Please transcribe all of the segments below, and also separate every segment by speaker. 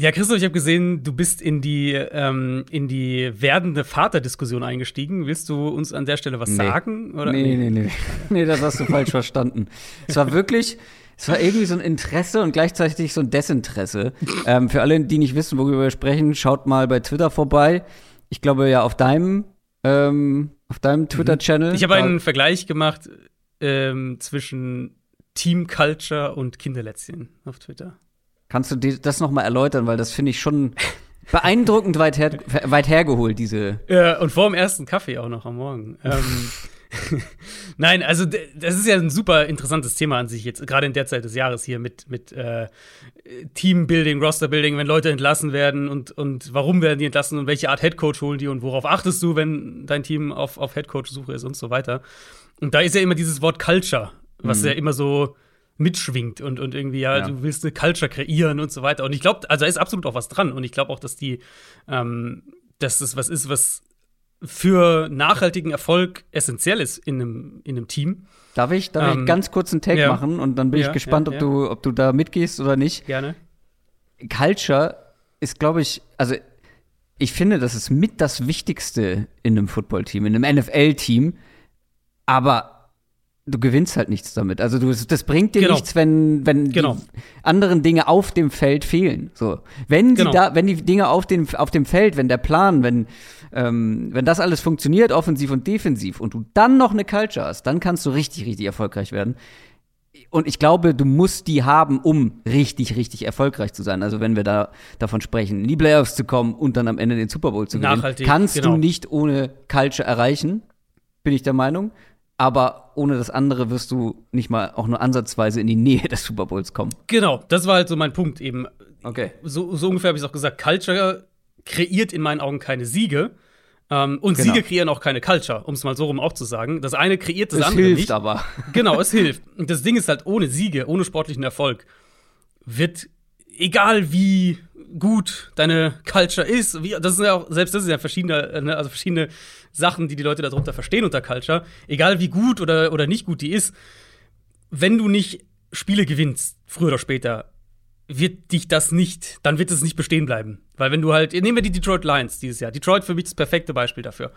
Speaker 1: Ja, Christoph, ich habe gesehen, du bist in die, ähm, in die werdende Vaterdiskussion eingestiegen. Willst du uns an der Stelle was
Speaker 2: Nee.
Speaker 1: sagen? Oder?
Speaker 2: Nee, nee, nee. Nee, das hast du falsch verstanden. Es war wirklich, es war irgendwie so ein Interesse und gleichzeitig so ein Desinteresse. Ähm, für alle, die nicht wissen, worüber wir sprechen, schaut mal bei Twitter vorbei. Ich glaube ja auf deinem, ähm, auf deinem Twitter-Channel.
Speaker 1: Ich habe einen Vergleich gemacht ähm, zwischen Team Culture und Kinderlätzchen auf Twitter.
Speaker 2: Kannst du das noch mal erläutern, weil das finde ich schon beeindruckend weit, her, weit hergeholt, diese.
Speaker 1: Ja, und vor dem ersten Kaffee auch noch am Morgen. ähm, Nein, also das ist ja ein super interessantes Thema an sich jetzt, gerade in der Zeit des Jahres hier mit, mit äh, Teambuilding, Rosterbuilding, wenn Leute entlassen werden und, und warum werden die entlassen und welche Art Headcoach holen die und worauf achtest du, wenn dein Team auf, auf Headcoach-Suche ist und so weiter. Und da ist ja immer dieses Wort Culture, was ja immer so mitschwingt und, und irgendwie, ja,
Speaker 2: Ja.
Speaker 1: du willst eine Culture kreieren und so weiter. Und ich glaube, also da ist absolut auch was dran. Und ich glaube auch, dass die, ähm, dass das was ist, was für nachhaltigen Erfolg essentiell ist in einem, in einem Team.
Speaker 2: Darf ich, darf
Speaker 1: Ähm,
Speaker 2: ich ganz kurz einen Take
Speaker 1: ja.
Speaker 2: machen und dann bin
Speaker 1: Ja,
Speaker 2: ich gespannt, ob, du, ob du da mitgehst oder nicht.
Speaker 1: Gerne.
Speaker 2: Culture ist, glaube ich, also ich finde, das ist mit das Wichtigste in einem Footballteam, in einem NFL-Team, aber du gewinnst halt nichts damit. Also du, das bringt dir
Speaker 1: Genau.
Speaker 2: nichts, wenn, wenn
Speaker 1: Genau.
Speaker 2: die anderen Dinge auf dem Feld fehlen. So. Wenn sie
Speaker 1: Genau.
Speaker 2: da, wenn die Dinge auf dem, auf dem Feld, wenn der Plan, wenn, ähm, wenn das alles funktioniert, offensiv und defensiv, und du dann noch eine Culture hast, dann kannst du richtig, richtig erfolgreich werden. Und ich glaube, du musst die haben, um richtig, richtig erfolgreich zu sein. Also wenn wir da davon sprechen, in die Playoffs zu kommen und dann am Ende den Super Bowl zu gewinnen,
Speaker 1: Nachhaltig,
Speaker 2: kannst
Speaker 1: genau.
Speaker 2: du nicht ohne Culture erreichen, bin ich der Meinung. Aber ohne das andere wirst du nicht mal auch nur ansatzweise in die Nähe des Super Bowls kommen.
Speaker 1: Genau, das war halt so mein Punkt eben.
Speaker 2: Okay.
Speaker 1: So, so ungefähr habe ich es auch gesagt. Culture kreiert in meinen Augen keine Siege. Ähm, und
Speaker 2: Genau.
Speaker 1: Siege kreieren auch keine Culture, um es mal so rum auch zu sagen. Das eine kreiert das
Speaker 2: Das
Speaker 1: andere
Speaker 2: hilft
Speaker 1: nicht.
Speaker 2: aber.
Speaker 1: Genau, es hilft. Und das Ding ist halt, ohne Siege, ohne sportlichen Erfolg, wird, egal wie gut deine Culture ist, wie, das sind ja auch, selbst das sind ja verschiedene, ne, also verschiedene Sachen, die die Leute darunter verstehen unter Culture, egal wie gut oder, oder nicht gut die ist, wenn du nicht Spiele gewinnst, früher oder später, wird dich das nicht, dann wird es nicht bestehen bleiben. Weil wenn du halt, nehmen wir die Detroit Lions dieses Jahr. Detroit für mich das perfekte Beispiel dafür.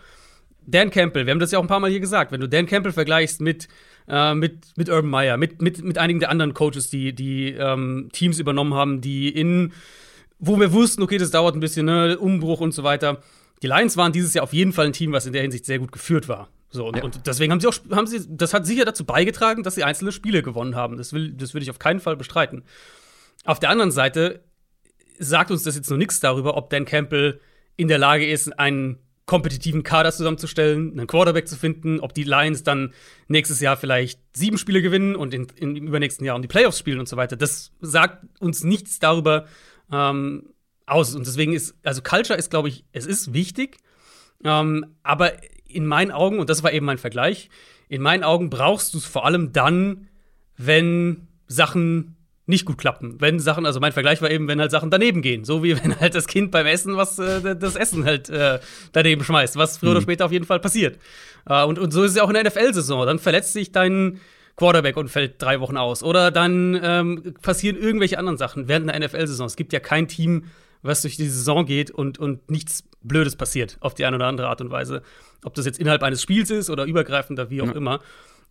Speaker 1: Dan Campbell, wir haben das ja auch ein paar Mal hier gesagt, wenn du Dan Campbell vergleichst mit, äh, mit, mit Urban Meyer, mit, mit, mit einigen der anderen Coaches, die, die ähm, Teams übernommen haben, die in, wo wir wussten, okay, das dauert ein bisschen, ne, Umbruch und so weiter. Die Lions waren dieses Jahr auf jeden Fall ein Team, was in der Hinsicht sehr gut geführt war. So, und,
Speaker 2: Ja.
Speaker 1: und deswegen haben sie auch, haben sie, das hat sicher dazu beigetragen, dass sie einzelne Spiele gewonnen haben. Das will, das will ich auf keinen Fall bestreiten. Auf der anderen Seite sagt uns das jetzt noch nichts darüber, ob Dan Campbell in der Lage ist, einen kompetitiven Kader zusammenzustellen, einen Quarterback zu finden, ob die Lions dann nächstes Jahr vielleicht sieben Spiele gewinnen und in, in, im übernächsten Jahr um die Playoffs spielen und so weiter. Das sagt uns nichts darüber ähm, aus. Und deswegen ist, also Culture ist, glaube ich, es ist wichtig, ähm, aber in meinen Augen, und das war eben mein Vergleich, in meinen Augen brauchst du es vor allem dann, wenn Sachen nicht gut klappen. Wenn Sachen, also mein Vergleich war eben, wenn halt Sachen daneben gehen. So wie wenn halt das Kind beim Essen was äh, das Essen halt äh, daneben schmeißt, was früher oder später auf jeden Fall passiert. Äh, und, und so ist es ja auch in der NFL-Saison. Dann verletzt sich dein Quarterback und fällt drei Wochen aus. Oder dann ähm, passieren irgendwelche anderen Sachen während der NFL-Saison. Es gibt ja kein Team, was durch die Saison geht und, und nichts Blödes passiert, auf die eine oder andere Art und Weise. Ob das jetzt innerhalb eines Spiels ist oder übergreifender, wie auch
Speaker 2: Ja.
Speaker 1: immer.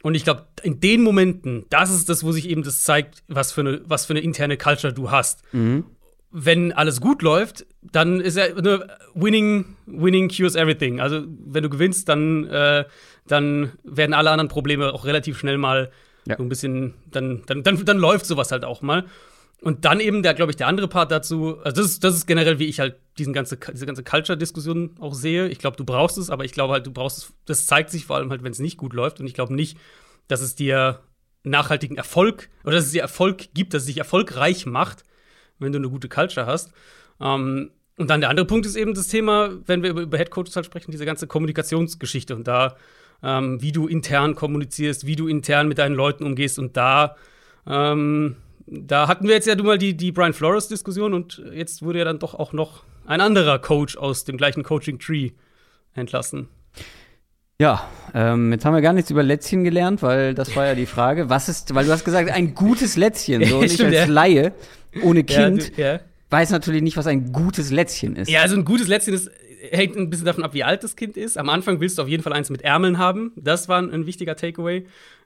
Speaker 1: Und ich glaube, in den Momenten, das ist das, wo sich eben das zeigt, was für eine, was für eine interne Culture du hast. Wenn alles gut läuft, dann ist ja ne, winning, winning cures everything. Also wenn du gewinnst, dann, äh, dann werden alle anderen Probleme auch relativ schnell mal
Speaker 2: Ja.
Speaker 1: so ein bisschen, dann, dann, dann, dann läuft sowas halt auch mal. Und dann eben, der, glaube ich, der andere Part dazu, also das ist, das ist generell, wie ich halt diesen ganze, diese ganze Culture-Diskussion auch sehe. Ich glaube, du brauchst es, aber ich glaube halt, du brauchst es, das zeigt sich vor allem halt, wenn es nicht gut läuft. Und ich glaube nicht, dass es dir nachhaltigen Erfolg oder dass es dir Erfolg gibt, dass es dich erfolgreich macht, wenn du eine gute Culture hast. Ähm, und dann der andere Punkt ist eben das Thema, wenn wir über, über Headcoaches halt sprechen, diese ganze Kommunikationsgeschichte und da, ähm, wie du intern kommunizierst, wie du intern mit deinen Leuten umgehst und da, ähm, da hatten wir jetzt ja nun mal die, die Brian Flores-Diskussion und jetzt wurde ja dann doch auch noch ein anderer Coach aus dem gleichen Coaching-Tree entlassen.
Speaker 2: Ja, ähm, jetzt haben wir gar nichts über Lätzchen gelernt, weil das war ja die Frage. Was ist, weil du hast gesagt, ein gutes Lätzchen, so und ich
Speaker 1: Stimmt,
Speaker 2: als. Laie, ohne Kind.
Speaker 1: Ja, du, ja.
Speaker 2: weiß natürlich nicht, was ein gutes Lätzchen ist.
Speaker 1: Ja, also ein gutes Lätzchen ist, hängt ein bisschen davon ab, wie alt das Kind ist. Am Anfang willst du auf jeden Fall eins mit Ärmeln haben. Das war ein, wichtiger Takeaway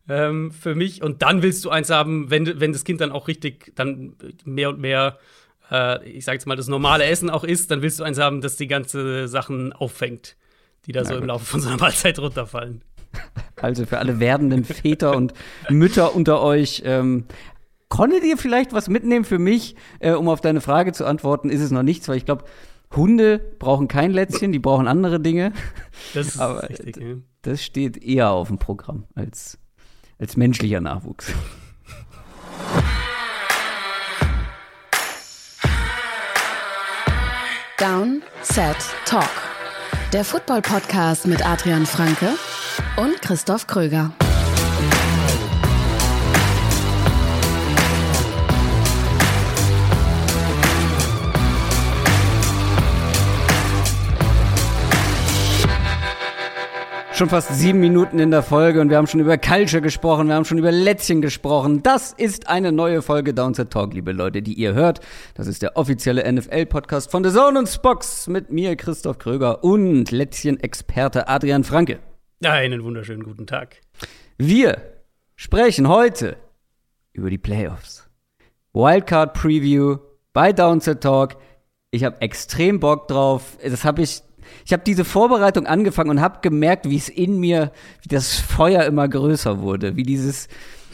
Speaker 1: ähm, für mich. Und dann willst du eins haben, wenn, wenn das Kind dann auch richtig dann mehr und mehr, äh, ich sag jetzt mal, das normale Essen auch isst, dann willst du eins haben, das die ganze Sachen auffängt, die da Na so gut. im Laufe von so einer Mahlzeit runterfallen.
Speaker 2: Also für alle werdenden Väter und Mütter unter euch, ähm, konntet ihr vielleicht was mitnehmen für mich, äh, um auf deine Frage zu antworten? Ist es noch nichts, weil ich glaube, Hunde brauchen kein Lätzchen, die brauchen andere Dinge.
Speaker 1: Das ist Aber richtig,
Speaker 2: ja. Das steht eher auf dem Programm als, als menschlicher Nachwuchs.
Speaker 3: Down, Set, Talk. Der Football-Podcast mit Adrian Franke und Christoph Kröger.
Speaker 2: Schon fast sieben Minuten in der Folge und wir haben schon über Culture gesprochen, wir haben schon über Lätzchen gesprochen. Das ist eine neue Folge Downset Talk, liebe Leute, die ihr hört. Das ist der offizielle NFL-Podcast von The Zone und Spox mit mir, Christoph Kröger und Lätzchen-Experte Adrian Franke.
Speaker 1: Einen wunderschönen guten Tag.
Speaker 2: Wir sprechen heute über die Playoffs. Wildcard Preview bei Downset Talk. Ich habe extrem Bock drauf. Das habe ich ich habe diese Vorbereitung angefangen und habe gemerkt, wie es in mir, wie das Feuer immer größer wurde, wie dieses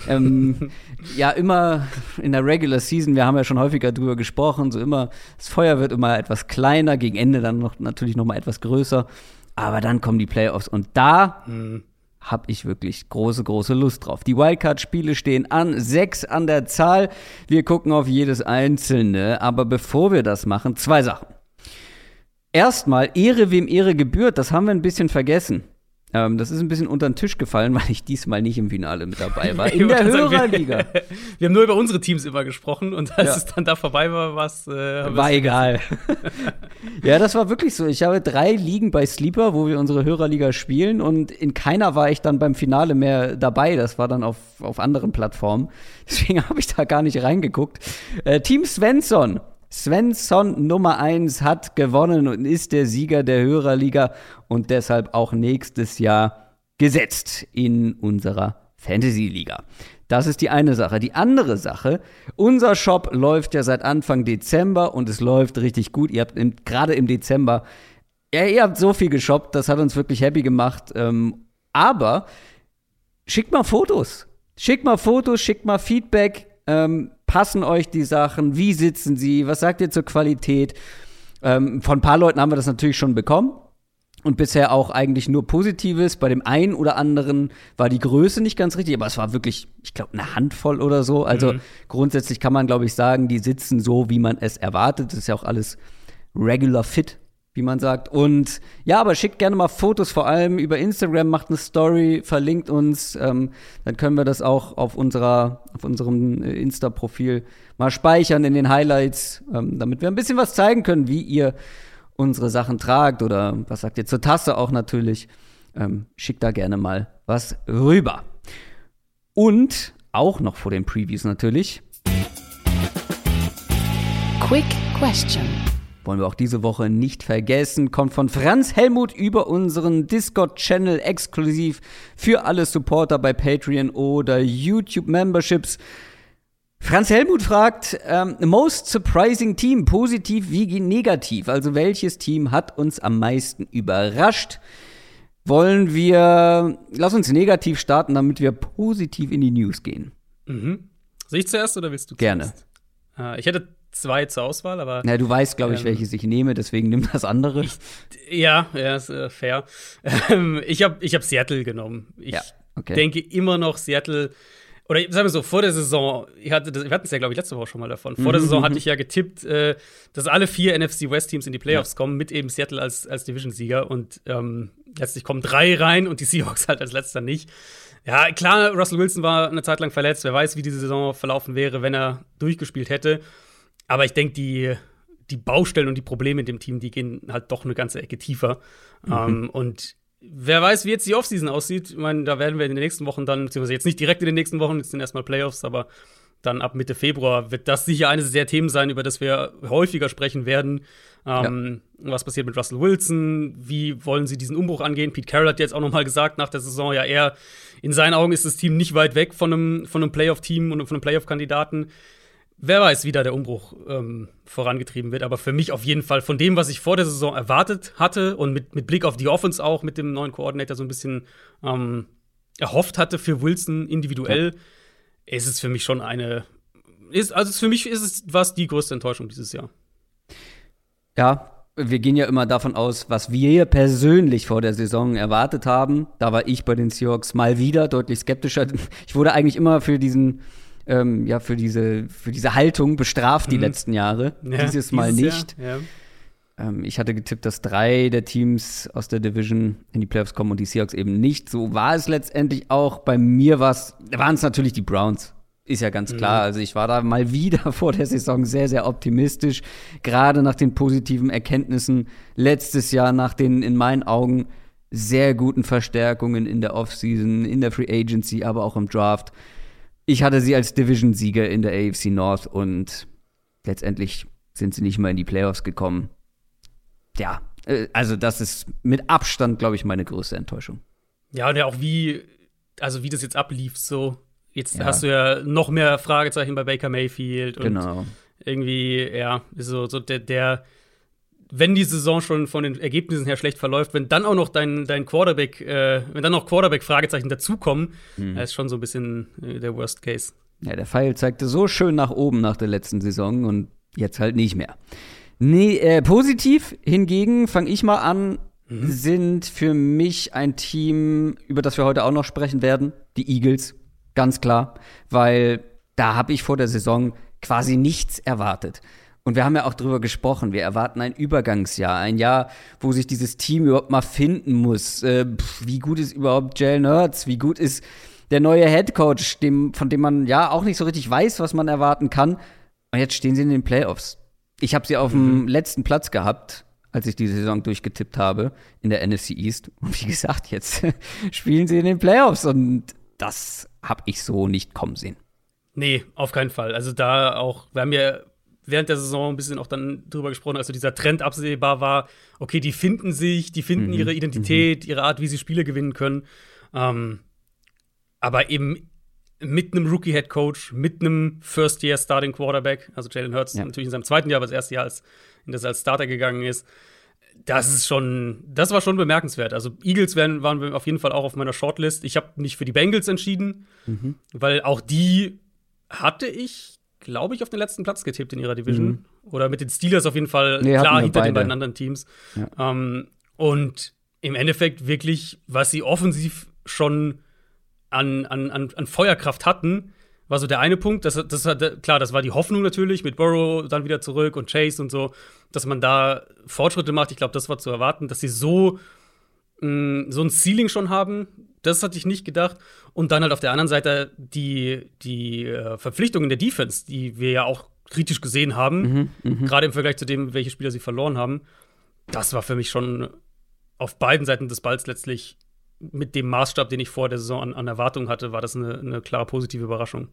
Speaker 2: ähm, ja immer in der Regular Season, wir haben ja schon häufiger drüber gesprochen, so immer das Feuer wird immer etwas kleiner, gegen Ende dann noch natürlich noch mal etwas größer, aber dann kommen die Playoffs und da mhm. habe ich wirklich große große Lust drauf. Die Wildcard-Spiele stehen an, sechs an der Zahl. Wir gucken auf jedes einzelne, aber bevor wir das machen, zwei Sachen. Erstmal Ehre, wem Ehre gebührt, das haben wir ein bisschen vergessen. Ähm, das ist ein bisschen unter den Tisch gefallen, weil ich diesmal nicht im Finale mit dabei war. In der Hörerliga.
Speaker 1: Wir, wir, haben nur über unsere Teams immer gesprochen und als ja. es dann da vorbei war, was äh,
Speaker 2: war egal. ja, das war wirklich so. Ich habe drei Ligen bei Sleeper, wo wir unsere Hörerliga spielen und in keiner war ich dann beim Finale mehr dabei. Das war dann auf, auf anderen Plattformen. Deswegen habe ich da gar nicht reingeguckt. Äh, Team Svensson Svensson Nummer 1 hat gewonnen und ist der Sieger der Hörerliga und deshalb auch nächstes Jahr gesetzt in unserer Fantasy-Liga. Das ist die eine Sache. Die andere Sache, unser Shop läuft ja seit Anfang Dezember und es läuft richtig gut. Ihr habt gerade im Dezember, ja, ihr habt so viel geshoppt, das hat uns wirklich happy gemacht. Ähm, aber schickt mal Fotos. Schickt mal Fotos, schickt mal Feedback. Ähm, passen euch die Sachen? Wie sitzen sie? Was sagt ihr zur Qualität? Ähm, von ein paar Leuten haben wir das natürlich schon bekommen. Und bisher auch eigentlich nur Positives. Bei dem einen oder anderen war die Größe nicht ganz richtig, aber es war wirklich, ich glaube, eine Handvoll oder so. Also mhm. grundsätzlich kann man, glaube ich, sagen, die sitzen so, wie man es erwartet. Das ist ja auch alles regular fit, wie man sagt. Und ja, aber schickt gerne mal Fotos, vor allem über Instagram, macht eine Story, verlinkt uns. Ähm, dann können wir das auch auf, unserer, auf unserem äh, Insta-Profil mal speichern in den Highlights, ähm, damit wir ein bisschen was zeigen können, wie ihr unsere Sachen tragt oder was sagt ihr zur Tasse auch natürlich. Ähm, schickt da gerne mal was rüber. Und auch noch vor den Previews natürlich.
Speaker 3: Quick Question
Speaker 2: wollen wir auch diese Woche nicht vergessen, kommt von Franz Helmut über unseren Discord-Channel exklusiv für alle Supporter bei Patreon oder YouTube-Memberships. Franz Helmut fragt, ähm, most surprising Team, positiv wie negativ? Also welches Team hat uns am meisten überrascht? Wollen wir, lass uns negativ starten, damit wir positiv in die News gehen.
Speaker 1: Mhm. Soll ich zuerst oder willst du
Speaker 2: zuerst?
Speaker 1: Gerne. Äh, ich hätte zwei zur Auswahl, aber.
Speaker 2: Na, du weißt, glaube ich, ähm, welches ich nehme, deswegen nimm das andere.
Speaker 1: Ich, ja, ja, ist äh, fair. Ähm, ich habe ich hab Seattle genommen. Ich ja, okay. denke immer noch Seattle. Oder sagen wir so, vor der Saison, ich hatte das, wir hatten es ja, glaube ich, letzte Woche schon mal davon. Vor mhm. der Saison hatte ich ja getippt, äh, dass alle vier NFC West-Teams in die Playoffs ja. kommen, mit eben Seattle als, als Division-Sieger. Und ähm, letztlich kommen drei rein und die Seahawks halt als letzter nicht. Ja, klar, Russell Wilson war eine Zeit lang verletzt. Wer weiß, wie diese Saison verlaufen wäre, wenn er durchgespielt hätte. Aber ich denke, die, die Baustellen und die Probleme in dem Team, die gehen halt doch eine ganze Ecke tiefer. Mhm. Ähm, und wer weiß, wie jetzt die Offseason aussieht. Ich meine, da werden wir in den nächsten Wochen dann, beziehungsweise jetzt nicht direkt in den nächsten Wochen, jetzt sind erstmal Playoffs, aber dann ab Mitte Februar wird das sicher eines der Themen sein, über das wir häufiger sprechen werden. Ähm, ja. Was passiert mit Russell Wilson? Wie wollen sie diesen Umbruch angehen? Pete Carroll hat jetzt auch noch mal gesagt nach der Saison, ja, er in seinen Augen ist das Team nicht weit weg von einem, von einem Playoff-Team und von einem Playoff-Kandidaten. Wer weiß, wie da der Umbruch ähm, vorangetrieben wird. Aber für mich auf jeden Fall von dem, was ich vor der Saison erwartet hatte und mit, mit Blick auf die Offense auch mit dem neuen Koordinator so ein bisschen ähm, erhofft hatte für Wilson individuell, ja. ist es für mich schon eine. Ist, also für mich ist es was die größte Enttäuschung dieses Jahr.
Speaker 2: Ja, wir gehen ja immer davon aus, was wir persönlich vor der Saison erwartet haben. Da war ich bei den Seahawks mal wieder deutlich skeptischer. Ich wurde eigentlich immer für diesen ähm, ja für diese für diese Haltung bestraft mhm. die letzten Jahre. Ja, dieses Mal dieses nicht. Jahr, ja. ähm, ich hatte getippt, dass drei der Teams aus der Division in die Playoffs kommen und die Seahawks eben nicht. So war es letztendlich auch. Bei mir waren es natürlich die Browns. Ist ja ganz klar. Mhm. Also ich war da mal wieder vor der Saison sehr, sehr optimistisch. Gerade nach den positiven Erkenntnissen letztes Jahr, nach den in meinen Augen sehr guten Verstärkungen in der Offseason, in der Free Agency, aber auch im Draft. Ich hatte sie als Division-Sieger in der AFC North und letztendlich sind sie nicht mal in die Playoffs gekommen. Ja, äh, also das ist mit Abstand, glaube ich, meine größte Enttäuschung.
Speaker 1: Ja, und ja auch wie, also wie das jetzt ablief, so Jetzt ja. hast du ja noch mehr Fragezeichen bei Baker Mayfield und genau. irgendwie, ja, so, so der, der, wenn die Saison schon von den Ergebnissen her schlecht verläuft, wenn dann auch noch dein, dein Quarterback, äh, wenn dann noch Quarterback-Fragezeichen dazukommen, mhm. ist schon so ein bisschen äh, der Worst Case.
Speaker 2: Ja, der Pfeil zeigte so schön nach oben nach der letzten Saison und jetzt halt nicht mehr. Nee, äh, positiv hingegen fange ich mal an, mhm. sind für mich ein Team, über das wir heute auch noch sprechen werden, die Eagles. Ganz klar, weil da habe ich vor der Saison quasi nichts erwartet. Und wir haben ja auch drüber gesprochen. Wir erwarten ein Übergangsjahr, ein Jahr, wo sich dieses Team überhaupt mal finden muss. Äh, pff, wie gut ist überhaupt Jalen Hurts? Wie gut ist der neue Head Coach, dem, von dem man ja auch nicht so richtig weiß, was man erwarten kann? Und jetzt stehen sie in den Playoffs. Ich habe sie auf mhm. dem letzten Platz gehabt, als ich die Saison durchgetippt habe in der NFC East. Und wie gesagt, jetzt spielen sie in den Playoffs und das habe ich so nicht kommen sehen.
Speaker 1: Nee, auf keinen Fall. Also da auch, wir haben ja während der Saison ein bisschen auch dann drüber gesprochen, als so dieser Trend absehbar war, okay, die finden sich, die finden mhm. ihre Identität, mhm. ihre Art, wie sie Spiele gewinnen können. Ähm, aber eben mit einem Rookie-Head-Coach, mit einem First-Year-Starting-Quarterback, also Jalen Hurts ja. natürlich in seinem zweiten Jahr, aber das erste Jahr, als, in das er als Starter gegangen ist, das ist schon, das war schon bemerkenswert. Also Eagles waren, waren auf jeden Fall auch auf meiner Shortlist. Ich habe nicht für die Bengals entschieden, mhm. weil auch die hatte ich, glaube ich, auf den letzten Platz getippt in ihrer Division. Mhm. Oder mit den Steelers auf jeden Fall nee, klar hinter beide. den beiden anderen Teams. Ja. Ähm, und im Endeffekt wirklich, was sie offensiv schon an, an, an, an Feuerkraft hatten, war so der eine Punkt. Das, das hat, klar, das war die Hoffnung natürlich mit Burrow dann wieder zurück und Chase und so, dass man da Fortschritte macht. Ich glaube, das war zu erwarten, dass sie so, mh, mm, so ein Ceiling schon haben. Das hatte ich nicht gedacht. Und dann halt auf der anderen Seite die, die äh, Verpflichtungen der Defense, die wir ja auch kritisch gesehen haben, mhm, mhm. gerade im Vergleich zu dem, welche Spieler sie verloren haben. Das war für mich schon auf beiden Seiten des Balls letztlich mit dem Maßstab, den ich vor der Saison an, an Erwartungen hatte, war das eine, eine klare positive Überraschung.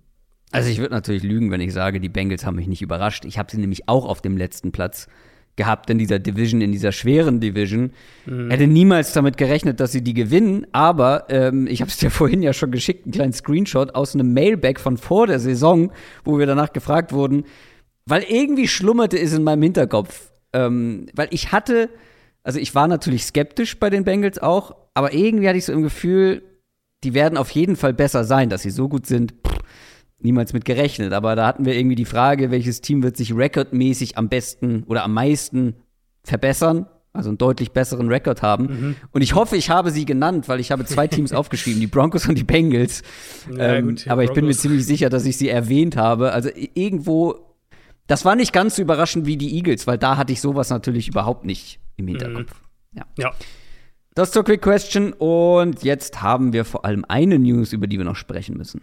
Speaker 2: Also ich würde natürlich lügen, wenn ich sage, die Bengals haben mich nicht überrascht. Ich habe sie nämlich auch auf dem letzten Platz gehabt in dieser Division, in dieser schweren Division. Mhm. Hätte niemals damit gerechnet, dass sie die gewinnen, aber ähm, ich habe es dir vorhin ja schon geschickt, einen kleinen Screenshot aus einem Mailback von vor der Saison, wo wir danach gefragt wurden, weil irgendwie schlummerte es in meinem Hinterkopf. Ähm, weil ich hatte, also ich war natürlich skeptisch bei den Bengals auch, aber irgendwie hatte ich so im Gefühl, die werden auf jeden Fall besser sein, dass sie so gut sind. Niemals mit gerechnet. Aber da hatten wir irgendwie die Frage, welches Team wird sich rekordmäßig am besten oder am meisten verbessern, also einen deutlich besseren Rekord haben. Mhm. Und ich hoffe, ich habe sie genannt, weil ich habe zwei Teams aufgeschrieben, die Broncos und die Bengals. Ja, ähm, gut, aber ich bin mir ziemlich sicher, dass ich sie erwähnt habe. Also irgendwo, das war nicht ganz so überraschend wie die Eagles, weil da hatte ich sowas natürlich überhaupt nicht im mhm. Hinterkopf. Mhm. Ja. ja. Das zur Quick Question. Und jetzt haben wir vor allem eine News, über die wir noch sprechen müssen.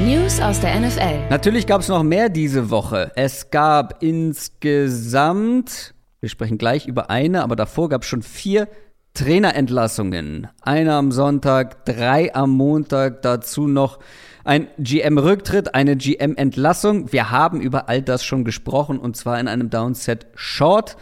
Speaker 3: News aus der NFL.
Speaker 2: Natürlich gab es noch mehr diese Woche. Es gab insgesamt, wir sprechen gleich über eine, aber davor gab es schon vier Trainerentlassungen. Eine am Sonntag, drei am Montag, dazu noch ein GM-Rücktritt, eine GM-Entlassung. Wir haben über all das schon gesprochen und zwar in einem Downset Short.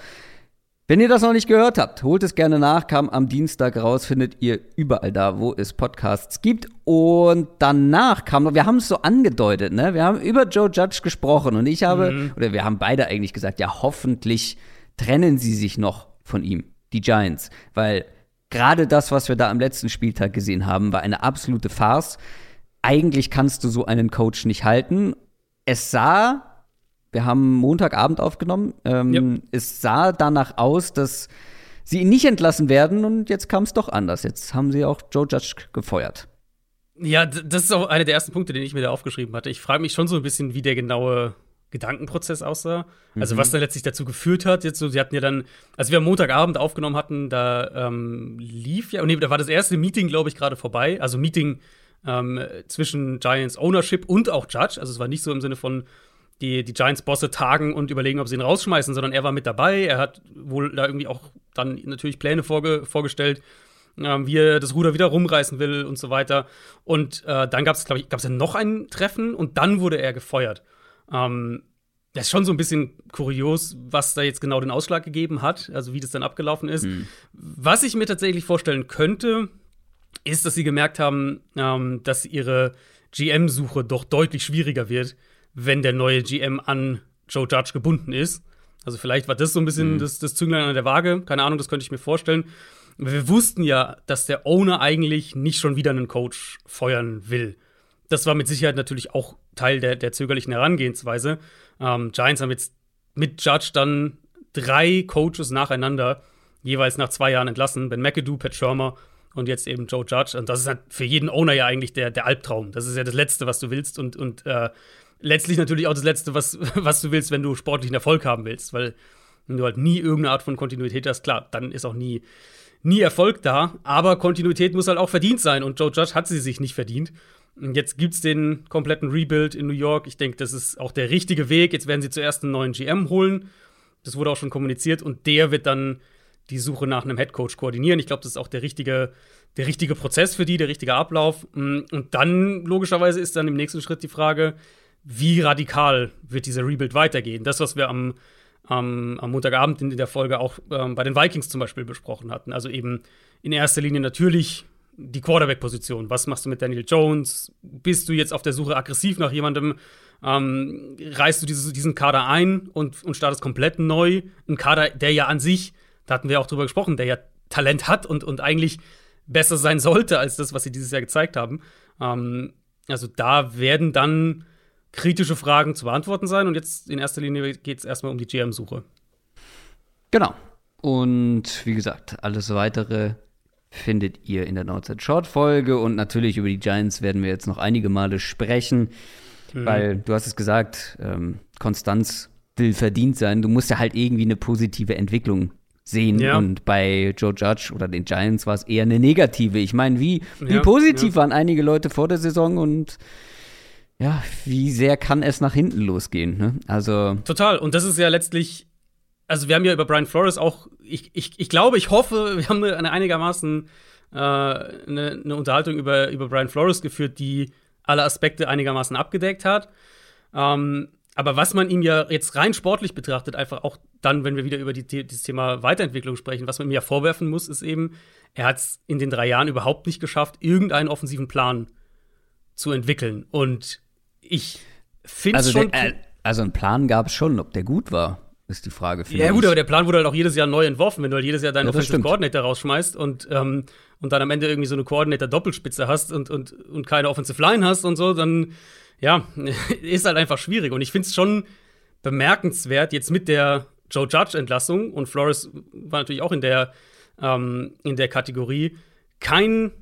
Speaker 2: Wenn ihr das noch nicht gehört habt, holt es gerne nach, kam am Dienstag raus, findet ihr überall da, wo es Podcasts gibt. Und danach kam, wir haben es so angedeutet, ne? Wir haben über Joe Judge gesprochen und ich habe, mhm. oder wir haben beide eigentlich gesagt, ja, hoffentlich trennen sie sich noch von ihm, die Giants, weil gerade das, was wir da am letzten Spieltag gesehen haben, war eine absolute Farce. Eigentlich kannst du so einen Coach nicht halten. Es sah wir haben Montagabend aufgenommen. Ähm, yep. Es sah danach aus, dass sie ihn nicht entlassen werden und jetzt kam es doch anders. Jetzt haben sie auch Joe Judge gefeuert.
Speaker 1: Ja, das ist auch einer der ersten Punkte, den ich mir da aufgeschrieben hatte. Ich frage mich schon so ein bisschen, wie der genaue Gedankenprozess aussah. Also mhm. was da letztlich dazu geführt hat. Jetzt so, sie hatten ja dann, als wir am Montagabend aufgenommen hatten, da ähm, lief ja, nee, da war das erste Meeting, glaube ich, gerade vorbei. Also Meeting ähm, zwischen Giants Ownership und auch Judge. Also es war nicht so im Sinne von, die, die Giants-Bosse tagen und überlegen, ob sie ihn rausschmeißen, sondern er war mit dabei. Er hat wohl da irgendwie auch dann natürlich Pläne vorge vorgestellt, ähm, wie er das Ruder wieder rumreißen will und so weiter. Und äh, dann gab es, glaube ich, gab es ja noch ein Treffen und dann wurde er gefeuert. Ähm, das ist schon so ein bisschen kurios, was da jetzt genau den Ausschlag gegeben hat, also wie das dann abgelaufen ist. Mhm. Was ich mir tatsächlich vorstellen könnte, ist, dass sie gemerkt haben, ähm, dass ihre GM-Suche doch deutlich schwieriger wird wenn der neue GM an Joe Judge gebunden ist. Also vielleicht war das so ein bisschen mhm. das, das Zünglein an der Waage. Keine Ahnung, das könnte ich mir vorstellen. Wir wussten ja, dass der Owner eigentlich nicht schon wieder einen Coach feuern will. Das war mit Sicherheit natürlich auch Teil der, der zögerlichen Herangehensweise. Ähm, Giants haben jetzt mit Judge dann drei Coaches nacheinander, jeweils nach zwei Jahren entlassen. Ben McAdoo, Pat Schirmer und jetzt eben Joe Judge. Und das ist halt für jeden Owner ja eigentlich der, der Albtraum. Das ist ja das Letzte, was du willst. Und, und äh, letztlich natürlich auch das Letzte, was, was du willst, wenn du sportlichen Erfolg haben willst, weil wenn du halt nie irgendeine Art von Kontinuität hast, klar, dann ist auch nie, nie Erfolg da. Aber Kontinuität muss halt auch verdient sein und Joe Judge hat sie sich nicht verdient. Jetzt gibt es den kompletten Rebuild in New York. Ich denke, das ist auch der richtige Weg. Jetzt werden sie zuerst einen neuen GM holen. Das wurde auch schon kommuniziert und der wird dann die Suche nach einem Headcoach koordinieren. Ich glaube, das ist auch der richtige, der richtige Prozess für die, der richtige Ablauf. Und dann, logischerweise, ist dann im nächsten Schritt die Frage, wie radikal wird dieser Rebuild weitergehen. Das, was wir am, am, am Montagabend in der Folge auch ähm, bei den Vikings zum Beispiel besprochen hatten. Also eben in erster Linie natürlich die Quarterback-Position. Was machst du mit Daniel Jones? Bist du jetzt auf der Suche aggressiv nach jemandem? Ähm, reißt du dieses, diesen Kader ein und, und startest komplett neu? Ein Kader, der ja an sich, da hatten wir auch drüber gesprochen, der ja Talent hat und, und eigentlich besser sein sollte als das, was sie dieses Jahr gezeigt haben. Ähm, also da werden dann kritische Fragen zu beantworten sein. Und jetzt in erster Linie geht es erstmal um die GM-Suche.
Speaker 2: Genau. Und wie gesagt, alles weitere findet ihr in der Northside Short Folge. Und natürlich über die Giants werden wir jetzt noch einige Male sprechen, mhm. weil du hast es gesagt, ähm, Konstanz will verdient sein. Du musst ja halt irgendwie eine positive Entwicklung sehen. Ja. Und bei Joe Judge oder den Giants war es eher eine negative. Ich meine, wie, wie ja, positiv ja. waren einige Leute vor der Saison und ja, wie sehr kann es nach hinten losgehen? Ne? Also
Speaker 1: total. Und das ist ja letztlich, also wir haben ja über Brian Flores auch, ich, ich, ich glaube, ich hoffe, wir haben eine, einigermaßen äh, eine, eine, Unterhaltung über, über Brian Flores geführt, die alle Aspekte einigermaßen abgedeckt hat. Ähm, aber was man ihm ja jetzt rein sportlich betrachtet, einfach auch dann, wenn wir wieder über die, dieses Thema Weiterentwicklung sprechen, was man ihm ja vorwerfen muss, ist eben, er hat es in den drei Jahren überhaupt nicht geschafft, irgendeinen offensiven Plan zu entwickeln. Und ich finde
Speaker 2: also
Speaker 1: schon.
Speaker 2: Der, äh, also einen Plan gab es schon, ob der gut war, ist die Frage.
Speaker 1: Ja, gut, aber der Plan wurde halt auch jedes Jahr neu entworfen, wenn du halt jedes Jahr deinen ja, Offensive Coordinator rausschmeißt und, ähm, und dann am Ende irgendwie so eine Coordinator-Doppelspitze hast und, und, und keine Offensive Line hast und so, dann, ja, ist halt einfach schwierig. Und ich finde es schon bemerkenswert, jetzt mit der Joe Judge-Entlassung und Flores war natürlich auch in der, ähm, in der Kategorie, kein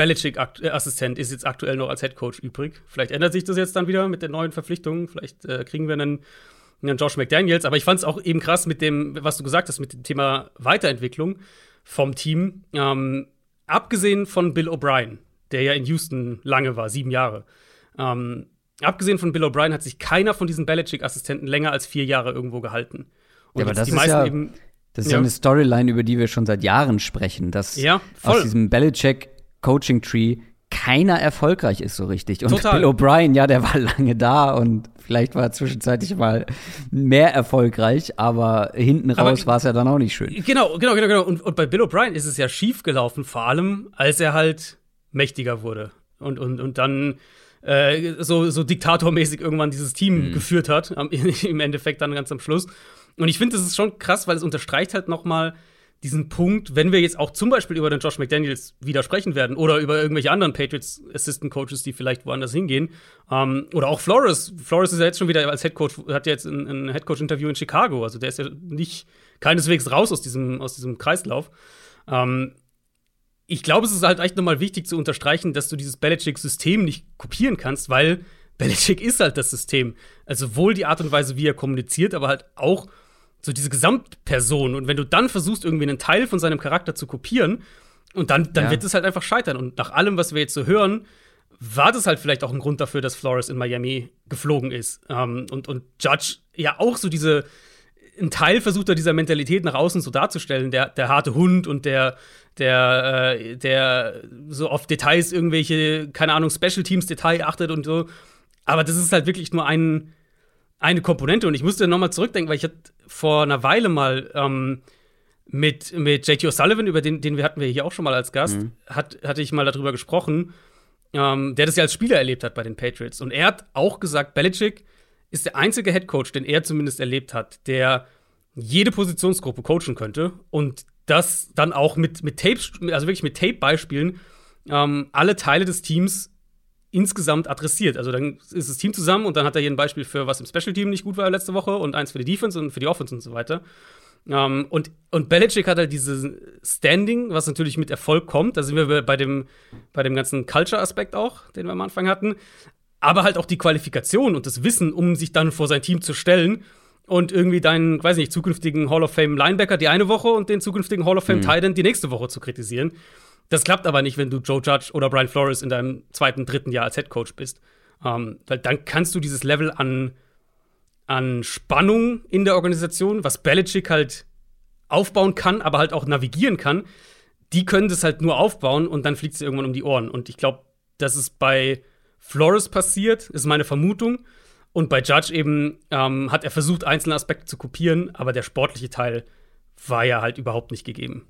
Speaker 1: Belichick-Assistent ist jetzt aktuell noch als Head Coach übrig. Vielleicht ändert sich das jetzt dann wieder mit den neuen Verpflichtungen. Vielleicht äh, kriegen wir einen, einen Josh McDaniels. Aber ich fand es auch eben krass mit dem, was du gesagt hast, mit dem Thema Weiterentwicklung vom Team. Ähm, abgesehen von Bill O'Brien, der ja in Houston lange war, sieben Jahre. Ähm, abgesehen von Bill O'Brien hat sich keiner von diesen Belichick-Assistenten länger als vier Jahre irgendwo gehalten.
Speaker 2: Und ja, aber das ist ja, eben, das ist ja. ja. eine Storyline, über die wir schon seit Jahren sprechen, dass
Speaker 1: ja,
Speaker 2: aus diesem Belichick Coaching Tree keiner erfolgreich ist so richtig. Und
Speaker 1: Total.
Speaker 2: Bill O'Brien, ja, der war lange da und vielleicht war er zwischenzeitlich mal mehr erfolgreich, aber hinten raus war es ja dann auch nicht schön.
Speaker 1: Genau, genau, genau, genau. Und, und bei Bill O'Brien ist es ja schief gelaufen, vor allem, als er halt mächtiger wurde. Und, und, und dann äh, so, so diktatormäßig irgendwann dieses Team geführt hat, am, im Endeffekt dann ganz am Schluss. Und ich finde, das ist schon krass, weil es unterstreicht halt noch mal diesen Punkt, wenn wir jetzt auch zum Beispiel über den Josh McDaniels widersprechen werden oder über irgendwelche anderen Patriots Assistant Coaches, die vielleicht woanders hingehen, ähm, oder auch Flores. Flores ist ja jetzt schon wieder als Head Coach, hat ja jetzt ein, ein Head Coach Interview in Chicago, also der ist ja nicht keineswegs raus aus diesem aus diesem Kreislauf. Ähm, ich glaube, es ist halt echt nochmal wichtig zu unterstreichen, dass du dieses Belichick-System nicht kopieren kannst, weil Belichick ist halt das System. Also sowohl die Art und Weise, wie er kommuniziert, aber halt auch so diese Gesamtperson. Und wenn du dann versuchst, irgendwie einen Teil von seinem Charakter zu kopieren, und dann, dann
Speaker 2: Ja.
Speaker 1: wird es halt einfach scheitern. Und nach allem, was wir jetzt so hören, war das halt vielleicht auch ein Grund dafür, dass Flores in Miami geflogen ist. Ähm, und, und Judge ja auch so diese, ein Teil versucht er dieser Mentalität nach außen so darzustellen, der, der harte Hund und der, der, äh, der so auf Details irgendwelche, keine Ahnung, Special Teams Detail achtet und so. Aber das ist halt wirklich nur ein, eine Komponente. Und ich musste noch mal zurückdenken, weil ich hatte vor einer Weile mal ähm, mit, mit JT O'Sullivan, über den, den wir hatten wir hier auch schon mal als Gast, hat, hatte ich mal darüber gesprochen, ähm, der das ja als Spieler erlebt hat bei den Patriots. Und er hat auch gesagt, Belichick ist der einzige Head Coach, den er zumindest erlebt hat, der jede Positionsgruppe coachen könnte und das dann auch mit, mit Tape, also wirklich mit Tape-Beispielen, ähm, alle Teile des Teams insgesamt adressiert. Also dann ist das Team zusammen und dann hat er hier ein Beispiel für was im Special Team nicht gut war letzte Woche und eins für die Defense und für die Offense und so weiter. Ähm, und, und Belichick hat halt dieses Standing, was natürlich mit Erfolg kommt. Da sind wir bei dem, bei dem ganzen Culture-Aspekt auch, den wir am Anfang hatten. Aber halt auch die Qualifikation und das Wissen, um sich dann vor sein Team zu stellen und irgendwie deinen, weiß nicht, zukünftigen Hall of Fame Linebacker die eine Woche und den zukünftigen Hall of Fame Tight End die nächste Woche zu kritisieren. Das klappt aber nicht, wenn du Joe Judge oder Brian Flores in deinem zweiten, dritten Jahr als Head Coach bist. Ähm, weil dann kannst du dieses Level an, an Spannung in der Organisation, was Belichick halt aufbauen kann, aber halt auch navigieren kann, die können das halt nur aufbauen und dann fliegt sie irgendwann um die Ohren. Und ich glaube, das ist bei Flores passiert, ist meine Vermutung. Und bei Judge eben ähm, hat er versucht, einzelne Aspekte zu kopieren, aber der sportliche Teil war ja halt überhaupt nicht gegeben.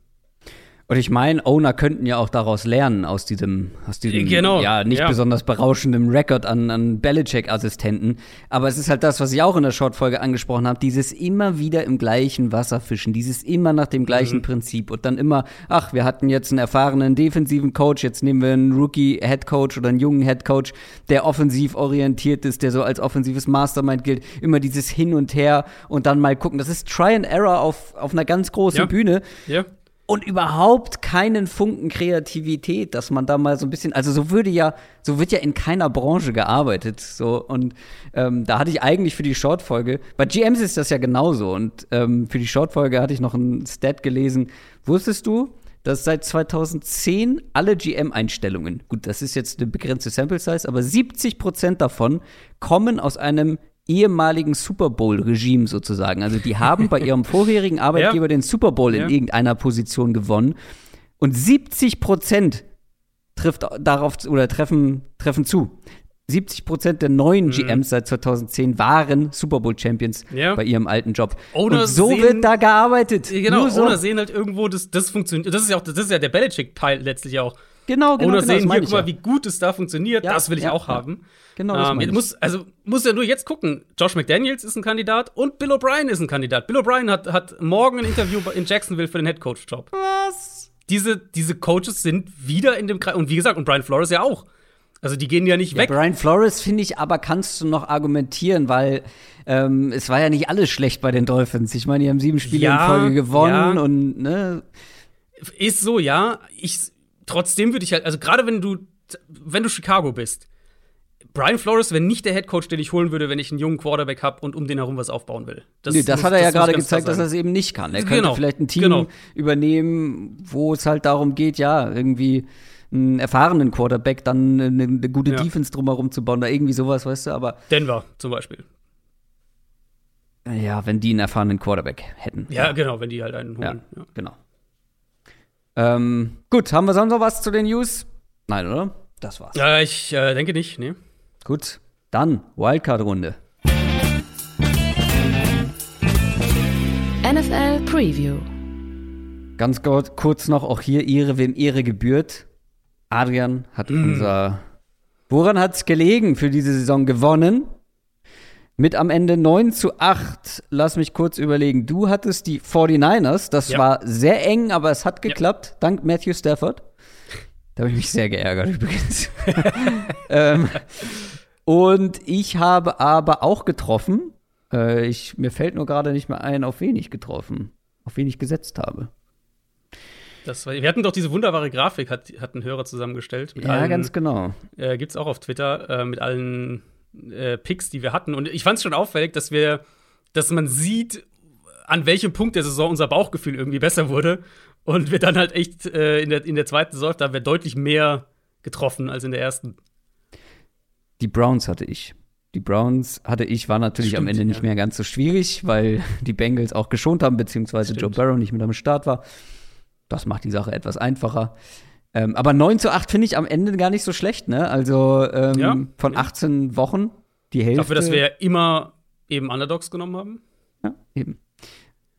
Speaker 2: Und ich meine, Owner könnten ja auch daraus lernen, aus diesem, aus diesem
Speaker 1: Genau,
Speaker 2: ja, nicht
Speaker 1: ja.
Speaker 2: besonders berauschenden Rekord an, an Belichick-Assistenten. Aber es ist halt das, was ich auch in der Short-Folge angesprochen habe, dieses immer wieder im gleichen Wasser fischen, dieses immer nach dem gleichen
Speaker 1: Mhm.
Speaker 2: Prinzip und dann immer, ach, wir hatten jetzt einen erfahrenen defensiven Coach, jetzt nehmen wir einen Rookie-Head-Coach oder einen jungen Head-Coach, der offensiv orientiert ist, der so als offensives Mastermind gilt, immer dieses Hin und Her und dann mal gucken. Das ist Try and Error auf, auf einer ganz großen
Speaker 1: Ja.
Speaker 2: Bühne
Speaker 1: Ja.
Speaker 2: Und überhaupt keinen Funken Kreativität, dass man da mal so ein bisschen, also so würde ja, so wird ja in keiner Branche gearbeitet, so und ähm, da hatte ich eigentlich für die Shortfolge, bei GMs ist das ja genauso und ähm, für die Shortfolge hatte ich noch ein Stat gelesen. Wusstest du, dass seit 2010 alle GM-Einstellungen, gut, das ist jetzt eine begrenzte Sample Size, aber 70 Prozent davon kommen aus einem ehemaligen Super Bowl-Regime sozusagen. Also die haben bei ihrem vorherigen Arbeitgeber den Super Bowl in
Speaker 1: Ja.
Speaker 2: irgendeiner Position gewonnen. Und 70 Prozent trifft darauf oder treffen, treffen zu. 70 Prozent der neuen GMs seit 2010 waren Super Bowl Champions
Speaker 1: Ja.
Speaker 2: bei ihrem alten Job.
Speaker 1: Oder
Speaker 2: Und so
Speaker 1: sehen-
Speaker 2: wird da gearbeitet.
Speaker 1: Genau,
Speaker 2: Nur so.
Speaker 1: Owner sehen halt irgendwo, das, das funktioniert. Das ist ja auch, das ist ja der Belichick-Teil letztlich auch.
Speaker 2: Genau, genau,
Speaker 1: Owner
Speaker 2: genau,
Speaker 1: sehen, hier, guck mal,
Speaker 2: ja.
Speaker 1: wie gut es da funktioniert,
Speaker 2: Ja,
Speaker 1: das will ich
Speaker 2: ja,
Speaker 1: auch haben.
Speaker 2: Genau, das
Speaker 1: ähm,
Speaker 2: ich.
Speaker 1: muss, also muss ja nur jetzt gucken. Josh McDaniels ist ein Kandidat und Bill O'Brien ist ein Kandidat. Bill O'Brien hat, hat morgen ein Interview in Jacksonville für den Headcoach-Job.
Speaker 2: Was?
Speaker 1: Diese, diese Coaches sind wieder in dem Kreis. Und wie gesagt, und Brian Flores ja auch. Also die gehen ja nicht
Speaker 2: Ja,
Speaker 1: weg.
Speaker 2: Brian Flores finde ich aber kannst du noch argumentieren, weil ähm, es war ja nicht alles schlecht bei den Dolphins. Ich meine, die haben sieben Spiele
Speaker 1: Ja,
Speaker 2: in Folge gewonnen
Speaker 1: ja.
Speaker 2: und ne,
Speaker 1: Ist so, ja. Ich, trotzdem würde ich halt, also gerade wenn du, wenn du Chicago bist, Brian Flores wäre nicht der Headcoach, den ich holen würde, wenn ich einen jungen Quarterback habe und um den herum was aufbauen will. Das,
Speaker 2: nee, das
Speaker 1: muss-
Speaker 2: hat er ja gerade gezeigt, dass er es eben nicht kann. Er
Speaker 1: Genau,
Speaker 2: könnte vielleicht ein Team
Speaker 1: genau.
Speaker 2: übernehmen, wo es halt darum geht, ja, irgendwie einen erfahrenen Quarterback, dann eine, eine gute
Speaker 1: Ja.
Speaker 2: Defense drumherum zu bauen oder irgendwie sowas, weißt du, aber
Speaker 1: Denver zum Beispiel.
Speaker 2: ja, wenn die einen erfahrenen Quarterback hätten.
Speaker 1: Ja, genau, wenn die halt einen
Speaker 2: Ja,
Speaker 1: holen. Ja.
Speaker 2: genau. Ähm, gut, haben wir sonst noch was zu den News? Nein, oder? Das war's.
Speaker 1: Ja, ich äh, denke nicht, nee.
Speaker 2: Gut, dann Wildcard-Runde.
Speaker 3: NFL Preview.
Speaker 2: Ganz kurz noch, auch hier Ehre, wem Ehre gebührt. Adrian hat mm. unser. Woran hat es gelegen für diese Saison gewonnen? Mit am Ende 9 zu 8. Lass mich kurz überlegen. Du hattest die 49ers. Das ja. war sehr eng, aber es hat geklappt. Ja. Dank Matthew Stafford. Da habe ich mich sehr geärgert übrigens. ähm, und ich habe aber auch getroffen. Äh, ich, mir fällt nur gerade nicht mehr ein, auf wen ich getroffen, auf wen ich gesetzt habe.
Speaker 1: Das war, wir hatten doch diese wunderbare Grafik, hat, hat ein Hörer zusammengestellt.
Speaker 2: ja, allen, ganz genau.
Speaker 1: Äh, Gibt es auch auf Twitter äh, mit allen äh, Picks, die wir hatten. Und ich fand es schon auffällig, dass wir, dass man sieht, an welchem Punkt der Saison unser Bauchgefühl irgendwie besser wurde. Und wir dann halt echt äh, in, der, in der zweiten Saison, da haben wir deutlich mehr getroffen als in der ersten.
Speaker 2: Die Browns hatte ich. Die Browns hatte ich, war natürlich Stimmt, am Ende nicht ja. mehr ganz so schwierig, weil die Bengals auch geschont haben, beziehungsweise Stimmt. Joe Burrow nicht mit am Start war. Das macht die Sache etwas einfacher. Ähm, aber 9 zu 8 finde ich am Ende gar nicht so schlecht, ne? Also ähm, ja, von 18 Wochen die Hälfte.
Speaker 1: Dafür, dass wir immer eben Underdogs genommen haben.
Speaker 2: Ja, eben.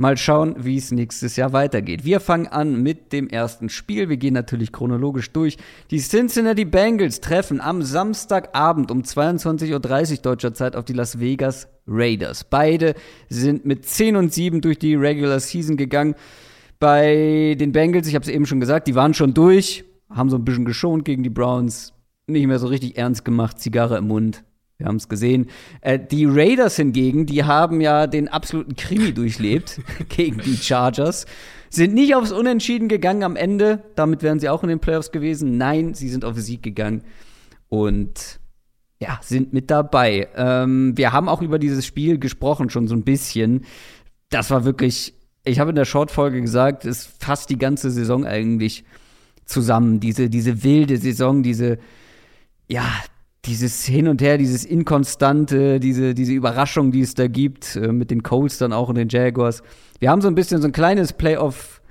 Speaker 2: Mal schauen, wie es nächstes Jahr weitergeht. Wir fangen an mit dem ersten Spiel. Wir gehen natürlich chronologisch durch. Die Cincinnati Bengals treffen am Samstagabend um 22.30 Uhr deutscher Zeit auf die Las Vegas Raiders. Beide sind mit 10 und 7 durch die Regular Season gegangen. Bei den Bengals, ich habe es eben schon gesagt, die waren schon durch, haben so ein bisschen geschont gegen die Browns, nicht mehr so richtig ernst gemacht, Zigarre im Mund, wir haben es gesehen. Äh, die Raiders hingegen, die haben ja den absoluten Krimi durchlebt gegen die Chargers. Sind nicht aufs Unentschieden gegangen am Ende. Damit wären sie auch in den Playoffs gewesen. Nein, sie sind auf Sieg gegangen. Und ja, sind mit dabei. Ähm, wir haben auch über dieses Spiel gesprochen, schon so ein bisschen. Das war wirklich, ich habe in der Short-Folge gesagt, ist fast die ganze Saison eigentlich zusammen. Diese, diese wilde Saison, diese, ja, dieses Hin und Her, dieses Inkonstante, diese, diese Überraschung, die es da gibt, äh, mit den Colts dann auch und den Jaguars. Wir haben so ein bisschen so ein kleines Playoff,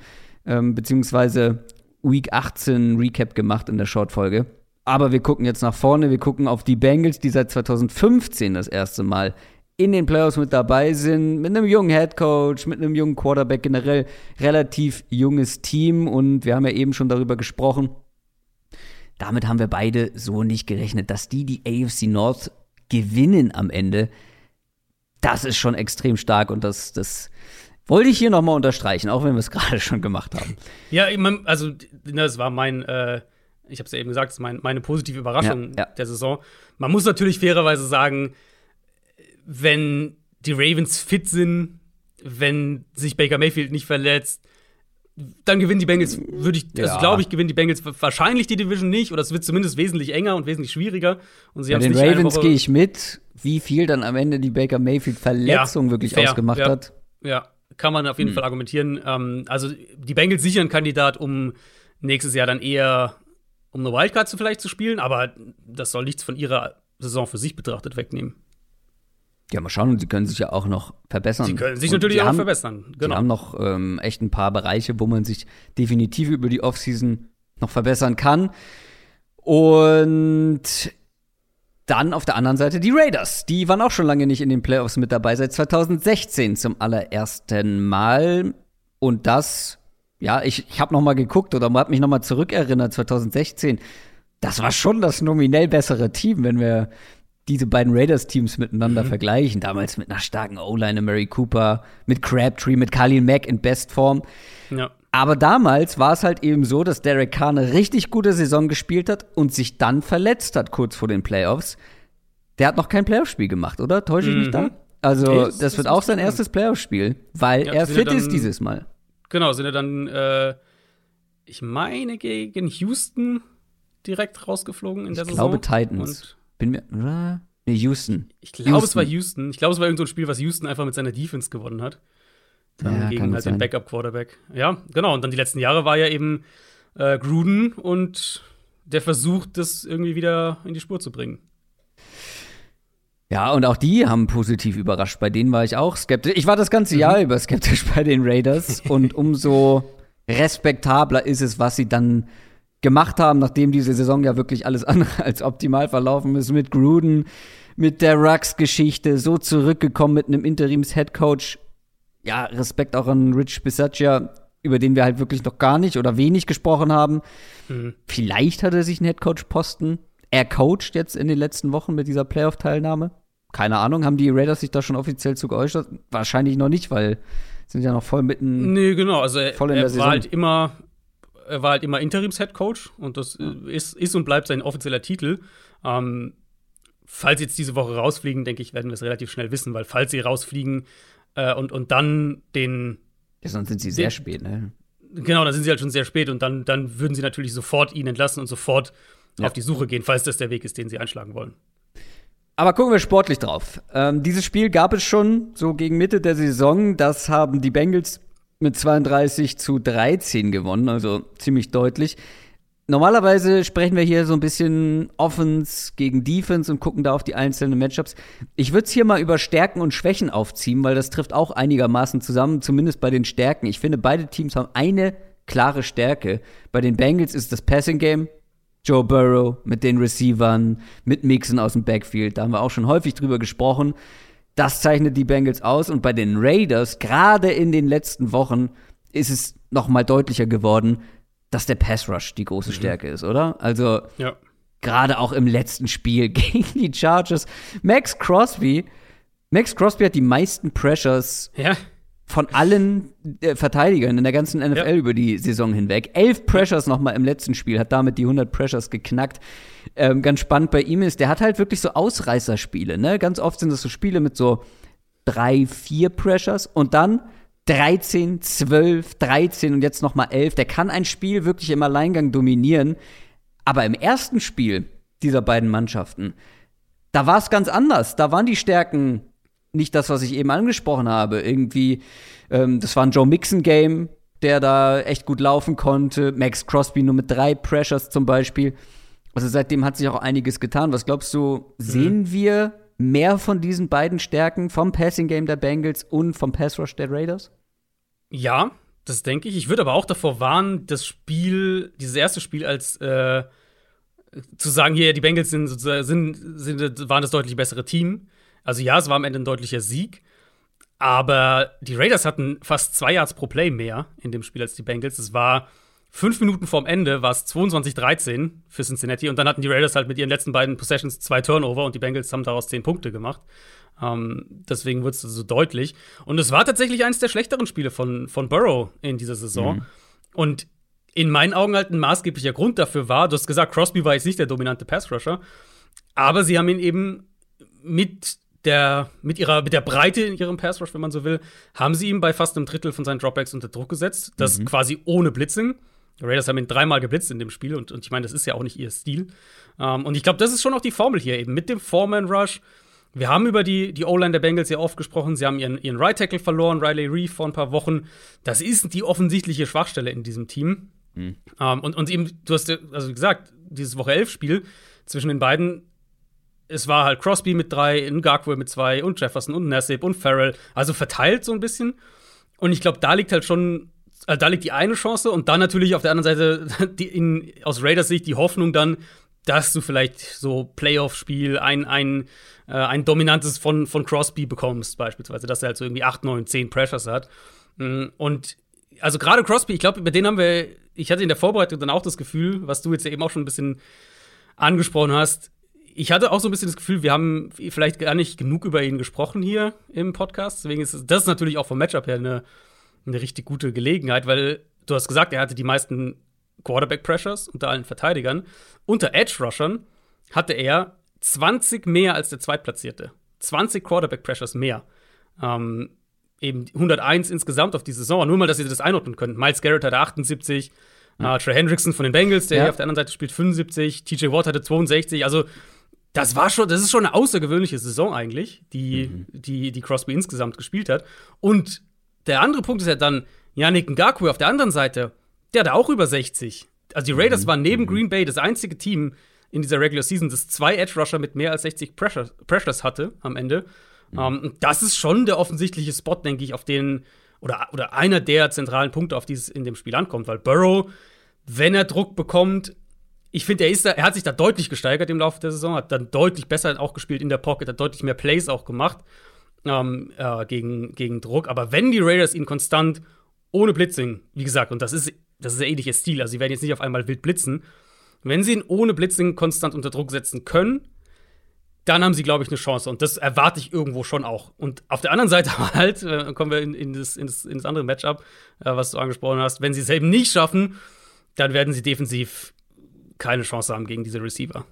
Speaker 2: ähm, beziehungsweise Week 18 Recap gemacht in der Short-Folge. Aber wir gucken jetzt nach vorne, wir gucken auf die Bengals, die seit 2015 das erste Mal in den Playoffs mit dabei sind, mit einem jungen Head Coach, mit einem jungen Quarterback, generell relativ junges Team. Und wir haben ja eben schon darüber gesprochen, damit haben wir beide so nicht gerechnet, dass die die AFC North gewinnen am Ende. Das ist schon extrem stark und das, das wollte ich hier nochmal unterstreichen, auch wenn wir es gerade schon gemacht haben.
Speaker 1: Ja, also das war mein, äh, ich habe es ja eben gesagt, das ist mein, meine positive Überraschung ja, ja. der Saison. Man muss natürlich fairerweise sagen, wenn die Ravens fit sind, wenn sich Baker Mayfield nicht verletzt, dann gewinnen die Bengals, würde ich, also ja. also glaube ich, gewinnen die Bengals wahrscheinlich die Division nicht, oder es wird zumindest wesentlich enger und wesentlich schwieriger. Und
Speaker 2: sie Bei den Ravens gehe ich mit, wie viel dann am Ende die Baker Mayfield-Verletzung ja, wirklich fair, ausgemacht
Speaker 1: ja,
Speaker 2: hat.
Speaker 1: Ja, kann man auf jeden hm. Fall argumentieren. Ähm, also die Bengals sicher ein Kandidat, um nächstes Jahr dann eher um eine Wildcard zu vielleicht zu spielen, aber das soll nichts von ihrer Saison für sich betrachtet wegnehmen.
Speaker 2: Ja, mal schauen, sie können sich ja auch noch verbessern.
Speaker 1: Sie können sich und natürlich auch haben, verbessern.
Speaker 2: Genau. Sie haben noch ähm, echt ein paar Bereiche, wo man sich definitiv über die Offseason noch verbessern kann. Und dann auf der anderen Seite die Raiders. Die waren auch schon lange nicht in den Playoffs mit dabei, seit 2016 zum allerersten Mal. Und das, ja, ich, ich habe noch mal geguckt oder habe mich noch mal zurückerinnert, 2016. Das war schon das nominell bessere Team, wenn wir diese beiden Raiders-Teams miteinander mhm. vergleichen. Damals mit einer starken O-Line, Mary Cooper, mit Crabtree, mit Khalil Mack in Bestform. Ja. Aber damals war es halt eben so, dass Derek Carr eine richtig gute Saison gespielt hat und sich dann verletzt hat kurz vor den Playoffs. Der hat noch kein Playoff-Spiel gemacht, oder? Täusche ich mhm. mich da? Also, das, das, wird auch sein erstes Playoff-Spiel, weil ja, er fit dann, ist dieses Mal.
Speaker 1: Genau, sind er dann, äh, ich meine, gegen Houston direkt rausgeflogen in der
Speaker 2: ich
Speaker 1: Saison.
Speaker 2: Ich glaube Titans. Und bin mir. Oder? Nee, Houston.
Speaker 1: Ich glaube, es war Houston. Ich glaube, es war irgendein so Spiel, was Houston einfach mit seiner Defense gewonnen hat. Dann ja, gegen halt sein. den Backup-Quarterback. Ja, genau. Und dann die letzten Jahre war ja eben äh, Gruden und der versucht, das irgendwie wieder in die Spur zu bringen.
Speaker 2: Ja, und auch die haben positiv überrascht. Bei denen war ich auch skeptisch. Ich war das ganze Jahr mhm. über skeptisch bei den Raiders. und umso respektabler ist es, was sie dann gemacht haben, nachdem diese Saison ja wirklich alles andere als optimal verlaufen ist mit Gruden, mit der Rux-Geschichte, so zurückgekommen mit einem Interims-Headcoach. Ja, Respekt auch an Rich Bisaccia, über den wir halt wirklich noch gar nicht oder wenig gesprochen haben. Mhm. Vielleicht hat er sich einen Headcoach-Posten. Er coacht jetzt in den letzten Wochen mit dieser Playoff-Teilnahme. Keine Ahnung, haben die Raiders sich da schon offiziell zu geäußert? Wahrscheinlich noch nicht, weil sind ja noch voll mitten.
Speaker 1: Nee, genau. Also er, voll in er der Saison. war halt immer, er war halt immer Interims-Headcoach und das ist, ist und bleibt sein offizieller Titel. Ähm, falls jetzt diese Woche rausfliegen, denke ich, werden wir es relativ schnell wissen, weil falls sie rausfliegen äh, und, und dann den.
Speaker 2: Ja, sonst sind sie sehr spät, ne?
Speaker 1: Genau, dann sind sie halt schon sehr spät und dann, dann würden sie natürlich sofort ihn entlassen und sofort ja. auf die Suche gehen, falls das der Weg ist, den sie einschlagen wollen.
Speaker 2: Aber gucken wir sportlich drauf. Ähm, dieses Spiel gab es schon so gegen Mitte der Saison. Das haben die Bengals mit 32 zu 13 gewonnen, also ziemlich deutlich. Normalerweise sprechen wir hier so ein bisschen Offense gegen Defense und gucken da auf die einzelnen Matchups. Ich würde es hier mal über Stärken und Schwächen aufziehen, weil das trifft auch einigermaßen zusammen, zumindest bei den Stärken. Ich finde, beide Teams haben eine klare Stärke. Bei den Bengals ist das Passing Game. Joe Burrow mit den Receivern, mit Mixon aus dem Backfield. Da haben wir auch schon häufig drüber gesprochen. Das zeichnet die Bengals aus. Und bei den Raiders, gerade in den letzten Wochen, ist es noch mal deutlicher geworden dass der Pass Rush die große mhm. Stärke ist, oder? Also ja. gerade auch im letzten Spiel gegen die Chargers. Max Crosby, Max Crosby hat die meisten Pressures ja. Von allen äh, Verteidigern in der ganzen NFL ja. über die Saison hinweg. Elf Pressures noch mal im letzten Spiel, hat damit die 100 Pressures geknackt. Ähm, ganz spannend bei ihm ist, der hat halt wirklich so Ausreißerspiele. Ne? Ganz oft sind das so Spiele mit so drei, vier Pressures und dann 13, 12, 13 und jetzt noch mal 11. Der kann ein Spiel wirklich im Alleingang dominieren. Aber im ersten Spiel dieser beiden Mannschaften, da war es ganz anders. Da waren die Stärken nicht das, was ich eben angesprochen habe. Irgendwie, ähm, das war ein Joe Mixon-Game, der da echt gut laufen konnte. Max Crosby nur mit drei Pressures zum Beispiel. Also seitdem hat sich auch einiges getan. Was glaubst du, sehen mhm. wir mehr von diesen beiden Stärken vom Passing Game der Bengals und vom Pass Rush der Raiders?
Speaker 1: Ja, das denke ich. Ich würde aber auch davor warnen, das Spiel, dieses erste Spiel als äh, zu sagen, hier, die Bengals sind, sind, sind, waren das deutlich bessere Team. Also ja, es war am Ende ein deutlicher Sieg. Aber die Raiders hatten fast zwei Yards pro Play mehr in dem Spiel als die Bengals. Es war fünf Minuten vorm Ende war es 22-13 für Cincinnati und dann hatten die Raiders halt mit ihren letzten beiden Possessions zwei Turnover und die Bengals haben daraus zehn Punkte gemacht. Ähm, deswegen wird es so deutlich. Und es war tatsächlich eines der schlechteren Spiele von, von Burrow in dieser Saison. Mhm. Und in meinen Augen halt ein maßgeblicher Grund dafür war, du hast gesagt, Crosby war jetzt nicht der dominante Pass-Rusher, aber sie haben ihn eben mit der, mit ihrer, mit der Breite in ihrem Pass Rush, wenn man so will, haben sie ihn bei fast einem Drittel von seinen Dropbacks unter Druck gesetzt. Das mhm. quasi ohne Blitzing. Die Raiders haben ihn dreimal geblitzt in dem Spiel und, und ich meine, das ist ja auch nicht ihr Stil. Um, ähm, und ich glaube, das ist schon auch die Formel hier eben mit dem Foreman Rush. Wir haben über die, die O-Line der Bengals ja oft gesprochen. Sie haben ihren, ihren Right Tackle verloren, Riley Reeve, vor ein paar Wochen. Das ist die offensichtliche Schwachstelle in diesem Team. Mhm. Um, ähm, und, und eben, du hast ja also gesagt, dieses Woche 11 Spiel zwischen den beiden, es war halt Crosby mit drei, Ngakwe mit zwei und Jefferson und Nassib und Farrell. Also verteilt so ein bisschen. Und ich glaube, da liegt halt schon also da liegt die eine Chance und dann natürlich auf der anderen Seite die in, aus Raiders Sicht die Hoffnung dann, dass du vielleicht so Playoff-Spiel, ein, ein, äh, ein dominantes von, von Crosby bekommst, beispielsweise, dass er halt so irgendwie 8, 9, 10 Pressures hat. Mm, und also gerade Crosby, ich glaube, über den haben wir, ich hatte in der Vorbereitung dann auch das Gefühl, was du jetzt eben auch schon ein bisschen angesprochen hast, ich hatte auch so ein bisschen das Gefühl, wir haben vielleicht gar nicht genug über ihn gesprochen hier im Podcast. Deswegen ist das natürlich auch vom Matchup her eine eine richtig gute Gelegenheit, weil du hast gesagt, er hatte die meisten Quarterback-Pressures unter allen Verteidigern. Unter Edge-Rushern hatte er 20 mehr als der Zweitplatzierte. 20 Quarterback-Pressures mehr. Ähm, eben 101 insgesamt auf die Saison. Nur mal, dass ihr das einordnen könnt. Miles Garrett hatte 78, mhm. äh, Trey Hendrickson von den Bengals, der ja. hier auf der anderen Seite spielt, 75, TJ Watt hatte 62. Also, das war schon, das ist schon eine außergewöhnliche Saison eigentlich, die, mhm. die, die Crosby insgesamt gespielt hat. Und der andere Punkt ist ja dann, Yannick Ngakwe auf der anderen Seite, der hat auch über 60. Also die Raiders mhm. waren neben mhm. Green Bay das einzige Team in dieser Regular Season, das zwei Edge Rusher mit mehr als 60 Pressures, Pressures hatte am Ende. Mhm. Um, ähm, das ist schon der offensichtliche Spot, denke ich, auf den oder, oder einer der zentralen Punkte, auf die es in dem Spiel ankommt, weil Burrow, wenn er Druck bekommt, ich finde, er, er hat sich da deutlich gesteigert im Laufe der Saison, hat dann deutlich besser auch gespielt in der Pocket, hat deutlich mehr Plays auch gemacht ähm, äh, gegen, gegen Druck. Aber wenn die Raiders ihn konstant ohne Blitzing, wie gesagt, und das ist, das ist ja ähnlicher Stil, also sie werden jetzt nicht auf einmal wild blitzen, wenn sie ihn ohne Blitzing konstant unter Druck setzen können, dann haben sie, glaube ich, eine Chance. Und das erwarte ich irgendwo schon auch. Und auf der anderen Seite halt, äh, kommen wir in, in, das, in, das, in, das, andere Matchup, äh, was du angesprochen hast, wenn sie es eben nicht schaffen, dann werden sie defensiv keine Chance haben gegen diese Receiver.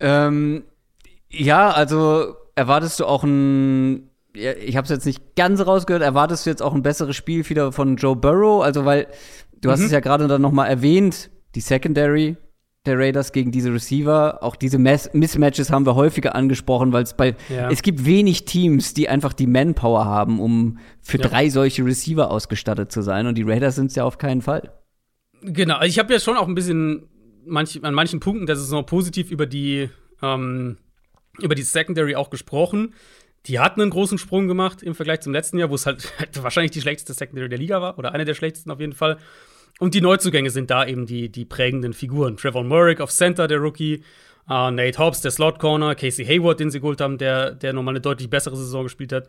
Speaker 2: Ähm, ja, also erwartest du auch ein, ich habe es jetzt nicht ganz rausgehört, erwartest du jetzt auch ein besseres Spiel wieder von Joe Burrow? Also, weil du mhm. hast es ja gerade dann noch mal erwähnt, die Secondary der Raiders gegen diese Receiver. Auch diese Miss Mismatches haben wir häufiger angesprochen, weil es bei ja. es gibt wenig Teams, die einfach die Manpower haben, um für ja. drei solche Receiver ausgestattet zu sein. Und die Raiders sind es ja auf keinen Fall.
Speaker 1: Genau, also ich habe ja schon auch ein bisschen manch, an manchen Punkten das ist noch positiv über die ähm, über die Secondary auch gesprochen. Die hatten einen großen Sprung gemacht im Vergleich zum letzten Jahr, wo es halt wahrscheinlich die schlechteste Secondary der Liga war oder eine der schlechtesten auf jeden Fall. Und die Neuzugänge sind da eben die, die prägenden Figuren. Trevor Murray auf Center, der Rookie. Uh, Nate Hobbs, der Slot Corner. Casey Hayward, den sie geholt haben, der, der nochmal eine deutlich bessere Saison gespielt hat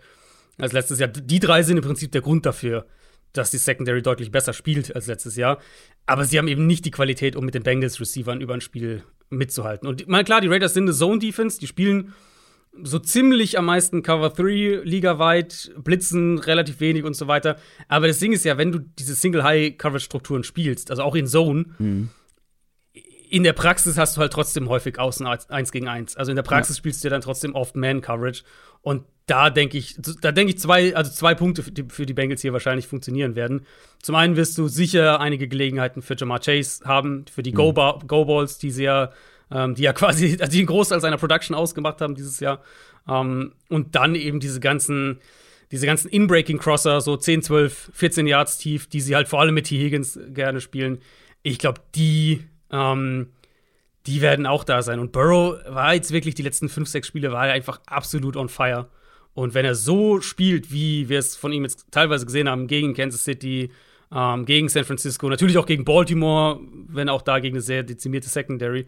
Speaker 1: als letztes Jahr. Die drei sind im Prinzip der Grund dafür, dass die Secondary deutlich besser spielt als letztes Jahr. Aber sie haben eben nicht die Qualität, um mit den Bengals-Receivern über ein Spiel mitzuhalten. Und mal klar, die Raiders sind eine Zone-Defense, die spielen so ziemlich am meisten Cover 3 ligaweit, blitzen relativ wenig und so weiter. Aber das Ding ist ja, wenn du diese Single-High-Coverage-Strukturen spielst, also auch in Zone, mhm. in der Praxis hast du halt trotzdem häufig außen eins gegen eins. Also in der Praxis ja. spielst du ja dann trotzdem oft Man-Coverage. Und da denke ich, da denke ich zwei, also zwei Punkte für die, für die, Bengals hier wahrscheinlich funktionieren werden. Zum einen wirst du sicher einige Gelegenheiten für Jamar Chase haben, für die mhm. Go-Balls, die ja ähm, die ja quasi, also die einen Großteil seiner Production ausgemacht haben dieses Jahr. Ähm, und dann eben diese ganzen, diese ganzen In-Breaking-Crosser, so 10, 12, 14 Yards tief, die sie halt vor allem mit T. Higgins gerne spielen. Ich glaube, die, ähm, die werden auch da sein. Und Burrow war jetzt wirklich die letzten 5, 6 Spiele, war er einfach absolut on fire. Und wenn er so spielt, wie wir es von ihm jetzt teilweise gesehen haben, gegen Kansas City, ähm, gegen San Francisco, natürlich auch gegen Baltimore, wenn auch da gegen eine sehr dezimierte Secondary,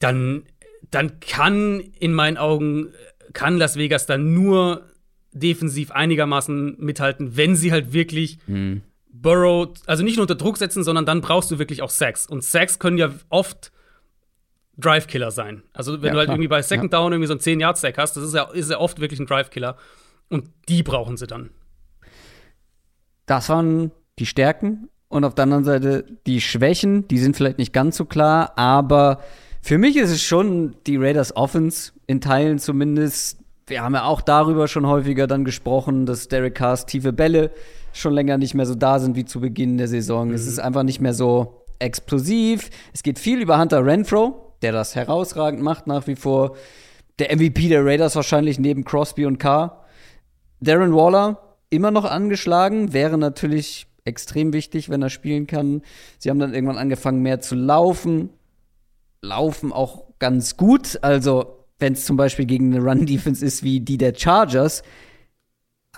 Speaker 1: dann, dann kann in meinen Augen, kann Las Vegas dann nur defensiv einigermaßen mithalten, wenn sie halt wirklich mhm. Burrow, also nicht nur unter Druck setzen, sondern dann brauchst du wirklich auch Sacks. Und Sacks können ja oft Drive-Killer sein. Also wenn ja, du halt klar. irgendwie bei Second ja. Down irgendwie so einen 10-Yard-Sack hast, das ist ja, ist ja oft wirklich ein Drive-Killer. Und die brauchen sie dann.
Speaker 2: Das waren die Stärken. Und auf der anderen Seite die Schwächen, die sind vielleicht nicht ganz so klar, aber für mich ist es schon die Raiders Offense, in Teilen zumindest. Wir haben ja auch darüber schon häufiger dann gesprochen, dass Derek Carrs tiefe Bälle schon länger nicht mehr so da sind wie zu Beginn der Saison. Mhm. Es ist einfach nicht mehr so explosiv. Es geht viel über Hunter Renfro, der das herausragend macht nach wie vor. Der MVP der Raiders wahrscheinlich neben Crosby und Carr. Darren Waller immer noch angeschlagen, wäre natürlich extrem wichtig, wenn er spielen kann. Sie haben dann irgendwann angefangen, mehr zu laufen laufen auch ganz gut. Also, wenn es zum Beispiel gegen eine Run-Defense ist wie die der Chargers.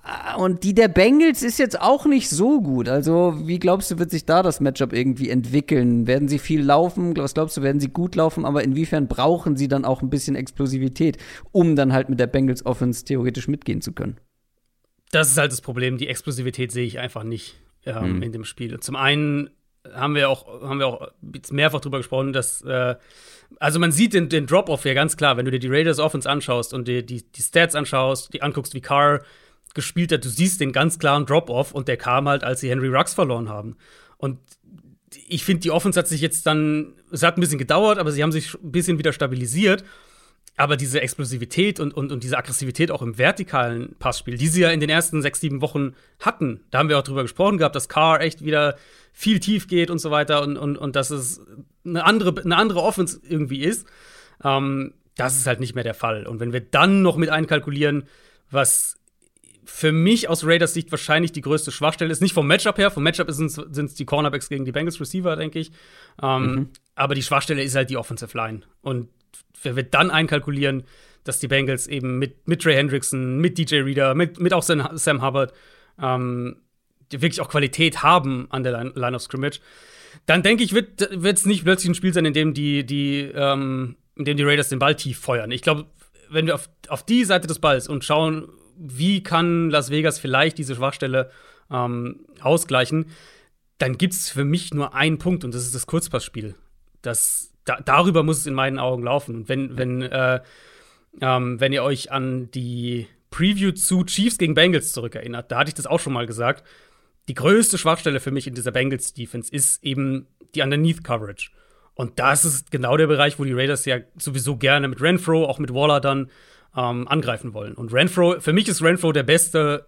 Speaker 2: Ah, und die der Bengals ist jetzt auch nicht so gut. Also, wie glaubst du, wird sich da das Matchup irgendwie entwickeln? Werden sie viel laufen? Was glaubst du, werden sie gut laufen? Aber inwiefern brauchen sie dann auch ein bisschen Explosivität, um dann halt mit der Bengals Offense theoretisch mitgehen zu können?
Speaker 1: Das ist halt das Problem. Die Explosivität sehe ich einfach nicht ähm, hm. in dem Spiel. Zum einen haben wir auch, haben wir auch mehrfach drüber gesprochen, dass, äh, also man sieht den, den Drop-Off ja ganz klar, wenn du dir die Raiders Offense anschaust und dir die, die Stats anschaust, die anguckst, wie Carr gespielt hat, du siehst den ganz klaren Drop-Off und der kam halt, als sie Henry Rux verloren haben. Und ich finde, die Offense hat sich jetzt dann, es hat ein bisschen gedauert, aber sie haben sich ein bisschen wieder stabilisiert. Aber diese Explosivität und, und, und diese Aggressivität auch im vertikalen Passspiel, die sie ja in den ersten sechs, sieben Wochen hatten, da haben wir auch drüber gesprochen gehabt, dass Carr echt wieder viel tief geht und so weiter und, und, und dass es eine andere, eine andere Offense irgendwie ist. Ähm, das ist halt nicht mehr der Fall. Und wenn wir dann noch mit einkalkulieren, was für mich aus Raiders Sicht wahrscheinlich die größte Schwachstelle ist, nicht vom Matchup her, vom Matchup sind es die Cornerbacks gegen die Bengals Receiver, denke ich. Ähm, mhm. Aber die Schwachstelle ist halt die Offensive Line. Und wenn wir dann einkalkulieren, dass die Bengals eben mit, mit Trey Hendrickson, mit DJ Reader, mit, mit auch Sam, Hubbard ähm, wirklich auch Qualität haben an der Line, Line of Scrimmage, dann denke ich, wird es nicht plötzlich ein Spiel sein, in dem die, die, ähm, in dem die Raiders den Ball tief feuern. Ich glaube, wenn wir auf, auf die Seite des Balls und schauen, wie kann Las Vegas vielleicht diese Schwachstelle ähm, ausgleichen, dann gibt es für mich nur einen Punkt und das ist das Kurzpassspiel. Das, da, darüber muss es in meinen Augen laufen. Und wenn, wenn, äh, ähm, wenn ihr euch an die Preview zu Chiefs gegen Bengals zurückerinnert, da hatte ich das auch schon mal gesagt. Die größte Schwachstelle für mich in dieser Bengals Defense ist eben die Underneath Coverage. Und das ist genau der Bereich, wo die Raiders ja sowieso gerne mit Renfro, auch mit Waller dann ähm, angreifen wollen. Und Renfro, für mich ist Renfro der beste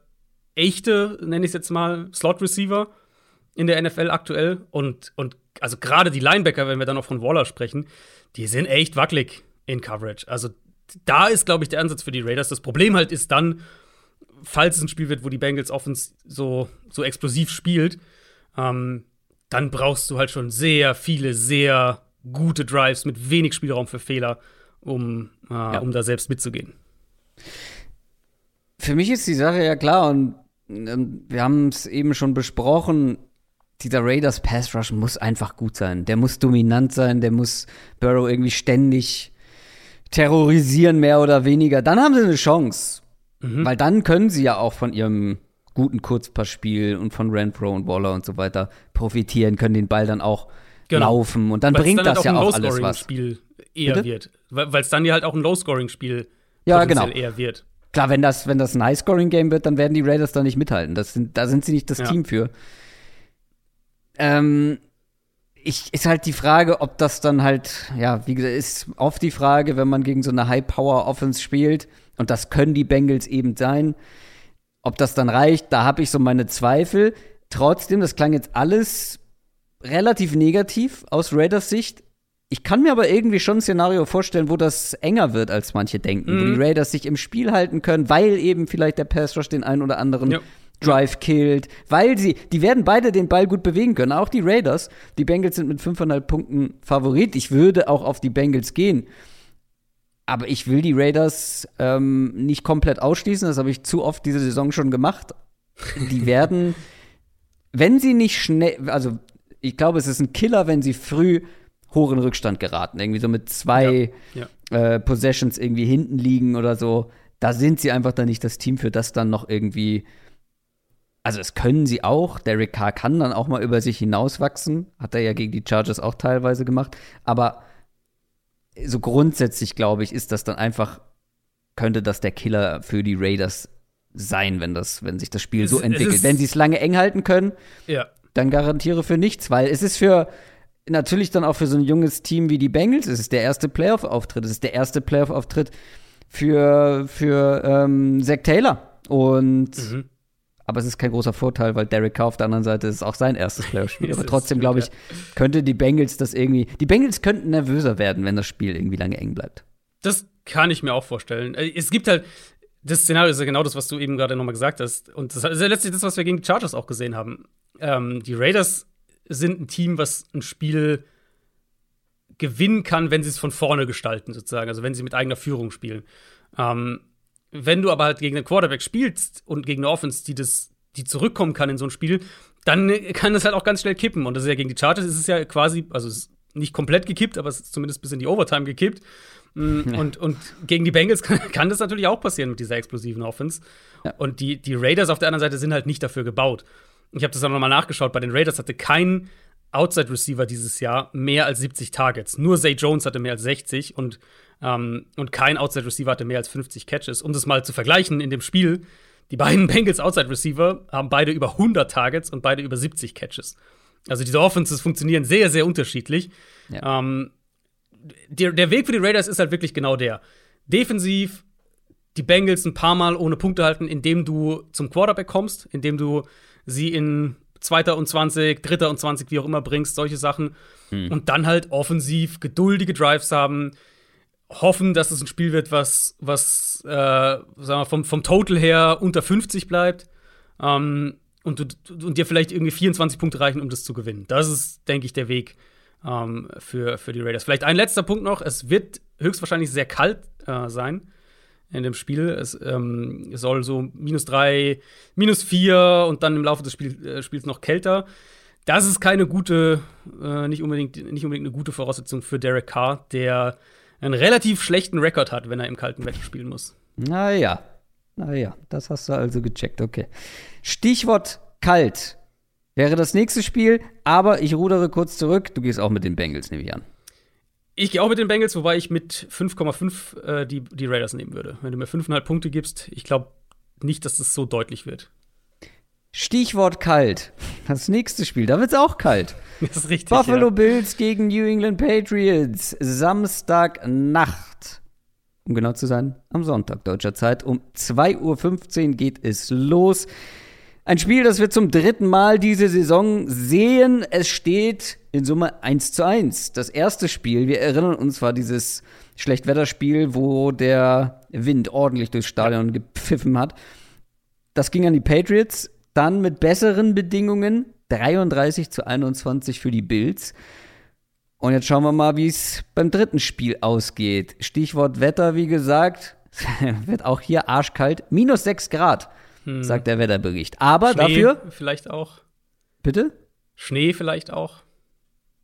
Speaker 1: echte, nenne ich es jetzt mal, Slot Receiver in der NFL aktuell. Und, und also gerade die Linebacker, wenn wir dann noch von Waller sprechen, die sind echt wackelig in Coverage. Also da ist, glaube ich, der Ansatz für die Raiders. Das Problem halt ist dann, falls es ein Spiel wird, wo die Bengals Offense so, so explosiv spielt, ähm, dann brauchst du halt schon sehr viele, sehr gute Drives mit wenig Spielraum für Fehler, um, äh, ja. um da selbst mitzugehen.
Speaker 2: Für mich ist die Sache ja klar und ähm, wir haben es eben schon besprochen. Dieser Raiders Pass Rush muss einfach gut sein. Der muss dominant sein, der muss Burrow irgendwie ständig terrorisieren, mehr oder weniger. Dann haben sie eine Chance. Mhm. Weil dann können sie ja auch von ihrem guten Kurzpassspiel und von Renfro und Waller und so weiter profitieren, können den Ball dann auch genau. laufen und dann Weil's bringt dann das halt ja auch alles was.
Speaker 1: Spiel eher Bitte? wird, weil es dann ja halt auch ein Low-Scoring-Spiel ja, genau. eher wird.
Speaker 2: Klar, wenn das, wenn das ein High-Scoring-Game wird, dann werden die Raiders da nicht mithalten. Das sind, da sind sie nicht das ja. Team für. Ähm, ich, ist halt die Frage, ob das dann halt, ja, wie gesagt, ist oft die Frage, wenn man gegen so eine High-Power-Offense spielt, und das können die Bengals eben sein, ob das dann reicht, da habe ich so meine Zweifel. Trotzdem, das klang jetzt alles relativ negativ aus Raiders Sicht. Ich kann mir aber irgendwie schon ein Szenario vorstellen, wo das enger wird, als manche denken. Mhm. Wo die mhm. Raiders sich im Spiel halten können, weil eben vielleicht der Pass Rush den einen oder anderen ja. Drive killt, weil sie, die werden beide den Ball gut bewegen können. Auch die Raiders. Die Bengals sind mit 5,5 Punkten Favorit. Ich würde auch auf die Bengals gehen. Aber ich will die Raiders ähm, nicht komplett ausschließen. Das habe ich zu oft diese Saison schon gemacht. Die werden, wenn sie nicht schnell, also ich glaube, es ist ein Killer, wenn sie früh hoch in Rückstand geraten. Irgendwie so mit zwei ja, ja. Äh, Possessions irgendwie hinten liegen oder so. Da sind sie einfach dann nicht das Team, für das dann noch irgendwie. Also, es können sie auch. Derek Carr kann dann auch mal über sich hinauswachsen. Hat er ja gegen die Chargers auch teilweise gemacht. Aber so grundsätzlich, glaube ich, ist das dann einfach, könnte das der Killer für die Raiders sein, wenn das, wenn sich das Spiel es, so entwickelt. Wenn sie es lange eng halten können, ja. dann garantiere für nichts, weil es ist für natürlich dann auch für so ein junges Team wie die Bengals, es ist der erste Playoff-Auftritt, es ist der erste Playoff-Auftritt für, für ähm, Zach Taylor. Und mhm. Aber es ist kein großer Vorteil, weil Derek Carr auf der anderen Seite ist auch sein erstes Playoff-Spiel. Aber trotzdem, glaube ich, könnte die Bengals das irgendwie. Die Bengals könnten nervöser werden, wenn das Spiel irgendwie lange eng bleibt.
Speaker 1: Das kann ich mir auch vorstellen. Äh, es gibt halt. Das Szenario ist ja genau das, was du eben gerade nochmal gesagt hast. Und das ist ja letztlich das, was wir gegen die Chargers auch gesehen haben. Ähm, die Raiders sind ein Team, was ein Spiel gewinnen kann, wenn sie es von vorne gestalten, sozusagen. Also wenn sie mit eigener Führung spielen. Ähm, wenn du aber halt gegen einen Quarterback spielst und gegen eine Offense, die das, die zurückkommen kann in so ein Spiel, dann kann das halt auch ganz schnell kippen. Und das ist ja gegen die Chargers ist es ja quasi, also es ist nicht komplett gekippt, aber es ist zumindest bis in die Overtime gekippt. Mm, ja. Und, und gegen die Bengals kann, kann, das natürlich auch passieren mit dieser explosiven Offense. Ja. Und die, die Raiders auf der anderen Seite sind halt nicht dafür gebaut. Ich habe das auch nochmal nachgeschaut. Bei den Raiders hatte kein Outside Receiver dieses Jahr mehr als 70 Targets. Nur Zay Jones hatte mehr als 60 und ähm, und kein Outside Receiver hatte mehr als 50 Catches. Um das mal zu vergleichen in dem Spiel, die beiden Bengals Outside Receiver haben beide über 100 Targets und beide über 70 Catches. Also diese Offenses funktionieren sehr, sehr unterschiedlich. Ja. Ähm, der, der Weg für die Raiders ist halt wirklich genau der. Defensiv die Bengals ein paar Mal ohne Punkte halten, indem du zum Quarterback kommst, indem du sie in Zweiter und 20, Dritter und 20, wie auch immer bringst, solche Sachen. Hm. Und dann halt offensiv geduldige Drives haben, hoffen, dass es ein Spiel wird, was, was äh, sagen wir, vom, vom Total her unter 50 bleibt. Ähm, und, du, und dir vielleicht irgendwie 24 Punkte reichen, um das zu gewinnen. Das ist, denke ich, der Weg ähm, für, für die Raiders. Vielleicht ein letzter Punkt noch. Es wird höchstwahrscheinlich sehr kalt äh, sein in dem Spiel. Es ähm, soll so minus drei, minus vier und dann im Laufe des Spiel, äh, Spiels noch kälter. Das ist keine gute, äh, nicht, unbedingt, nicht unbedingt eine gute Voraussetzung für Derek Carr, der einen relativ schlechten Rekord hat, wenn er im kalten Wetter spielen muss.
Speaker 2: Naja, naja, das hast du also gecheckt, okay. Stichwort kalt wäre das nächste Spiel, aber ich rudere kurz zurück. Du gehst auch mit den Bengals, nehme ich an.
Speaker 1: Ich gehe auch mit den Bengals, wobei ich mit 5,5 äh, die, die Raiders nehmen würde. Wenn du mir 5,5 Punkte gibst, ich glaube nicht, dass das so deutlich wird.
Speaker 2: Stichwort kalt. Das nächste Spiel, da wird es auch kalt.
Speaker 1: Das ist richtig.
Speaker 2: Buffalo
Speaker 1: ja.
Speaker 2: Bills gegen New England Patriots. Samstagnacht. Um genau zu sein, am Sonntag deutscher Zeit. Um 2.15 Uhr geht es los. Ein Spiel, das wir zum dritten Mal diese Saison sehen. Es steht in Summe 1 zu 1. Das erste Spiel, wir erinnern uns, war dieses Schlechtwetterspiel, wo der Wind ordentlich durchs Stadion gepfiffen hat. Das ging an die Patriots. Dann mit besseren Bedingungen 33 zu 21 für die Bills. Und jetzt schauen wir mal, wie es beim dritten Spiel ausgeht. Stichwort Wetter, wie gesagt, wird auch hier arschkalt. Minus 6 Grad, hm. sagt der Wetterbericht. Aber
Speaker 1: Schnee
Speaker 2: dafür.
Speaker 1: Vielleicht auch.
Speaker 2: Bitte?
Speaker 1: Schnee vielleicht auch.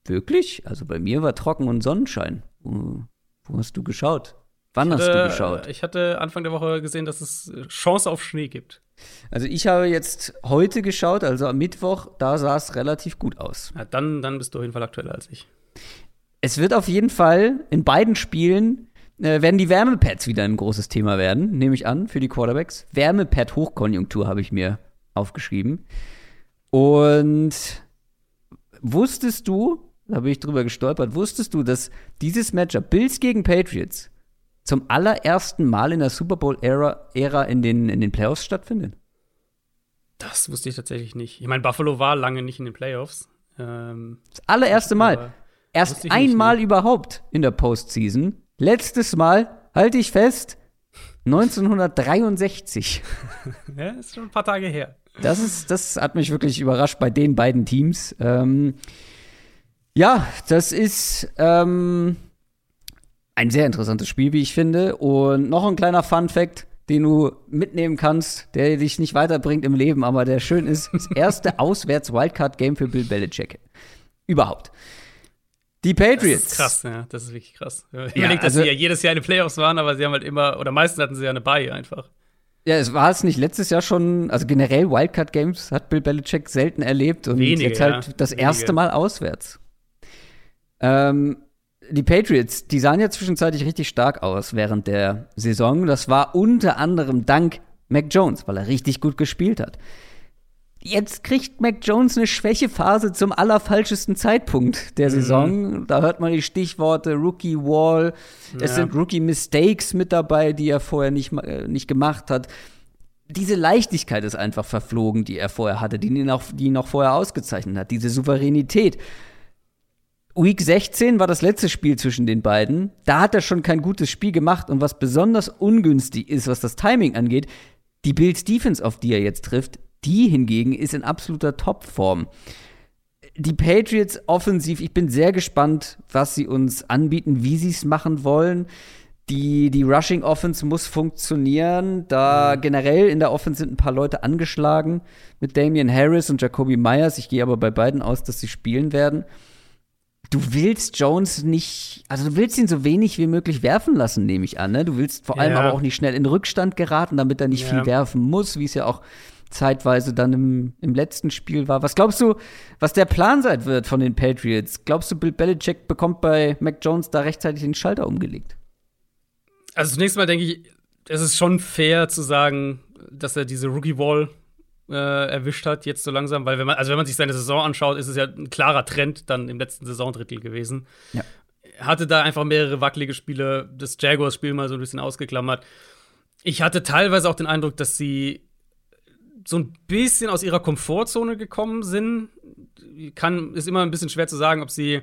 Speaker 2: Wirklich? Also bei mir war Trocken und Sonnenschein. Wo, wo hast du geschaut? Wann
Speaker 1: hatte,
Speaker 2: hast du geschaut?
Speaker 1: Ich hatte Anfang der Woche gesehen, dass es Chance auf Schnee gibt.
Speaker 2: Also ich habe jetzt heute geschaut, also am Mittwoch, da sah es relativ gut aus.
Speaker 1: Ja, dann, dann bist du auf jeden Fall aktueller als ich.
Speaker 2: Es wird auf jeden Fall in beiden Spielen äh, werden die Wärmepads wieder ein großes Thema werden, nehme ich an, für die Quarterbacks. Wärmepad-Hochkonjunktur habe ich mir aufgeschrieben. Und wusstest du, da bin ich drüber gestolpert, wusstest du, dass dieses Matchup Bills gegen Patriots zum allerersten Mal in der Super Bowl-Ära Ära in, den, in den Playoffs stattfindet?
Speaker 1: Das wusste ich tatsächlich nicht. Ich meine, Buffalo war lange nicht in den Playoffs. Ähm,
Speaker 2: das allererste Mal. Erst einmal nicht, überhaupt in der Postseason. Letztes Mal, halte ich fest, 1963.
Speaker 1: ja, ist schon ein paar Tage her.
Speaker 2: Das, ist, das hat mich wirklich überrascht bei den beiden Teams. Ähm, ja, das ist ähm, ein sehr interessantes Spiel, wie ich finde. Und noch ein kleiner Fun-Fact, den du mitnehmen kannst, der dich nicht weiterbringt im Leben, aber der schön ist: das erste Auswärts-Wildcard-Game für Bill Belichick. Überhaupt. Die Patriots.
Speaker 1: Das ist krass, ja, das ist wirklich krass. Ja, Überlegt, dass also, sie ja jedes Jahr in den Playoffs waren, aber sie haben halt immer, oder meistens hatten sie ja eine Bye einfach.
Speaker 2: Ja, es war es nicht letztes Jahr schon, also generell Wildcard Games hat Bill Belichick selten erlebt und Wenige, jetzt halt ja. das Wenige. erste Mal auswärts. Ähm, die Patriots, die sahen ja zwischenzeitlich richtig stark aus während der Saison. Das war unter anderem dank Mac Jones, weil er richtig gut gespielt hat. Jetzt kriegt Mac Jones eine Schwächephase zum allerfalschesten Zeitpunkt der mhm. Saison. Mhm. Da hört man die Stichworte Rookie Wall. Ja. Es sind Rookie Mistakes mit dabei, die er vorher nicht, äh, nicht gemacht hat. Diese Leichtigkeit ist einfach verflogen, die er vorher hatte, die ihn, auch, die ihn auch vorher ausgezeichnet hat. Diese Souveränität. Week 16 war das letzte Spiel zwischen den beiden. Da hat er schon kein gutes Spiel gemacht. Und was besonders ungünstig ist, was das Timing angeht, die Bills Defense, auf die er jetzt trifft, die hingegen ist in absoluter Topform. Die Patriots offensiv, ich bin sehr gespannt, was sie uns anbieten, wie sie es machen wollen. Die, die Rushing Offense muss funktionieren. Da mhm. generell in der Offense sind ein paar Leute angeschlagen mit Damian Harris und Jacoby Myers. Ich gehe aber bei beiden aus, dass sie spielen werden. Du willst Jones nicht, also du willst ihn so wenig wie möglich werfen lassen, nehme ich an. Ne? Du willst vor allem ja. aber auch nicht schnell in Rückstand geraten, damit er nicht ja. viel werfen muss, wie es ja auch zeitweise dann im, im letzten Spiel war. Was glaubst du, was der Plan sein wird von den Patriots? Glaubst du, Bill Belichick bekommt bei Mac Jones da rechtzeitig den Schalter umgelegt?
Speaker 1: Also zunächst mal denke ich, es ist schon fair zu sagen, dass er diese Rookie Wall äh, erwischt hat jetzt so langsam, weil wenn man also wenn man sich seine Saison anschaut, ist es ja ein klarer Trend dann im letzten Saisondrittel gewesen. Ja. Hatte da einfach mehrere wackelige Spiele, das Jaguars-Spiel mal so ein bisschen ausgeklammert. Ich hatte teilweise auch den Eindruck, dass sie so ein bisschen aus ihrer Komfortzone gekommen sind. Kann, ist immer ein bisschen schwer zu sagen, ob sie,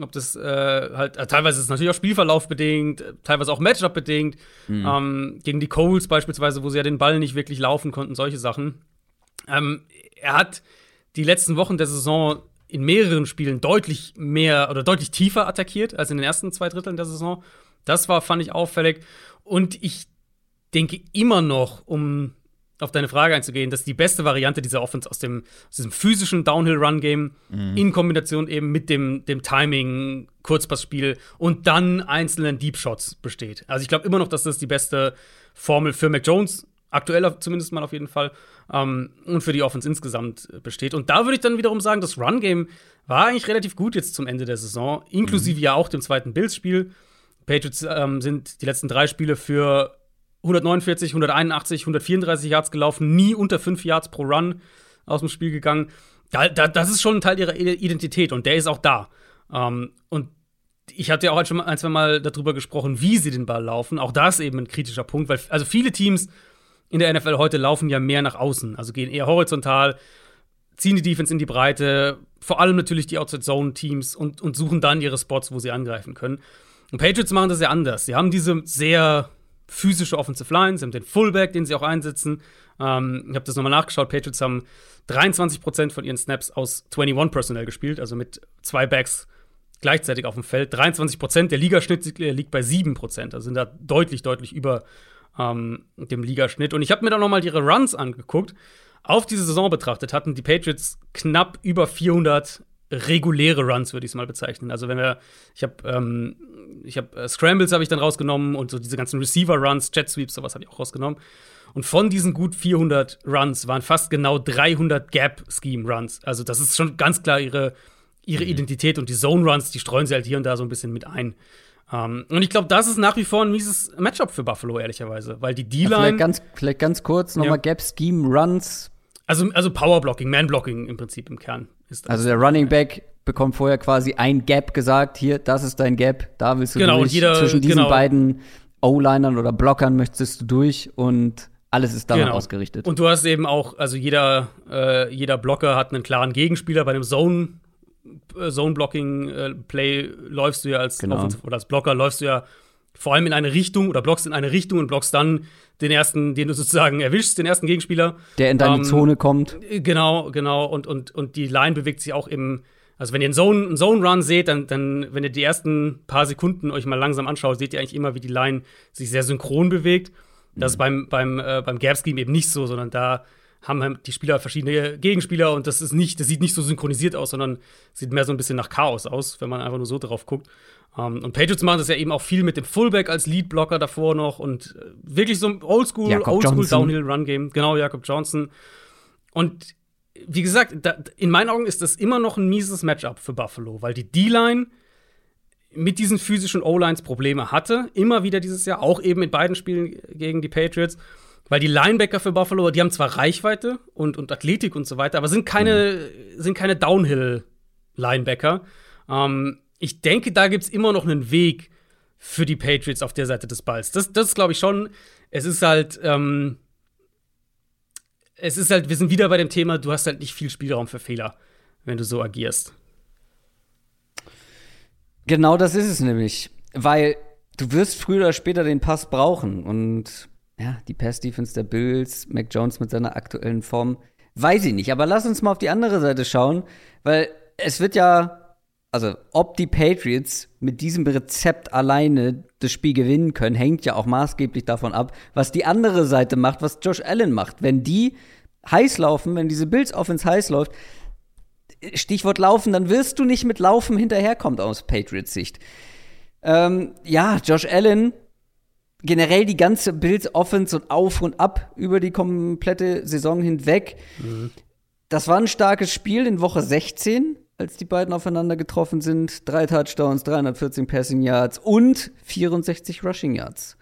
Speaker 1: ob das äh, halt, äh, teilweise ist es natürlich auch Spielverlauf bedingt, teilweise auch Matchup bedingt. Mhm. Ähm, gegen die Coles beispielsweise, wo sie ja den Ball nicht wirklich laufen konnten, solche Sachen. Ähm, er hat die letzten Wochen der Saison in mehreren Spielen deutlich mehr oder deutlich tiefer attackiert als in den ersten zwei Dritteln der Saison. Das war, fand ich, auffällig. Und ich denke immer noch, um auf deine Frage einzugehen, dass die beste Variante dieser Offense aus, dem, aus diesem physischen Downhill-Run-Game mhm. in Kombination eben mit dem, dem Timing, Kurzpassspiel und dann einzelnen Deep Shots besteht. Also ich glaube immer noch, dass das die beste Formel für Mac Jones, aktuell zumindest mal auf jeden Fall, ähm, und für die Offense insgesamt besteht. Und da würde ich dann wiederum sagen, das Run-Game war eigentlich relativ gut jetzt zum Ende der Saison, inklusive mhm. ja auch dem zweiten Bills-Spiel. Patriots ähm, sind die letzten drei Spiele für 149, 181, 134 Yards gelaufen, nie unter 5 Yards pro Run aus dem Spiel gegangen. Da, da, das ist schon ein Teil ihrer Identität und der ist auch da. Ähm, und ich hatte ja auch schon ein, zwei Mal darüber gesprochen, wie sie den Ball laufen. Auch das eben ein kritischer Punkt, weil also viele Teams in der NFL heute laufen ja mehr nach außen, also gehen eher horizontal, ziehen die Defense in die Breite, vor allem natürlich die Outside-Zone-Teams und, und suchen dann ihre Spots, wo sie angreifen können. Und Patriots machen das ja anders. Sie haben diese sehr physische Offensive Line, sie haben den Fullback, den sie auch einsetzen. Ähm, ich habe das nochmal nachgeschaut. Patriots haben 23% von ihren Snaps aus 21 Personell gespielt, also mit zwei Backs gleichzeitig auf dem Feld. 23%, der Ligaschnitt liegt bei 7%, also sind da deutlich, deutlich über ähm, dem Ligaschnitt. Und ich habe mir dann nochmal ihre Runs angeguckt. Auf diese Saison betrachtet hatten die Patriots knapp über 400 reguläre Runs, würde ich es mal bezeichnen. Also wenn wir, ich habe, ähm, ich habe äh, Scrambles habe ich dann rausgenommen und so diese ganzen Receiver-Runs, Jet Sweeps, sowas habe ich auch rausgenommen. Und von diesen gut 400 Runs waren fast genau 300 Gap-Scheme-Runs. Also das ist schon ganz klar ihre, ihre mhm. Identität und die Zone-Runs, die streuen sie halt hier und da so ein bisschen mit ein. Um, ähm, und ich glaube, das ist nach wie vor ein mieses Matchup für Buffalo, ehrlicherweise. Weil die D-Line. Ja,
Speaker 2: vielleicht, ganz, vielleicht ganz kurz nochmal ja. Gap-Scheme-Runs.
Speaker 1: Also, also Power-Blocking, Man-Blocking im Prinzip im Kern.
Speaker 2: Ist also der Running Back bekommt vorher quasi ein Gap gesagt. Hier, das ist dein Gap. Da willst du genau, durch. Jeder, Zwischen diesen genau. beiden O-Linern oder Blockern möchtest du durch und alles ist danach genau. ausgerichtet.
Speaker 1: Und du hast eben auch, also jeder, äh, jeder Blocker hat einen klaren Gegenspieler. Bei einem Zone, äh, Zone-Blocking-Play äh, läufst du ja als
Speaker 2: genau.
Speaker 1: oder als Blocker läufst du ja vor allem in eine Richtung oder blockst in eine Richtung und blockst dann den ersten, den du sozusagen erwischst, den ersten Gegenspieler.
Speaker 2: Der in deine ähm, Zone kommt.
Speaker 1: Genau, genau. Und, und, und die Line bewegt sich auch im, also wenn ihr einen Zone, einen Zone Run seht, dann, dann, wenn ihr die ersten paar Sekunden euch mal langsam anschaut, seht ihr eigentlich immer, wie die Line sich sehr synchron bewegt. Das mhm. ist beim, beim, äh, beim Gap Scheme eben nicht so, sondern da haben halt die Spieler verschiedene Gegenspieler und das ist nicht, das sieht nicht so synchronisiert aus, sondern sieht mehr so ein bisschen nach Chaos aus, wenn man einfach nur so drauf guckt. Um, ähm, und Patriots machen das ja eben auch viel mit dem Fullback als Leadblocker davor noch und äh, wirklich so ein Oldschool, Oldschool Downhill Run Game. Genau, Jakob Johnson. Und wie gesagt, da, in meinen Augen ist das immer noch ein mieses Matchup für Buffalo, weil die D-Line mit diesen physischen O-Lines Probleme hatte. Immer wieder dieses Jahr, auch eben in beiden Spielen gegen die Patriots. Weil die Linebacker für Buffalo, die haben zwar Reichweite und, und Athletik und so weiter, aber sind keine, mhm. sind keine Downhill-Linebacker. Ähm, ich denke, da gibt es immer noch einen Weg für die Patriots auf der Seite des Balls. Das, das glaube ich schon. Es ist halt, ähm, es ist halt, wir sind wieder bei dem Thema, du hast halt nicht viel Spielraum für Fehler, wenn du so agierst.
Speaker 2: Genau das ist es nämlich, weil du wirst früher oder später den Pass brauchen und ja, die Pass-Defense der Bills, Mac Jones mit seiner aktuellen Form, weiß ich nicht. Aber lass uns mal auf die andere Seite schauen, weil es wird ja also ob die Patriots mit diesem Rezept alleine das Spiel gewinnen können, hängt ja auch maßgeblich davon ab, was die andere Seite macht, was Josh Allen macht. Wenn die heiß laufen, wenn diese Bills Offense heiß läuft, Stichwort laufen, dann wirst du nicht mit Laufen hinterherkommen aus Patriots Sicht. Ähm, ja, Josh Allen, generell die ganze Bills Offense und auf und ab über die komplette Saison hinweg. Mhm. Das war ein starkes Spiel in Woche 16 als die beiden aufeinander getroffen sind. Drei Touchdowns, 314 Passing Yards und 64 Rushing Yards.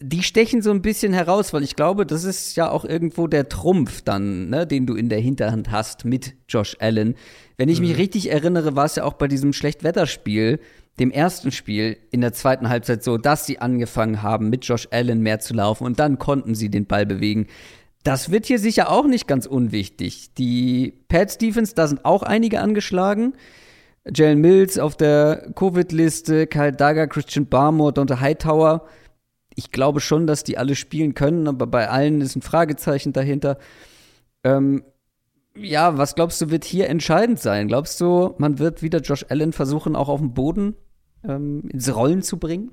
Speaker 2: Die stechen so ein bisschen heraus, weil ich glaube, das ist ja auch irgendwo der Trumpf dann, ne, den du in der Hinterhand hast mit Josh Allen. Wenn ich mhm. mich richtig erinnere, war es ja auch bei diesem Schlechtwetterspiel, dem ersten Spiel in der zweiten Halbzeit so, dass sie angefangen haben, mit Josh Allen mehr zu laufen und dann konnten sie den Ball bewegen. Das wird hier sicher auch nicht ganz unwichtig. Die Pat Stevens, da sind auch einige angeschlagen. Jalen Mills auf der Covid-Liste, Kyle Dagger, Christian Barmore, Dante Hightower. Ich glaube schon, dass die alle spielen können, aber bei allen ist ein Fragezeichen dahinter. Ähm, ja, was glaubst du, wird hier entscheidend sein? Glaubst du, man wird wieder Josh Allen versuchen, auch auf dem Boden ähm, ins Rollen zu bringen?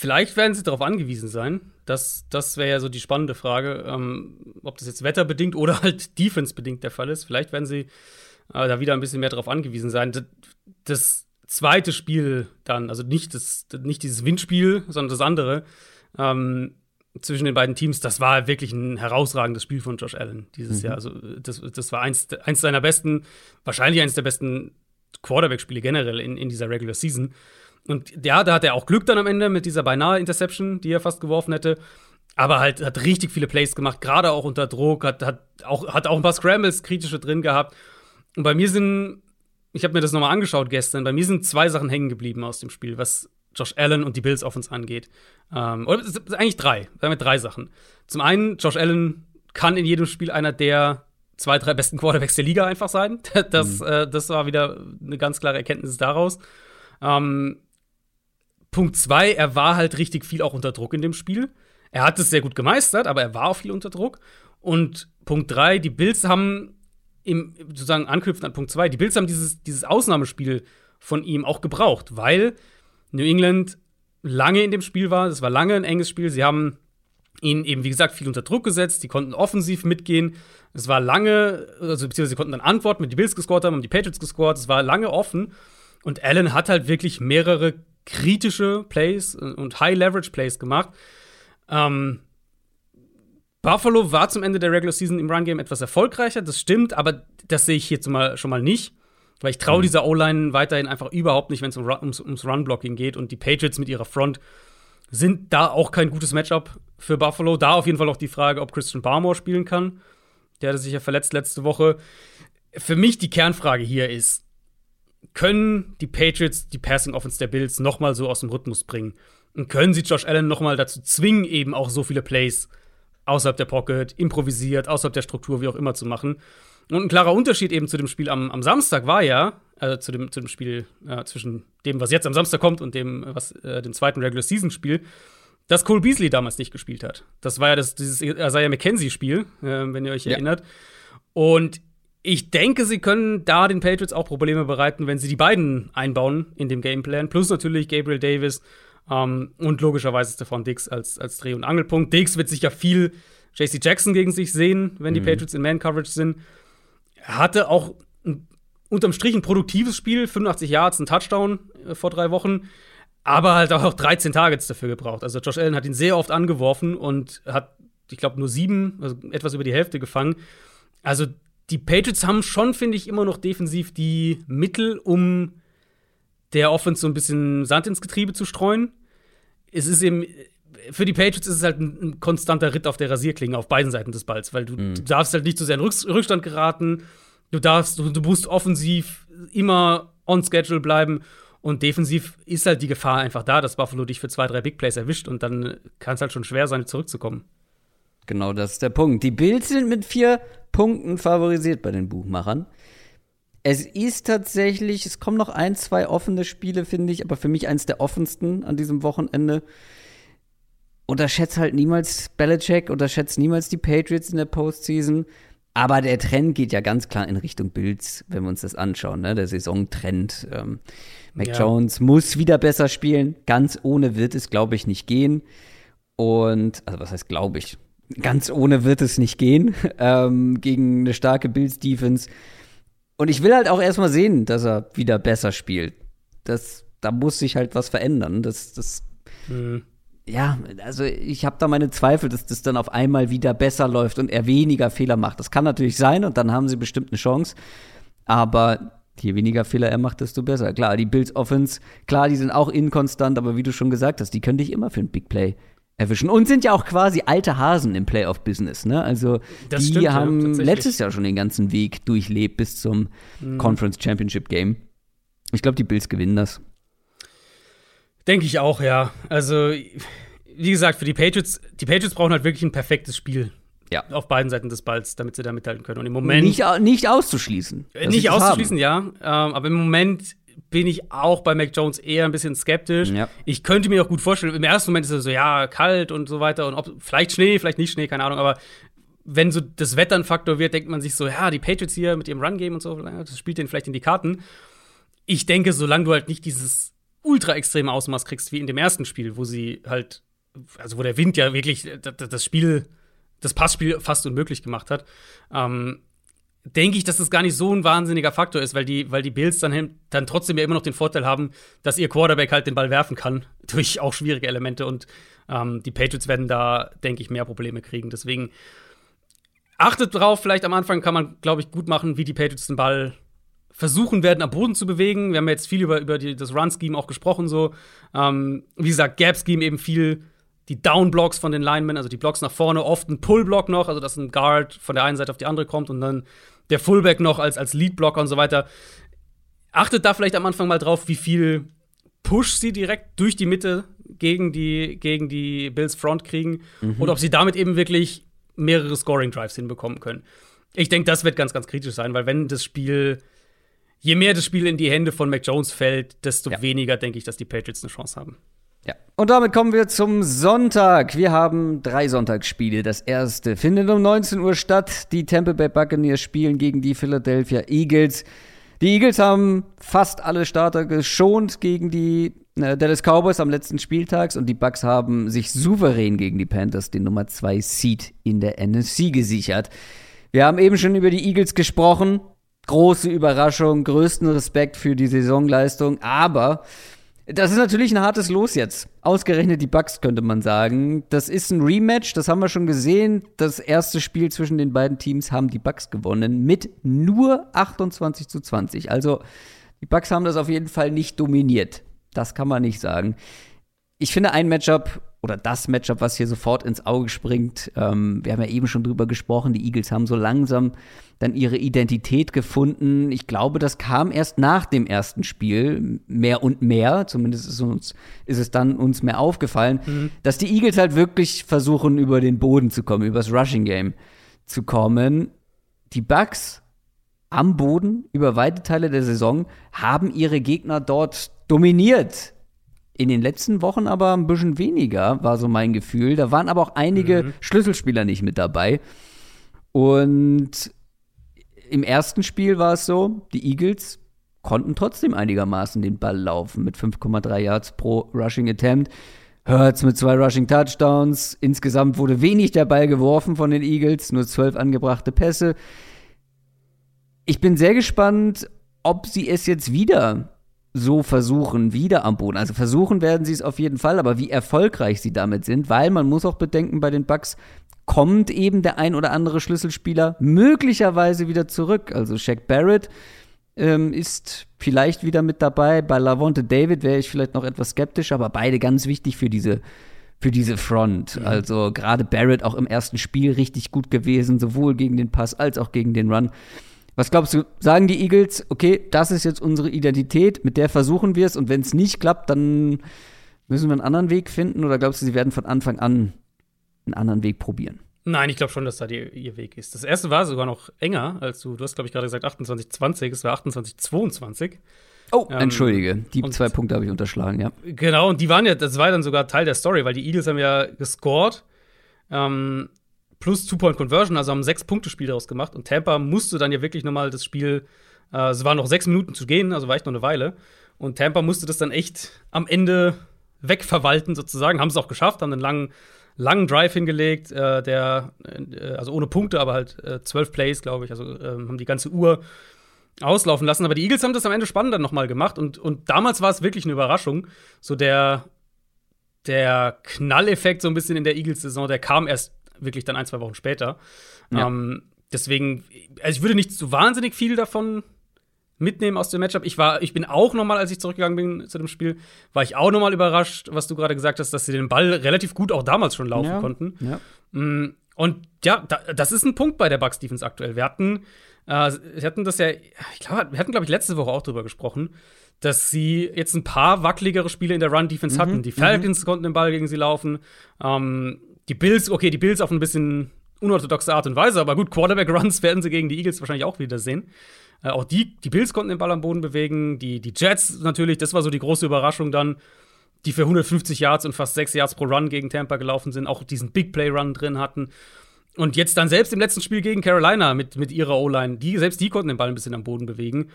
Speaker 1: Vielleicht werden sie darauf angewiesen sein. Das, das wäre ja so die spannende Frage, ähm, ob das jetzt wetterbedingt oder halt defense-bedingt der Fall ist. Vielleicht werden sie äh, da wieder ein bisschen mehr darauf angewiesen sein. Das, das, zweite Spiel dann, also nicht, das, nicht dieses Windspiel, sondern das andere, ähm, zwischen den beiden Teams, das war wirklich ein herausragendes Spiel von Josh Allen dieses mhm. Jahr. Also das, das war eins, eins seiner besten, wahrscheinlich eines der besten Quarterback-Spiele generell in, in dieser Regular Season. Und ja, da hat er auch Glück dann am Ende mit dieser beinahe Interception, die er fast geworfen hätte. Aber halt hat richtig viele Plays gemacht, gerade auch unter Druck, hat, hat, auch, hat auch ein paar Scrambles kritische drin gehabt. Und bei mir sind, ich habe mir das nochmal angeschaut gestern, bei mir sind zwei Sachen hängen geblieben aus dem Spiel, was Josh Allen und die Bills Offense angeht. Ähm, oder eigentlich drei, sagen wir drei Sachen. Zum einen, Josh Allen kann in jedem Spiel einer der zwei, drei besten Quarterbacks der Liga einfach sein. Das, mhm. äh, das war wieder eine ganz klare Erkenntnis daraus. Ähm, Punkt zwei, er war halt richtig viel auch unter Druck in dem Spiel. Er hat es sehr gut gemeistert, aber er war auch viel unter Druck. Und Punkt drei, die Bills haben im, sozusagen anknüpfend an Punkt zwei, die Bills haben dieses, dieses Ausnahmespiel von ihm auch gebraucht, weil New England lange in dem Spiel war. Es war lange ein enges Spiel. Sie haben ihn eben, wie gesagt, viel unter Druck gesetzt. Die konnten offensiv mitgehen. Es war lange, also beziehungsweise sie konnten dann antworten, wenn die Bills gescored haben, haben die Patriots gescored. Es war lange offen. Und Allen hat halt wirklich mehrere kritische Plays und High-Leverage-Plays gemacht. Ähm, Buffalo war zum Ende der Regular Season im Run-Game etwas erfolgreicher, das stimmt, aber das sehe ich hier schon mal nicht. Weil ich traue mhm. dieser O-Line weiterhin einfach überhaupt nicht, wenn es um, ums, ums Run-Blocking geht. Und die Patriots mit ihrer Front sind da auch kein gutes Matchup für Buffalo. Da auf jeden Fall auch die Frage, ob Christian Barmore spielen kann. Der hatte sich ja verletzt letzte Woche. Für mich die Kernfrage hier ist, können die Patriots die Passing Offense der Bills noch mal so aus dem Rhythmus bringen? Und können sie Josh Allen noch mal dazu zwingen, eben auch so viele Plays außerhalb der Pocket, improvisiert, außerhalb der Struktur, wie auch immer zu machen? Und ein klarer Unterschied eben zu dem Spiel am, am Samstag war ja, also zu dem, zu dem Spiel äh, zwischen dem, was jetzt am Samstag kommt und dem, was äh, dem zweiten Regular Season Spiel, dass Cole Beasley damals nicht gespielt hat. Das war ja das, dieses Isaiah McKenzie-Spiel, äh, wenn ihr euch ja. erinnert. Und ich denke, sie können da den Patriots auch Probleme bereiten, wenn sie die beiden einbauen in dem Gameplan. Plus natürlich Gabriel Davis ähm, und logischerweise Stefan Dix als, als Dreh- und Angelpunkt. Dix wird sicher viel JC Jackson gegen sich sehen, wenn die mhm. Patriots in Man-Coverage sind. Er hatte auch ein, unterm Strich ein produktives Spiel, 85 Yards, ein Touchdown äh, vor drei Wochen, aber halt auch 13 Targets dafür gebraucht. Also Josh Allen hat ihn sehr oft angeworfen und hat, ich glaube, nur sieben, also etwas über die Hälfte gefangen. Also die Patriots haben schon, finde ich, immer noch defensiv die Mittel, um der Offense so ein bisschen Sand ins Getriebe zu streuen. Es ist eben für die Patriots ist es halt ein, konstanter Ritt auf der Rasierklinge auf beiden Seiten des Balls, weil du, mhm. du darfst halt nicht zu sehr in Rückstand geraten. Du darfst, du, du musst offensiv immer on schedule bleiben. Und defensiv ist halt die Gefahr einfach da, dass Buffalo dich für zwei, drei Big Plays erwischt und dann kann es halt schon schwer sein, zurückzukommen.
Speaker 2: Genau, das ist der Punkt. Die Bills sind mit vier Punkten favorisiert bei den Buchmachern. Es ist tatsächlich, es kommen noch ein, zwei offene Spiele, finde ich, aber für mich eins der offensten an diesem Wochenende unterschätzt halt niemals Belichick, unterschätzt niemals die Patriots in der Postseason. Aber der Trend geht ja ganz klar in Richtung Bills, wenn wir uns das anschauen, ne? der Saisontrend. Ähm, Mac ja. Jones muss wieder besser spielen. Ganz ohne wird es, glaube ich, nicht gehen. Und, also was heißt, glaube ich? Ganz ohne wird es nicht gehen ähm, gegen eine starke Bills-Defense. Und ich will halt auch erstmal sehen, dass er wieder besser spielt. Das, da muss sich halt was verändern. Das, das mhm ja, also ich habe da meine Zweifel, dass das dann auf einmal wieder besser läuft und er weniger Fehler macht. Das kann natürlich sein und dann haben sie bestimmt eine Chance. Aber je weniger Fehler er macht, desto besser. Klar, die Bills Offense, klar, die sind auch inkonstant, aber wie du schon gesagt hast, die können dich immer für ein Big Play erwischen und sind ja auch quasi alte Hasen im Playoff-Business. Ne? Also das die stimmt, haben ja, letztes Jahr schon den ganzen Weg durchlebt bis zum mhm. Conference Championship Game. Ich glaube, die Bills gewinnen das.
Speaker 1: Denke ich auch, ja. Also, wie gesagt, für die Patriots, die Patriots brauchen halt wirklich ein perfektes Spiel. Ja. Auf beiden Seiten des Balls, damit sie da mithalten können. Und im Moment.
Speaker 2: Nicht, nicht auszuschließen.
Speaker 1: Nicht auszuschließen, haben. ja. Ähm, aber im Moment bin ich auch bei Mac Jones eher ein bisschen skeptisch. Ja. Ich könnte mir auch gut vorstellen, im ersten Moment ist es so, ja, kalt und so weiter und ob, vielleicht Schnee, vielleicht nicht Schnee, keine Ahnung, aber wenn so das Wetter ein Faktor wird, denkt man sich so, ja, die Patriots hier mit ihrem Run-Game und so, das spielt denen vielleicht in die Karten. Ich denke, solange du halt nicht dieses ultra extreme Ausmaß kriegst wie in dem ersten Spiel, wo sie halt, also wo der Wind ja wirklich das Spiel, das Passspiel fast unmöglich gemacht hat, ähm, denke ich, dass das gar nicht so ein wahnsinniger Faktor ist, weil die, weil die Bills dann, dann trotzdem ja immer noch den Vorteil haben, dass ihr Quarterback halt den Ball werfen kann, durch auch schwierige Elemente. Und ähm, die Patriots werden da, denke ich, mehr Probleme kriegen. Deswegen achtet drauf, vielleicht am Anfang kann man, glaube ich, gut machen, wie die Patriots den Ball versuchen werden, am Boden zu bewegen. Wir haben jetzt viel über, über die, das Run-Scheme auch gesprochen, so. Ähm, wie gesagt, Gap-Scheme eben viel die Down-Blocks von den Linemen, also die Blocks nach vorne, oft ein Pull-Block noch, also dass ein Guard von der einen Seite auf die andere kommt und dann der Fullback noch als, als Lead-Blocker und so weiter. Achtet da vielleicht am Anfang mal drauf, wie viel Push sie direkt durch die Mitte gegen die, gegen die Bills Front kriegen mhm. oder ob sie damit eben wirklich mehrere Scoring-Drives hinbekommen können. Ich denke, das wird ganz, ganz kritisch sein, weil wenn das Spiel, je mehr das Spiel in die Hände von Mac Jones fällt, desto ja. weniger denke ich, dass die Patriots eine Chance haben.
Speaker 2: Ja. Und damit kommen wir zum Sonntag. Wir haben drei Sonntagsspiele. Das erste findet um 19 Uhr statt. Die Tampa Bay Buccaneers spielen gegen die Philadelphia Eagles. Die Eagles haben fast alle Starter geschont gegen die äh, Dallas Cowboys am letzten Spieltags und die Bucks haben sich souverän gegen die Panthers den Nummer 2 Seed in der NFC gesichert. Wir haben eben schon über die Eagles gesprochen. Große Überraschung, größten Respekt für die Saisonleistung, aber das ist natürlich ein hartes Los jetzt. Ausgerechnet die Bucks könnte man sagen. Das ist ein Rematch, das haben wir schon gesehen. Das erste Spiel zwischen den beiden Teams haben die Bucks gewonnen mit nur 28 zu 20. Also die Bucks haben das auf jeden Fall nicht dominiert. Das kann man nicht sagen. Ich finde ein Matchup oder das Matchup, was hier sofort ins Auge springt, ähm, wir haben ja eben schon drüber gesprochen, die Eagles haben so langsam dann ihre Identität gefunden. Ich glaube, das kam erst nach dem ersten Spiel mehr und mehr, zumindest ist, uns, ist es dann uns mehr aufgefallen, mhm. dass die Eagles halt wirklich versuchen, über den Boden zu kommen, übers Rushing Game zu kommen. Die Bucks am Boden über weite Teile der Saison haben ihre Gegner dort dominiert. In den letzten Wochen aber ein bisschen weniger, war so mein Gefühl. Da waren aber auch einige mhm. Schlüsselspieler nicht mit dabei. Und im ersten Spiel war es so, die Eagles konnten trotzdem einigermaßen den Ball laufen mit 5,3 Yards pro Rushing Attempt. Hurts mit zwei Rushing Touchdowns. Insgesamt wurde wenig der Ball geworfen von den Eagles, nur zwölf angebrachte Pässe. Ich bin sehr gespannt, ob sie es jetzt wieder so versuchen, wieder am Boden. Also versuchen werden sie es auf jeden Fall, aber wie erfolgreich sie damit sind, weil man muss auch bedenken, bei den Bucks kommt eben der ein oder andere Schlüsselspieler möglicherweise wieder zurück. Also Shaq Barrett ähm, ist vielleicht wieder mit dabei. Bei Lavonte David wäre ich vielleicht noch etwas skeptisch, aber beide ganz wichtig für diese für diese Front. Mhm. Also gerade Barrett auch im ersten Spiel richtig gut gewesen, sowohl gegen den Pass als auch gegen den Run. Was glaubst du, sagen die Eagles, okay, das ist jetzt unsere Identität, mit der versuchen wir es und wenn es nicht klappt, dann müssen wir einen anderen Weg finden oder glaubst du, sie werden von Anfang an einen anderen Weg probieren?
Speaker 1: Nein, ich glaube schon, dass da die, ihr Weg ist. Das erste war sogar noch enger, als du, du hast, glaube ich, gerade gesagt 28, 20, es war 28, 22.
Speaker 2: Oh, ähm, entschuldige, die zwei Punkte habe ich unterschlagen, ja.
Speaker 1: Genau, und die waren ja, das war dann sogar Teil der Story, weil die Eagles haben ja gescored. Ähm, plus Two-Point-Conversion, also haben sechs Punkte Spiel daraus gemacht. Und Tampa musste dann ja wirklich nochmal das Spiel, äh, es waren noch sechs Minuten zu gehen, also war echt noch eine Weile. Und Tampa musste das dann echt am Ende wegverwalten, sozusagen. Haben es auch geschafft, haben einen langen, langen Drive hingelegt, äh, der, äh, also ohne Punkte, aber halt äh, zwölf Plays, glaube ich. Also ähm, haben die ganze Uhr auslaufen lassen. Aber die Eagles haben das am Ende spannend dann nochmal gemacht. Und, und damals war es wirklich eine Überraschung. So der, der Knalleffekt so ein bisschen in der Eagles-Saison, der kam erst wirklich dann ein, zwei Wochen später. Ja. Ähm, deswegen, also ich würde nicht so wahnsinnig viel davon mitnehmen aus dem Matchup. Ich war, ich bin auch nochmal, als ich zurückgegangen bin zu dem Spiel, war ich auch nochmal überrascht, was du gerade gesagt hast, dass sie den Ball relativ gut auch damals schon laufen ja. konnten. Ja. Mm, und ja, da, das ist ein Punkt bei der Bucks Defense aktuell. Wir hatten, äh, wir hatten das ja, ich glaube, wir hatten glaube ich letzte Woche auch drüber gesprochen, dass sie jetzt ein paar wackeligere Spiele in der Run Defense mhm. hatten. Die Falcons mhm. konnten den Ball gegen sie laufen. Ähm, die Bills, okay, die Bills auf ein bisschen unorthodoxe Art und Weise, aber gut, Quarterback-Runs werden sie gegen die Eagles wahrscheinlich auch wieder sehen. Äh, auch die, die Bills konnten den Ball am Boden bewegen, die, die Jets natürlich, das war so die große Überraschung dann, die für 150 Yards und fast 6 Yards pro Run gegen Tampa gelaufen sind, auch diesen Big Play-Run drin hatten. Und jetzt dann selbst im letzten Spiel gegen Carolina mit, mit ihrer O-Line, die, selbst die konnten den Ball ein bisschen am Boden bewegen.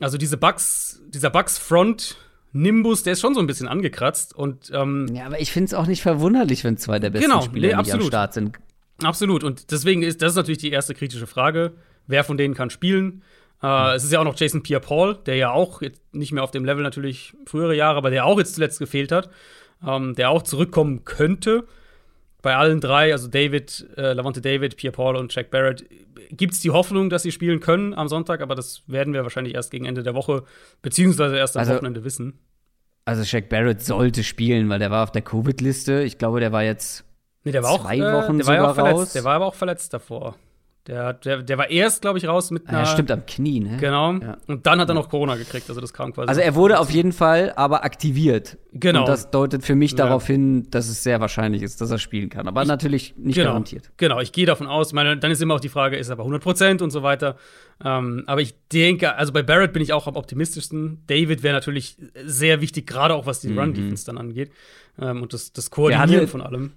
Speaker 1: Also diese Bugs, dieser Bugs-Front Nimbus, der ist schon so ein bisschen angekratzt. Und, ähm,
Speaker 2: ja, aber ich finde es auch nicht verwunderlich, wenn zwei der besten
Speaker 1: Genau,
Speaker 2: Spieler
Speaker 1: nee,
Speaker 2: am
Speaker 1: absolut.
Speaker 2: Start sind.
Speaker 1: Absolut. Und deswegen ist das ist natürlich die erste kritische Frage. Wer von denen kann spielen? Äh, Es ist ja auch noch Jason Pierre-Paul, der ja auch jetzt nicht mehr auf dem Level natürlich frühere Jahre, aber der auch jetzt zuletzt gefehlt hat, ähm, der auch zurückkommen könnte. Bei allen drei, also David, äh, Lavonte David, Pierre-Paul und Jack Barrett, gibt es die Hoffnung, dass sie spielen können am Sonntag, aber das werden wir wahrscheinlich erst gegen Ende der Woche, beziehungsweise erst am
Speaker 2: Also-
Speaker 1: Wochenende wissen.
Speaker 2: Also Shaq Barrett sollte spielen, weil der war auf der Covid-Liste. Ich glaube, der war jetzt
Speaker 1: Nee, der war auch,
Speaker 2: Zwei
Speaker 1: äh,
Speaker 2: Wochen
Speaker 1: der war ja auch verletzt.
Speaker 2: raus.
Speaker 1: Der war aber auch verletzt davor. Der, der, der war erst, glaube ich, raus mit
Speaker 2: Ah,
Speaker 1: einer.
Speaker 2: ja, stimmt am Knie, ne?
Speaker 1: Genau.
Speaker 2: Ja.
Speaker 1: Und dann hat er noch Corona gekriegt. Also das kam quasi.
Speaker 2: Also er wurde auf jeden Fall aber aktiviert.
Speaker 1: Genau.
Speaker 2: Und das deutet für mich
Speaker 1: Ja.
Speaker 2: darauf hin, dass es sehr wahrscheinlich ist, dass er spielen kann. Aber natürlich nicht
Speaker 1: genau,
Speaker 2: garantiert.
Speaker 1: Genau, ich gehe davon aus. Ich meine, dann ist immer auch die Frage, ist er bei 100 Prozent und so weiter. Ähm, aber ich denke, also bei Barrett bin ich auch am optimistischsten. David wäre natürlich sehr wichtig, gerade auch was die Run-Defense dann angeht. Ähm, und das, das Koordinieren
Speaker 2: hatte-
Speaker 1: von allem.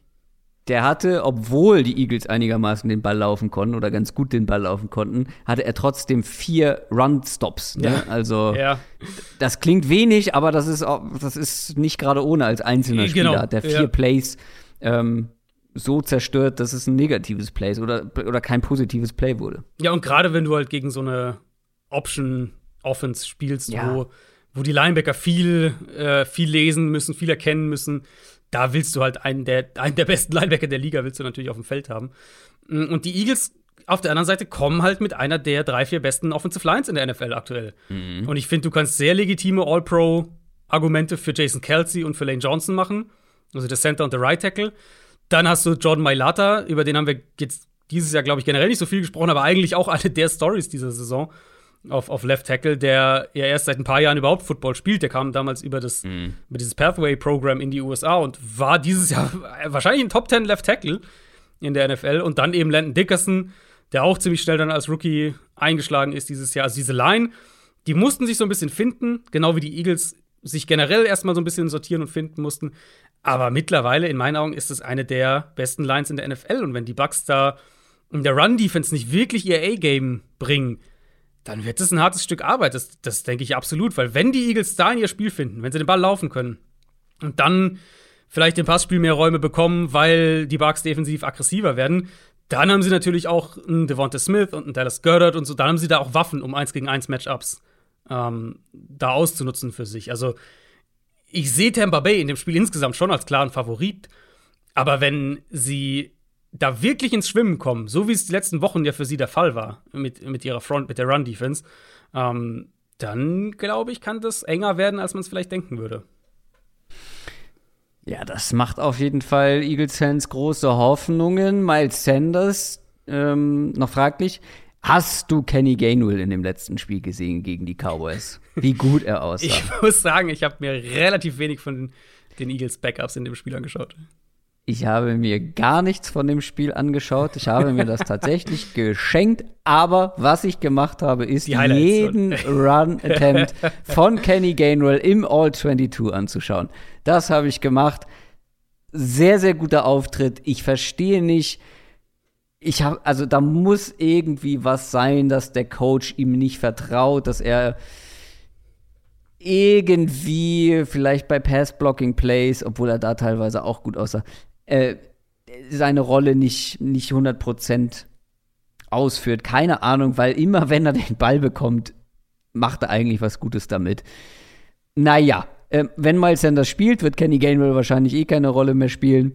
Speaker 2: Der hatte, obwohl die Eagles einigermaßen den Ball laufen konnten oder ganz gut den Ball laufen konnten, hatte er trotzdem vier Run-Stops. Ne?
Speaker 1: Ja.
Speaker 2: Also
Speaker 1: Ja,
Speaker 2: das klingt wenig, aber das ist, auch, das ist nicht gerade ohne als einzelner Spieler.
Speaker 1: Genau,
Speaker 2: der vier
Speaker 1: ja.
Speaker 2: Plays ähm, so zerstört, dass es ein negatives Play oder, oder kein positives Play wurde.
Speaker 1: Ja, und gerade wenn du halt gegen so eine Option-Offense spielst, wo, wo die Linebacker viel, äh, viel lesen müssen, viel erkennen müssen, da willst du halt einen der, einen der besten Linebacker der Liga, willst du natürlich auf dem Feld haben. Mm, Und die Eagles auf der anderen Seite kommen halt mit einer der drei, vier besten Offensive Lines in der NFL aktuell. Und ich finde, du kannst sehr legitime All-Pro-Argumente für Jason Kelsey und für Lane Johnson machen, also der Center und der Right Tackle. Dann hast du Jordan Mailata, über den haben wir jetzt dieses Jahr, glaube ich, generell nicht so viel gesprochen, aber eigentlich auch eine der Stories dieser Saison auf, auf Left Tackle, der ja erst seit ein paar Jahren überhaupt Football spielt. Der kam damals über, das, über dieses Pathway-Programm in die USA und war dieses Jahr wahrscheinlich ein Top 10 Left Tackle in der NFL. Und dann eben Landon Dickerson, der auch ziemlich schnell dann als Rookie eingeschlagen ist dieses Jahr. Also diese Line, die mussten sich so ein bisschen finden, genau wie die Eagles sich generell erstmal so ein bisschen sortieren und finden mussten. Aber mittlerweile, in meinen Augen, ist es eine der besten Lines in der NFL. Und wenn die Bucks da in der Run-Defense nicht wirklich ihr A-Game bringen, dann wird das ein hartes Stück Arbeit. Das, das denke ich absolut. Weil wenn die Eagles da in ihr Spiel finden, wenn sie den Ball laufen können und dann vielleicht im Passspiel mehr Räume bekommen, weil die Bucks defensiv aggressiver werden, dann haben sie natürlich auch einen Devonta Smith und einen Dallas Goddard und so. Dann haben sie da auch Waffen, um 1 gegen 1 Matchups ähm, da auszunutzen für sich. Also ich sehe Tampa Bay in dem Spiel insgesamt schon als klaren Favorit. Aber wenn sie da wirklich ins Schwimmen kommen, so wie es die letzten Wochen ja für sie der Fall war, mit, mit ihrer Front, mit der Run-Defense, ähm, dann glaube ich, kann das enger werden, als man es vielleicht denken würde.
Speaker 2: Ja, das macht auf jeden Fall Eagles-Fans große Hoffnungen. Miles Sanders, ähm, noch fraglich. Hast du Kenny Gainwell in dem letzten Spiel gesehen gegen die Cowboys? Wie gut er aussah.
Speaker 1: Ich muss sagen, ich habe mir relativ wenig von den Eagles Backups in dem Spiel angeschaut.
Speaker 2: Ich habe mir gar nichts von dem Spiel angeschaut. Ich habe mir das tatsächlich geschenkt. Aber was ich gemacht habe, ist jeden Run-Attempt von Kenny Gainwell im All-22 anzuschauen. Das habe ich gemacht. Sehr, sehr guter Auftritt. Ich verstehe nicht. Ich habe, also da muss irgendwie was sein, dass der Coach ihm nicht vertraut, dass er irgendwie vielleicht bei Pass-Blocking-Plays, obwohl er da teilweise auch gut aussah, äh, seine Rolle nicht, nicht 100% ausführt. Keine Ahnung, weil immer wenn er den Ball bekommt, macht er eigentlich was Gutes damit. Naja, äh, wenn Miles Sanders spielt, wird Kenny Gainwell wahrscheinlich eh keine Rolle mehr spielen.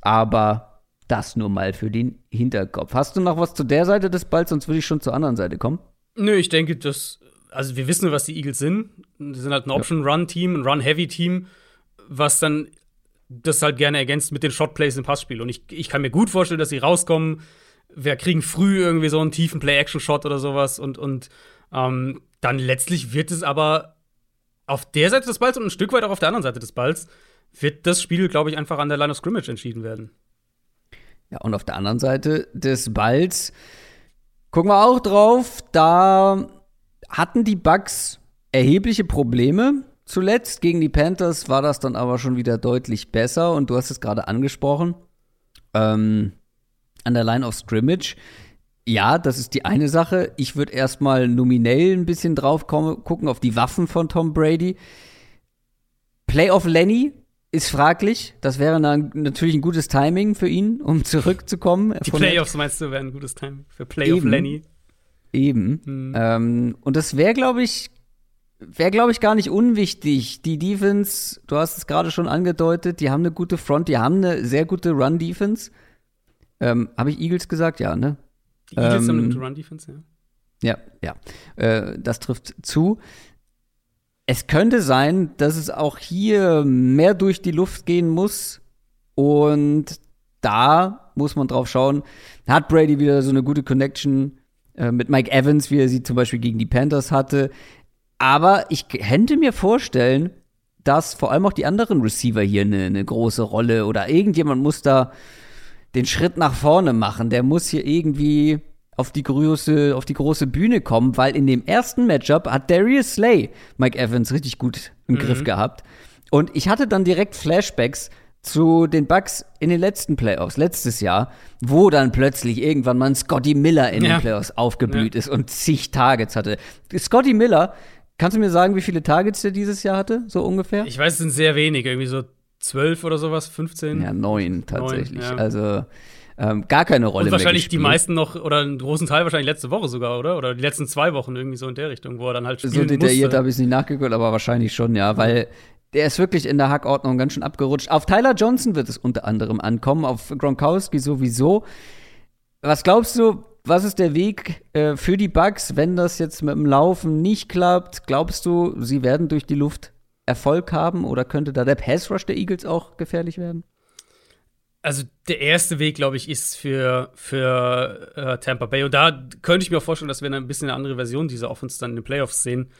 Speaker 2: Aber das nur mal für den Hinterkopf. Hast du noch was zu der Seite des Balls, sonst würde ich schon zur anderen Seite kommen.
Speaker 1: Nö, ich denke, dass, also wir wissen, was die Eagles sind. Sie sind halt ein Option-Run-Team, ein Run-Heavy-Team, was dann das halt gerne ergänzt mit den Shot-Plays im Passspiel. Und ich, ich kann mir gut vorstellen, dass sie rauskommen, wir kriegen früh irgendwie so einen tiefen Play-Action-Shot oder sowas und, und ähm, dann letztlich wird es aber auf der Seite des Balls und ein Stück weit auch auf der anderen Seite des Balls wird das Spiel, glaube ich, einfach an der Line of Scrimmage entschieden werden.
Speaker 2: Ja, und auf der anderen Seite des Balls gucken wir auch drauf. Da hatten die Bucks erhebliche Probleme. Zuletzt gegen die Panthers war das dann aber schon wieder deutlich besser. Und du hast es gerade angesprochen. Ähm, an der Line of Scrimmage. Ja, das ist die eine Sache. Ich würde erstmal nominell ein bisschen drauf kommen, gucken auf die Waffen von Tom Brady. Playoff Lenny ist fraglich. Das wäre dann natürlich ein gutes Timing für ihn, um zurückzukommen.
Speaker 1: Die Playoffs meinst du, wären ein gutes Timing für Playoff
Speaker 2: Eben.
Speaker 1: Lenny.
Speaker 2: Eben.
Speaker 1: Hm.
Speaker 2: Ähm, und das wäre, glaube ich, wäre, glaube ich, gar nicht unwichtig. Die Defense, du hast es gerade schon angedeutet, die haben eine gute Front, die haben eine sehr gute Run-Defense. Ähm, Habe ich Eagles gesagt? Ja, ne?
Speaker 1: Die Eagles haben eine
Speaker 2: Ähm,
Speaker 1: gute Run-Defense, ja.
Speaker 2: Ja, ja. Äh, das trifft zu. Es könnte sein, dass es auch hier mehr durch die Luft gehen muss. Und da muss man drauf schauen. Hat Brady wieder so eine gute Connection äh, mit Mike Evans, wie er sie zum Beispiel gegen die Panthers hatte. Aber ich könnte mir vorstellen, dass vor allem auch die anderen Receiver hier eine, eine große Rolle oder irgendjemand muss da den Schritt nach vorne machen. Der muss hier irgendwie auf die große, auf die große Bühne kommen, weil in dem ersten Matchup hat Darius Slay Mike Evans richtig gut im Griff gehabt. Und ich hatte dann direkt Flashbacks zu den Bucks in den letzten Playoffs, letztes Jahr, wo dann plötzlich irgendwann mal ein Scotty Miller in
Speaker 1: Ja.
Speaker 2: den Playoffs aufgeblüht ist und zig Targets hatte. Scotty Miller, kannst du mir sagen, wie viele Targets der dieses Jahr hatte, so ungefähr?
Speaker 1: Ich weiß, es sind sehr wenig, irgendwie so zwölf oder sowas, 15.
Speaker 2: ja, neun tatsächlich.
Speaker 1: ja.
Speaker 2: Also ähm, gar keine Rolle
Speaker 1: Und
Speaker 2: mehr
Speaker 1: wahrscheinlich die meisten noch, oder einen großen Teil wahrscheinlich letzte Woche sogar, oder? Oder die letzten zwei Wochen irgendwie so in der Richtung, wo er dann halt spielen
Speaker 2: So detailliert habe ich es nicht nachgeguckt, aber wahrscheinlich schon, ja, weil der ist wirklich in der Hackordnung ganz schön abgerutscht. Auf Tyler Johnson wird es unter anderem ankommen, auf Gronkowski sowieso. Was glaubst du, was ist der Weg äh, für die Bucks, wenn das jetzt mit dem Laufen nicht klappt? Glaubst du, sie werden durch die Luft Erfolg haben oder könnte da der Pass Rush der Eagles auch gefährlich werden?
Speaker 1: Also der erste Weg, glaube ich, ist für, für äh, Tampa Bay. Und da könnte ich mir auch vorstellen, dass wir ein bisschen eine andere Version dieser Offense dann in den Playoffs sehen.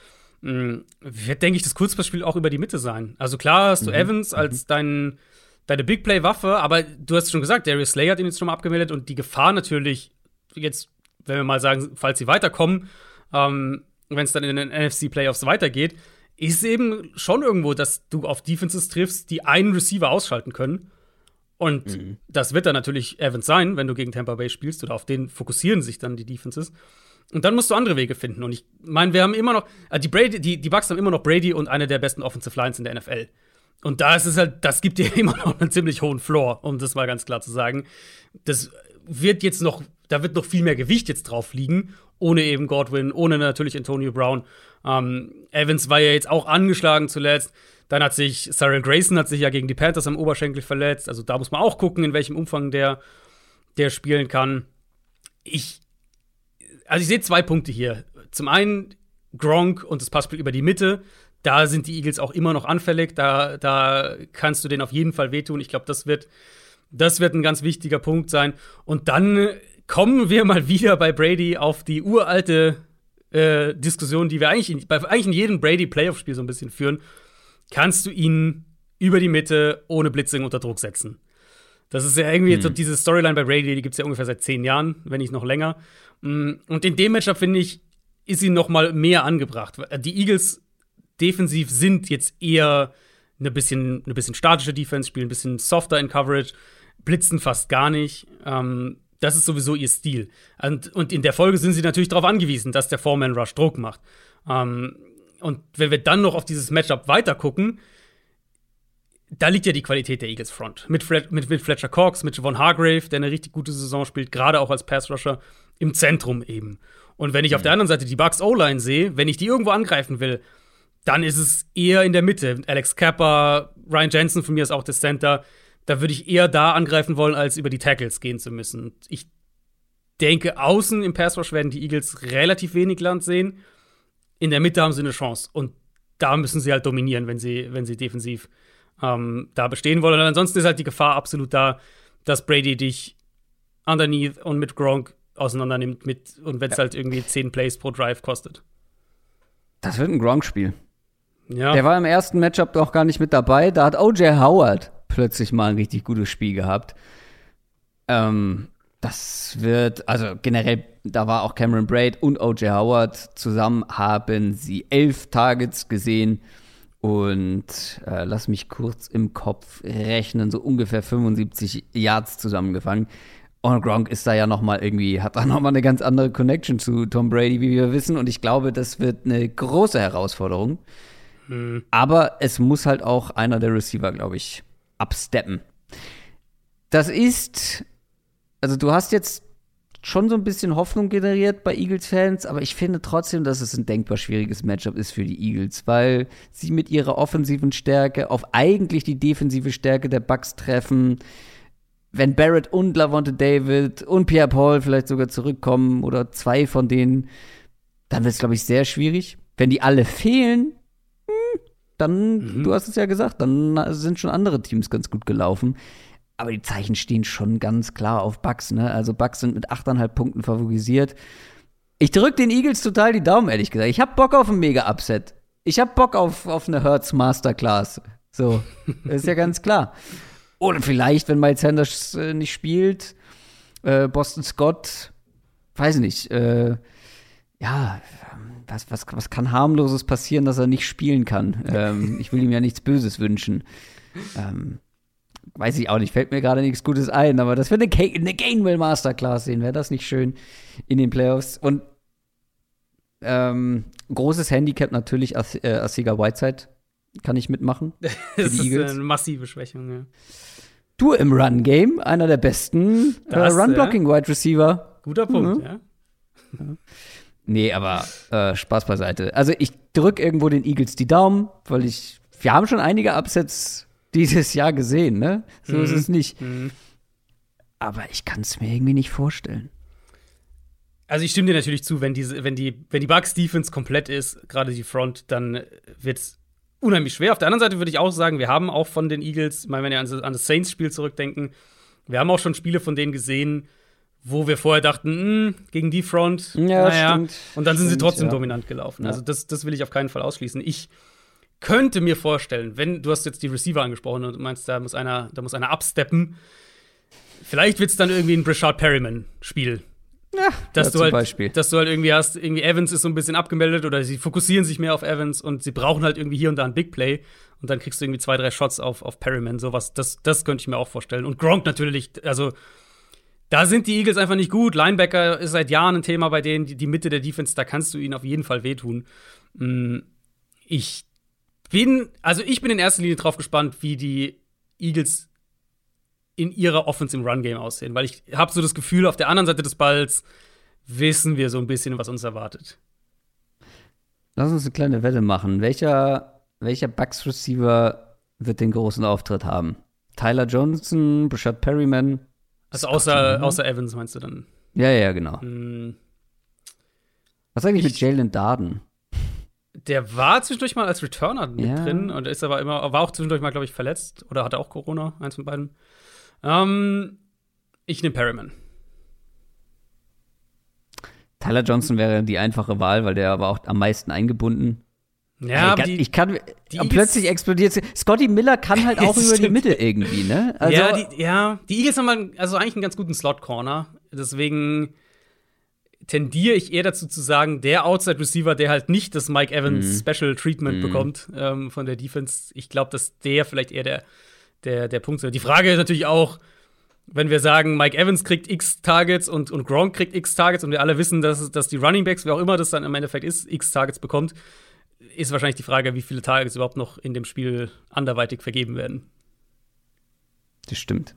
Speaker 1: Mm, Wird, denke ich, das Kurzpassspiel auch über die Mitte sein. Also klar hast du Evans als dein, deine Big Play-Waffe, aber du hast schon gesagt, Darius Slay hat ihn jetzt schon mal abgemeldet und die Gefahr natürlich, jetzt, wenn wir mal sagen, falls sie weiterkommen, ähm, wenn es dann in den NFC-Playoffs weitergeht, ist eben schon irgendwo, dass du auf Defenses triffst, die einen Receiver ausschalten können. Und das wird dann natürlich Evans sein, wenn du gegen Tampa Bay spielst, oder auf den fokussieren sich dann die Defenses. Und dann musst du andere Wege finden. Und ich meine, wir haben immer noch, äh, die, Brady, die, die Bucks haben immer noch Brady und eine der besten Offensive Lines in der NFL. Und da ist es halt, das gibt dir immer noch einen ziemlich hohen Floor, um das mal ganz klar zu sagen. Das wird jetzt noch, da wird noch viel mehr Gewicht jetzt drauf liegen, ohne eben Godwin, ohne natürlich Antonio Brown. Ähm, Evans war ja jetzt auch angeschlagen zuletzt. Dann hat sich Sarah Grayson hat sich ja gegen die Panthers am Oberschenkel verletzt. Also da muss man auch gucken, in welchem Umfang der, der spielen kann. Ich, also ich sehe zwei Punkte hier. Zum einen Gronk und das Passspiel über die Mitte. Da sind die Eagles auch immer noch anfällig. Da, da kannst du denen auf jeden Fall wehtun. Ich glaube, das wird, das wird ein ganz wichtiger Punkt sein. Und dann kommen wir mal wieder bei Brady auf die uralte äh, Diskussion, die wir eigentlich in, bei, eigentlich in jedem Brady-Playoff-Spiel so ein bisschen führen. Kannst du ihn über die Mitte ohne Blitzing unter Druck setzen? Das ist ja irgendwie jetzt so diese Storyline bei Brady, die gibt es ja ungefähr seit zehn Jahren, wenn nicht noch länger. Mm, Und in dem Matchup, finde ich, ist sie noch mal mehr angebracht. Die Eagles defensiv sind jetzt eher eine bisschen, eine bisschen statische Defense, spielen ein bisschen softer in Coverage, blitzen fast gar nicht. Ähm, das ist sowieso ihr Stil. Und, und in der Folge sind sie natürlich darauf angewiesen, dass der Foreman Rush Druck macht. Ähm, und wenn wir dann noch auf dieses Matchup weiter gucken, da liegt ja die Qualität der Eagles Front. Mit, Flet mit, mit Fletcher Cox, mit Javon Hargrave, der eine richtig gute Saison spielt, gerade auch als Pass-Rusher, im Zentrum eben. Und wenn ich auf der anderen Seite die Bucks O-Line sehe, wenn ich die irgendwo angreifen will, dann ist es eher in der Mitte. Alex Kappa, Ryan Jensen von mir ist auch der Center. Da würde ich eher da angreifen wollen, als über die Tackles gehen zu müssen. Ich denke, außen im Pass Rush werden die Eagles relativ wenig Land sehen. In der Mitte haben sie eine Chance. Und da müssen sie halt dominieren, wenn sie, wenn sie defensiv ähm, da bestehen wollen. Und ansonsten ist halt die Gefahr absolut da, dass Brady dich underneath und mit Gronk auseinander nimmt mit, und wenn es halt irgendwie 10 Plays pro Drive kostet.
Speaker 2: Das wird ein Gronk-Spiel.
Speaker 1: Ja.
Speaker 2: Der war im ersten Matchup doch gar nicht mit dabei. Da hat O.J. Howard plötzlich mal ein richtig gutes Spiel gehabt. Ähm, das wird, also generell, da war auch Cameron Braid und O.J. Howard zusammen, haben sie elf Targets gesehen und äh, lass mich kurz im Kopf rechnen, so ungefähr 75 Yards zusammengefangen. Und Gronk ist da ja noch mal irgendwie, hat da noch mal eine ganz andere Connection zu Tom Brady, wie wir wissen. Und ich glaube, das wird eine große Herausforderung. Mhm. Aber es muss halt auch einer der Receiver, glaube ich, absteppen. Das ist, also du hast jetzt schon so ein bisschen Hoffnung generiert bei Eagles-Fans, aber ich finde trotzdem, dass es ein denkbar schwieriges Matchup ist für die Eagles, weil sie mit ihrer offensiven Stärke auf eigentlich die defensive Stärke der Bucks treffen. Wenn Barrett und Lavonte David und Pierre Paul vielleicht sogar zurückkommen oder zwei von denen, dann wird es, glaube ich, sehr schwierig. Wenn die alle fehlen, hm, dann, mhm. du hast es ja gesagt, dann sind schon andere Teams ganz gut gelaufen. Aber die Zeichen stehen schon ganz klar auf Bucks, ne? Also Bucks sind mit 8,5 Punkten favorisiert. Ich drück den Eagles total die Daumen, ehrlich gesagt. Ich hab Bock auf ein Mega-Upset. Ich hab Bock auf, auf eine Hertz Masterclass. So, ist ja ganz klar. Oder vielleicht, wenn Miles Sanders äh, nicht spielt, äh, Boston Scott, weiß nicht, äh, ja, was, was, was kann harmloses passieren, dass er nicht spielen kann? Ähm, ich will ihm ja nichts Böses wünschen. Ähm, weiß ich auch nicht, fällt mir gerade nichts Gutes ein, aber das wäre eine, eine Gainwell Masterclass sehen, wäre das nicht schön in den Playoffs. Und ähm, großes Handicap natürlich As äh, Asiga Whiteside kann ich mitmachen.
Speaker 1: das ist Eagles. eine massive Schwächung, ja.
Speaker 2: Du im Run-Game, einer der besten äh, Run-Blocking-Wide Receiver.
Speaker 1: Guter Punkt, mhm. ja.
Speaker 2: ja. Nee, aber äh, Spaß beiseite. Also ich drück irgendwo den Eagles die Daumen, weil ich, wir haben schon einige Upsets dieses Jahr gesehen, ne? So mhm. ist es nicht. Mhm. Aber ich kann es mir irgendwie nicht vorstellen.
Speaker 1: Also ich stimme dir natürlich zu, wenn die, wenn die, wenn die Bucks Defense komplett ist, gerade die Front, dann wird es unheimlich schwer. Auf der anderen Seite würde ich auch sagen, wir haben auch von den Eagles, ich meine, wenn wir an, an das Saints-Spiel zurückdenken, wir haben auch schon Spiele von denen gesehen, wo wir vorher dachten, mh, hm, gegen die Front,
Speaker 2: ja, naja, stimmt.
Speaker 1: und dann sind
Speaker 2: stimmt,
Speaker 1: sie trotzdem
Speaker 2: ja.
Speaker 1: dominant gelaufen. Ja. Also das, das will ich auf keinen Fall ausschließen. Ich könnte mir vorstellen, wenn du hast jetzt die Receiver angesprochen und meinst, da muss einer, da muss einer absteppen. Vielleicht wird es dann irgendwie ein Brashard Perryman-Spiel.
Speaker 2: Ja,
Speaker 1: dass, du halt,
Speaker 2: Beispiel.
Speaker 1: dass du halt irgendwie hast, irgendwie Evans ist so ein bisschen abgemeldet oder sie fokussieren sich mehr auf Evans und sie brauchen halt irgendwie hier und da ein Big Play und dann kriegst du irgendwie zwei, drei Shots auf, auf Perryman. Sowas, das, das könnte ich mir auch vorstellen. Und Gronk natürlich, also da sind die Eagles einfach nicht gut. Linebacker ist seit Jahren ein Thema bei denen, die, Mitte der Defense, da kannst du ihnen auf jeden Fall wehtun. Mm, ich bin, also ich bin in erster Linie drauf gespannt, wie die Eagles in ihrer Offense im Run-Game aussehen, weil ich habe so das Gefühl, auf der anderen Seite des Balls wissen wir so ein bisschen, was uns erwartet.
Speaker 2: Lass uns eine kleine Wette machen. Welcher, welcher Bucks-Receiver wird den großen Auftritt haben? Tyler Johnson, Brashad Perryman?
Speaker 1: Also außer, außer Evans meinst du dann?
Speaker 2: Ja, ja, genau. Hm. Was eigentlich ich, mit Jalen Darden?
Speaker 1: Der war zwischendurch mal als Returner mit ja. drin und ist aber immer, war auch zwischendurch mal, glaube ich, verletzt oder hatte auch Corona, eins von beiden. Ähm, ich nehme Perryman.
Speaker 2: Tyler Johnson wäre die einfache Wahl, weil der aber auch am meisten eingebunden.
Speaker 1: Ja,
Speaker 2: ich, die, ich kann, die plötzlich explodiert. Scotty Miller kann halt auch über die Mitte irgendwie, ne?
Speaker 1: Also, ja, die, ja, die Eagles haben also eigentlich einen ganz guten Slot-Corner. Deswegen tendiere ich eher dazu zu sagen, der Outside Receiver, der halt nicht das Mike Evans mhm. Special Treatment mhm. bekommt ähm, von der Defense, ich glaube, dass der vielleicht eher der, der, der Punkt ist. Die Frage ist natürlich auch, wenn wir sagen, Mike Evans kriegt x Targets und, und Gronk kriegt x Targets und wir alle wissen, dass, dass die Running Backs, wer auch immer das dann im Endeffekt ist, x Targets bekommt, ist wahrscheinlich die Frage, wie viele Targets überhaupt noch in dem Spiel anderweitig vergeben werden.
Speaker 2: Das stimmt.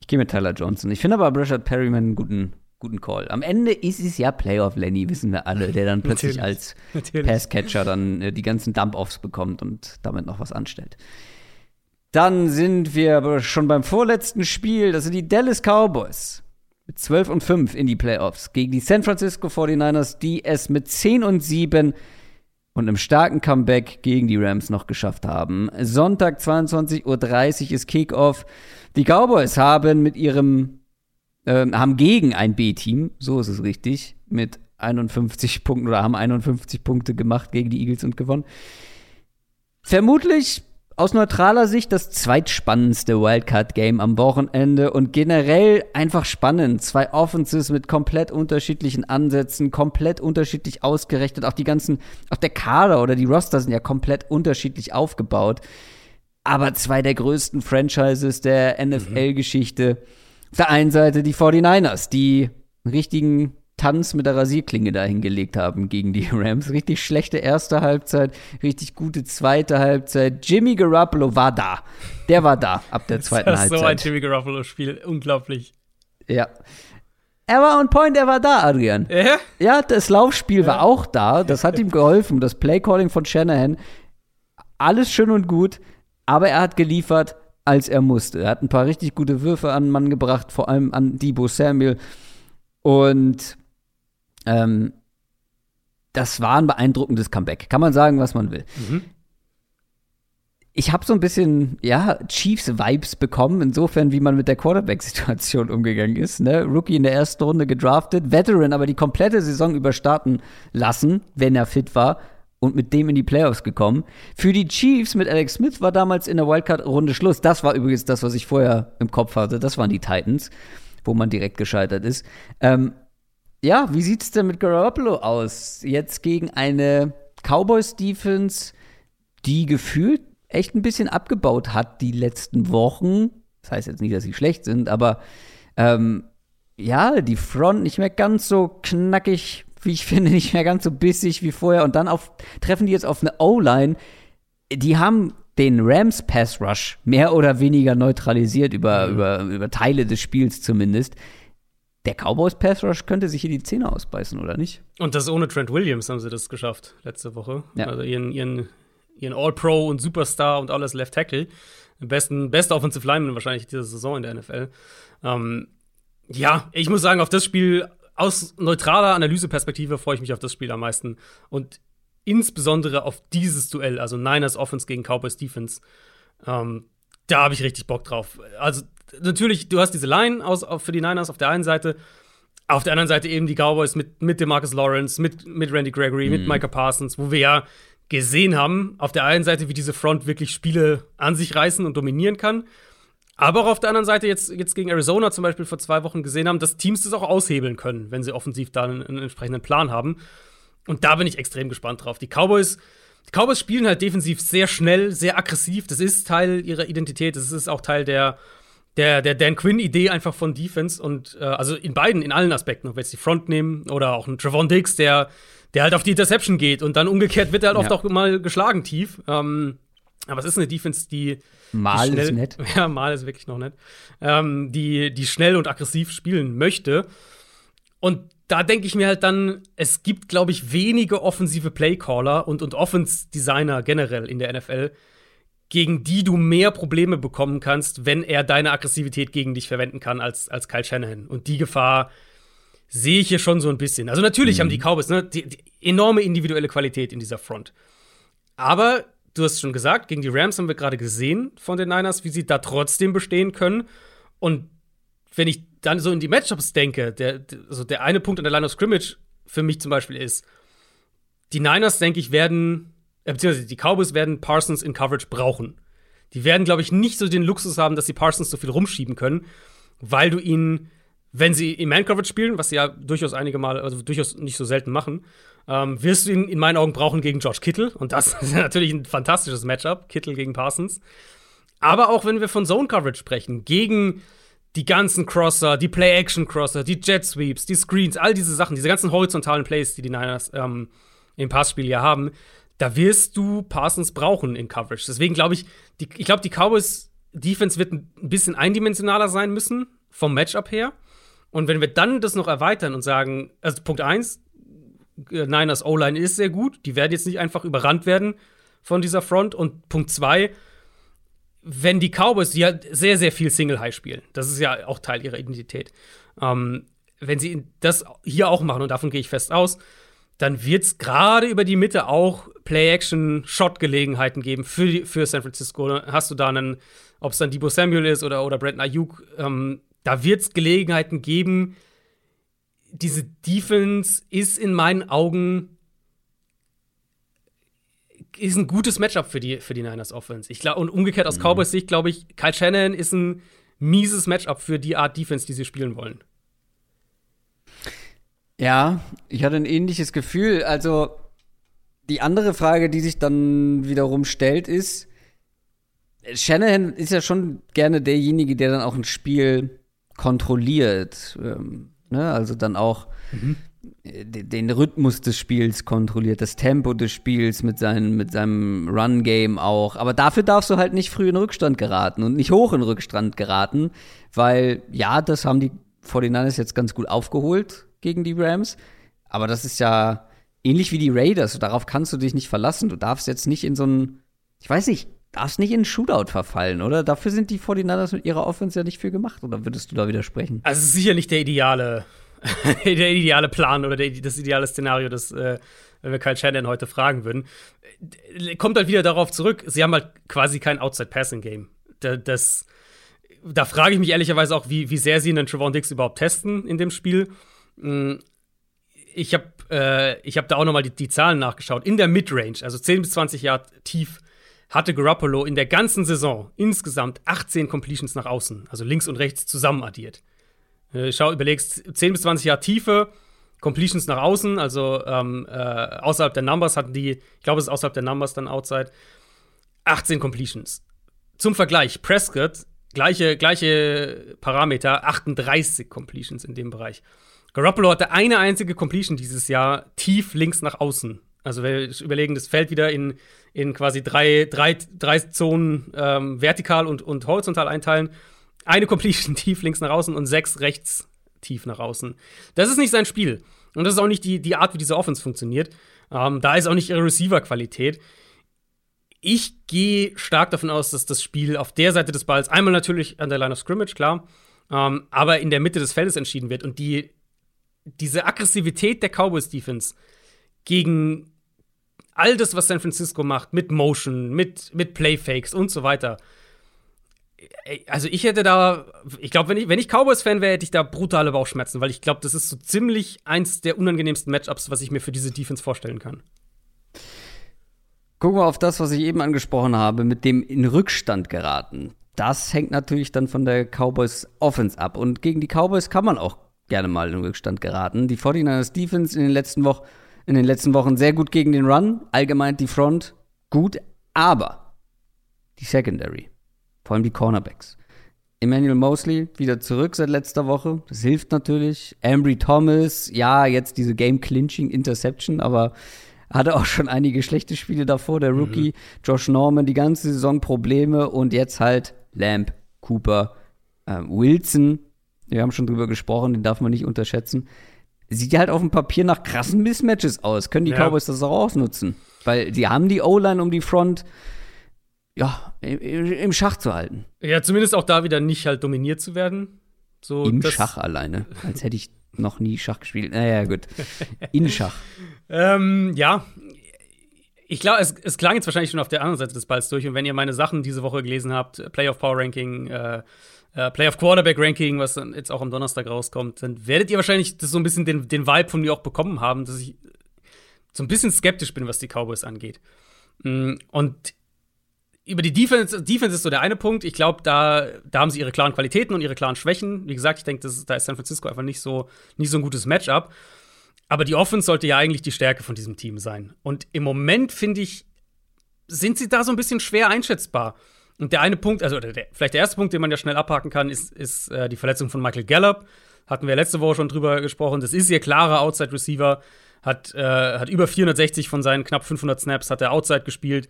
Speaker 2: Ich gehe mit Tyler Johnson. Ich finde aber Brashard Perryman einen guten, guten Call. Am Ende ist es ja Playoff Lenny, wissen wir alle, der dann plötzlich als Passcatcher dann äh, die ganzen Dump-Offs bekommt und damit noch was anstellt. Dann sind wir aber schon beim vorletzten Spiel. Das sind die Dallas Cowboys mit 12 und 5 in die Playoffs gegen die San Francisco 49ers, die es mit 10 und 7 und einem starken Comeback gegen die Rams noch geschafft haben. Sonntag 22.30 Uhr ist Kickoff. Die Cowboys haben mit ihrem äh, haben gegen ein B-Team, so ist es richtig, mit 51 Punkten oder haben 51 Punkte gemacht gegen die Eagles und gewonnen. Vermutlich aus neutraler Sicht das zweitspannendste Wildcard-Game am Wochenende und generell einfach spannend. Zwei Offenses mit komplett unterschiedlichen Ansätzen, komplett unterschiedlich ausgerechnet. Auch die ganzen, auch der Kader oder die Roster sind ja komplett unterschiedlich aufgebaut. Aber zwei der größten Franchises der NFL-Geschichte. Auf der einen Seite die 49ers, die einen richtigen Tanz mit der Rasierklinge da hingelegt haben gegen die Rams. Richtig schlechte erste Halbzeit, richtig gute zweite Halbzeit. Jimmy Garoppolo war da. Der war da ab der zweiten
Speaker 1: das ist
Speaker 2: Halbzeit.
Speaker 1: so ein Jimmy Garoppolo-Spiel. Unglaublich.
Speaker 2: Ja. Er war on point, er war da, Adrian.
Speaker 1: Ja?
Speaker 2: Ja, das Laufspiel war auch da. Das hat ihm geholfen. Das Playcalling von Shanahan. Alles schön und gut. Aber er hat geliefert, als er musste. Er hat ein paar richtig gute Würfe an den Mann gebracht, vor allem an Debo Samuel. Und ähm, das war ein beeindruckendes Comeback. Kann man sagen, was man will. Ich habe so ein bisschen, ja, Chiefs-Vibes bekommen, insofern, wie man mit der Quarterback-Situation umgegangen ist. Ne? Rookie in der ersten Runde gedraftet, Veteran aber die komplette Saison überstarten lassen, wenn er fit war und mit dem in die Playoffs gekommen. Für die Chiefs mit Alex Smith war damals in der Wildcard-Runde Schluss. Das war übrigens das, was ich vorher im Kopf hatte. Das waren die Titans, wo man direkt gescheitert ist. Ähm, ja, wie sieht's denn mit Garoppolo aus? Jetzt gegen eine Cowboys-Defense, die gefühlt echt ein bisschen abgebaut hat die letzten Wochen. Das heißt jetzt nicht, dass sie schlecht sind, aber ähm, ja, die Front nicht mehr ganz so knackig, wie ich finde, nicht mehr ganz so bissig wie vorher. Und dann auf, treffen die jetzt auf eine O-Line. Die haben den Rams Pass Rush mehr oder weniger neutralisiert über, über, über Teile des Spiels zumindest. Der Cowboys Pass Rush könnte sich hier die Zähne ausbeißen, oder nicht?
Speaker 1: Und das ohne Trent Williams haben sie das geschafft letzte Woche.
Speaker 2: Ja.
Speaker 1: Also ihren, ihren, ihren All-Pro und Superstar und alles Left Tackle. Besten, beste Offensive Lineman wahrscheinlich dieser Saison in der NFL. Ähm, ja, ich muss sagen, auf das Spiel aus neutraler Analyseperspektive freue ich mich auf das Spiel am meisten. Und insbesondere auf dieses Duell, also Niners Offense gegen Cowboys Defense. Ähm, da habe ich richtig Bock drauf. Also, natürlich, du hast diese Line aus, für die Niners auf der einen Seite. Auf der anderen Seite eben die Cowboys mit, mit dem Marcus Lawrence, mit, mit Randy Gregory, mit Micah Parsons, wo wir ja gesehen haben, auf der einen Seite, wie diese Front wirklich Spiele an sich reißen und dominieren kann. Aber auch auf der anderen Seite jetzt, jetzt gegen Arizona zum Beispiel vor zwei Wochen gesehen haben, dass Teams das auch aushebeln können, wenn sie offensiv da einen, einen entsprechenden Plan haben. Und da bin ich extrem gespannt drauf. Die Cowboys, die Cowboys spielen halt defensiv sehr schnell, sehr aggressiv. Das ist Teil ihrer Identität. Das ist auch Teil der, der, der Dan Quinn-Idee einfach von Defense. Und äh, also in beiden, in allen Aspekten, ob wir jetzt die Front nehmen oder auch einen Trevon Diggs, der, der halt auf die Interception geht. Und dann umgekehrt wird er halt oft
Speaker 2: Ja.
Speaker 1: auch mal geschlagen tief. Ähm, aber es ist eine Defense, die
Speaker 2: Mal
Speaker 1: die
Speaker 2: ist
Speaker 1: schnell-
Speaker 2: nett.
Speaker 1: Ja, mal ist wirklich noch nett. Ähm, die, die schnell und aggressiv spielen möchte. Und da denke ich mir halt dann, es gibt, glaube ich, wenige offensive Playcaller und, und Offense-Designer generell in der NFL, gegen die du mehr Probleme bekommen kannst, wenn er deine Aggressivität gegen dich verwenden kann, als, als Kyle Shanahan. Und die Gefahr sehe ich hier schon so ein bisschen. Also natürlich haben die Cowboys ne, die, die enorme individuelle Qualität in dieser Front. Aber du hast schon gesagt, gegen die Rams haben wir gerade gesehen von den Niners, wie sie da trotzdem bestehen können. Und wenn ich dann so in die Matchups denke, der, der- also der eine Punkt an der Line of Scrimmage für mich zum Beispiel ist, die Niners, denke ich, werden, äh, beziehungsweise die Cowboys werden Parsons in Coverage brauchen. Die werden, glaube ich, nicht so den Luxus haben, dass sie Parsons so viel rumschieben können, weil du ihn, wenn sie im Man-Coverage spielen, was sie ja durchaus einige Mal, also durchaus nicht so selten machen, ähm, wirst du ihn in meinen Augen brauchen gegen George Kittle. Und das ist natürlich ein fantastisches Matchup, Kittle gegen Parsons. Aber auch wenn wir von Zone Coverage sprechen, gegen die ganzen Crosser, die Play-Action-Crosser, die Jet-Sweeps, die Screens, all diese Sachen, diese ganzen horizontalen Plays, die die Niners ähm, im Passspiel ja haben, da wirst du Parsons brauchen in Coverage. Deswegen glaube ich, die, ich glaube, die Cowboys Defense wird ein bisschen eindimensionaler sein müssen vom Matchup her. Und wenn wir dann das noch erweitern und sagen, also Punkt 1, Niners O-Line ist sehr gut, die werden jetzt nicht einfach überrannt werden von dieser Front. Und Punkt 2, wenn die Cowboys, die ja sehr, sehr viel Single High spielen, das ist ja auch Teil ihrer Identität, ähm, wenn sie das hier auch machen, und davon gehe ich fest aus, dann wird es gerade über die Mitte auch Play-Action-Shot-Gelegenheiten geben für, die, für San Francisco. Hast du da einen, ob es dann Debo Samuel ist oder, oder Brandon Ayuk, ähm, da wird es Gelegenheiten geben. Diese Defense ist in meinen Augen ist ein gutes Matchup für die, für die Niners Offense. Ich glaub, und umgekehrt aus Cowboys Sicht, glaube ich, Kyle Shannon ist ein mieses Matchup für die Art Defense, die sie spielen wollen.
Speaker 2: Ja, ich hatte ein ähnliches Gefühl. Also, die andere Frage, die sich dann wiederum stellt, ist, Shanahan ist ja schon gerne derjenige, der dann auch ein Spiel kontrolliert. Ähm, ne? Also dann auch den Rhythmus des Spiels kontrolliert, das Tempo des Spiels mit, seinen, mit seinem Run-Game auch. Aber dafür darfst du halt nicht früh in Rückstand geraten und nicht hoch in Rückstand geraten, weil ja, das haben die 49ers jetzt ganz gut aufgeholt gegen die Rams. Aber das ist ja ähnlich wie die Raiders. Darauf kannst du dich nicht verlassen. Du darfst jetzt nicht in so einen, ich weiß nicht, darfst nicht in einen Shootout verfallen, oder? Dafür sind die 49ers mit ihrer Offense ja nicht viel gemacht. Oder würdest du da widersprechen?
Speaker 1: Also, es ist sicher nicht der ideale der ideale Plan oder der, das ideale Szenario, das, äh, wenn wir Kyle Shannon heute fragen würden. Kommt halt wieder darauf zurück, sie haben halt quasi kein Outside-Passing-Game. Da, das, da frage ich mich ehrlicherweise auch, wie, wie sehr sie einen Trevon Dix überhaupt testen in dem Spiel. Hm, ich habe äh, hab da auch noch mal die, die Zahlen nachgeschaut. In der Midrange, also 10 bis 20 Yard tief, hatte Garoppolo in der ganzen Saison insgesamt 18 Completions nach außen, also links und rechts zusammen addiert. Äh, schau, überlegst 10 bis 20 Jahre Tiefe, Completions nach außen, also ähm, äh, außerhalb der Numbers hatten die, ich glaube, es ist außerhalb der Numbers dann outside, 18 Completions. Zum Vergleich, Prescott, gleiche, gleiche Parameter, 38 Completions in dem Bereich. Garoppolo hatte eine einzige Completion dieses Jahr tief links nach außen. Also wir überlegen, das Feld wieder in, in quasi drei, drei, drei Zonen ähm, vertikal und, und horizontal einteilen eine Completion tief links nach außen und sechs rechts tief nach außen. Das ist nicht sein Spiel. Und das ist auch nicht die, die Art, wie diese Offense funktioniert. Ähm, da ist auch nicht ihre Receiver-Qualität. Ich gehe stark davon aus, dass das Spiel auf der Seite des Balls einmal natürlich an der Line of Scrimmage, klar, ähm, aber in der Mitte des Feldes entschieden wird. Und die, diese Aggressivität der Cowboys-Defense gegen all das, was San Francisco macht, mit Motion, mit, mit Playfakes und so weiter, also ich hätte da, ich glaube, wenn ich, wenn ich Cowboys-Fan wäre, hätte ich da brutale Bauchschmerzen, weil ich glaube, das ist so ziemlich eins der unangenehmsten Matchups, was ich mir für diese Defense vorstellen kann.
Speaker 2: Gucken wir auf das, was ich eben angesprochen habe, mit dem in Rückstand geraten. Das hängt natürlich dann von der Cowboys Offense ab. Und gegen die Cowboys kann man auch gerne mal in Rückstand geraten. Die 49ers Defense in den letzten Wochen, in den letzten Wochen sehr gut gegen den Run, allgemein die Front gut, aber die Secondary vor allem die Cornerbacks. Emmanuel Mosley wieder zurück seit letzter Woche. Das hilft natürlich. Ambry Thomas, ja, jetzt diese Game-Clinching-Interception, aber hatte auch schon einige schlechte Spiele davor, der Rookie. Mhm. Josh Norman, die ganze Saison Probleme und jetzt halt Lamb, Cooper, ähm, Wilson. Wir haben schon drüber gesprochen, den darf man nicht unterschätzen. Sieht ja halt auf dem Papier nach krassen Mismatches aus. Können die ja. Cowboys das auch ausnutzen? Weil die haben die O-Line um die Front ja, im Schach zu halten.
Speaker 1: Ja, zumindest auch da wieder nicht halt dominiert zu werden.
Speaker 2: So, Im Schach alleine. Als hätte ich noch nie Schach gespielt. Naja, gut. In Schach.
Speaker 1: ähm, ja. Ich glaube, es, es, klang jetzt wahrscheinlich schon auf der anderen Seite des Balls durch. Und wenn ihr meine Sachen diese Woche gelesen habt, Playoff Power Ranking, äh, äh, Playoff Quarterback Ranking, was dann jetzt auch am Donnerstag rauskommt, dann werdet ihr wahrscheinlich das so ein bisschen den, den Vibe von mir auch bekommen haben, dass ich so ein bisschen skeptisch bin, was die Cowboys angeht. Mm, und über die Defense, Defense ist so der eine Punkt. Ich glaube, da, da haben sie ihre klaren Qualitäten und ihre klaren Schwächen. Wie gesagt, ich denke, da ist San Francisco einfach nicht so, nicht so ein gutes Matchup. Aber die Offense sollte ja eigentlich die Stärke von diesem Team sein. Und im Moment, finde ich, sind sie da so ein bisschen schwer einschätzbar. Und der eine Punkt, also der, vielleicht der erste Punkt, den man ja schnell abhaken kann, ist, ist äh, die Verletzung von Michael Gallup. Hatten wir letzte Woche schon drüber gesprochen. Das ist ihr klarer Outside-Receiver. Hat, äh, hat über 460 von seinen knapp 500 Snaps hat er Outside gespielt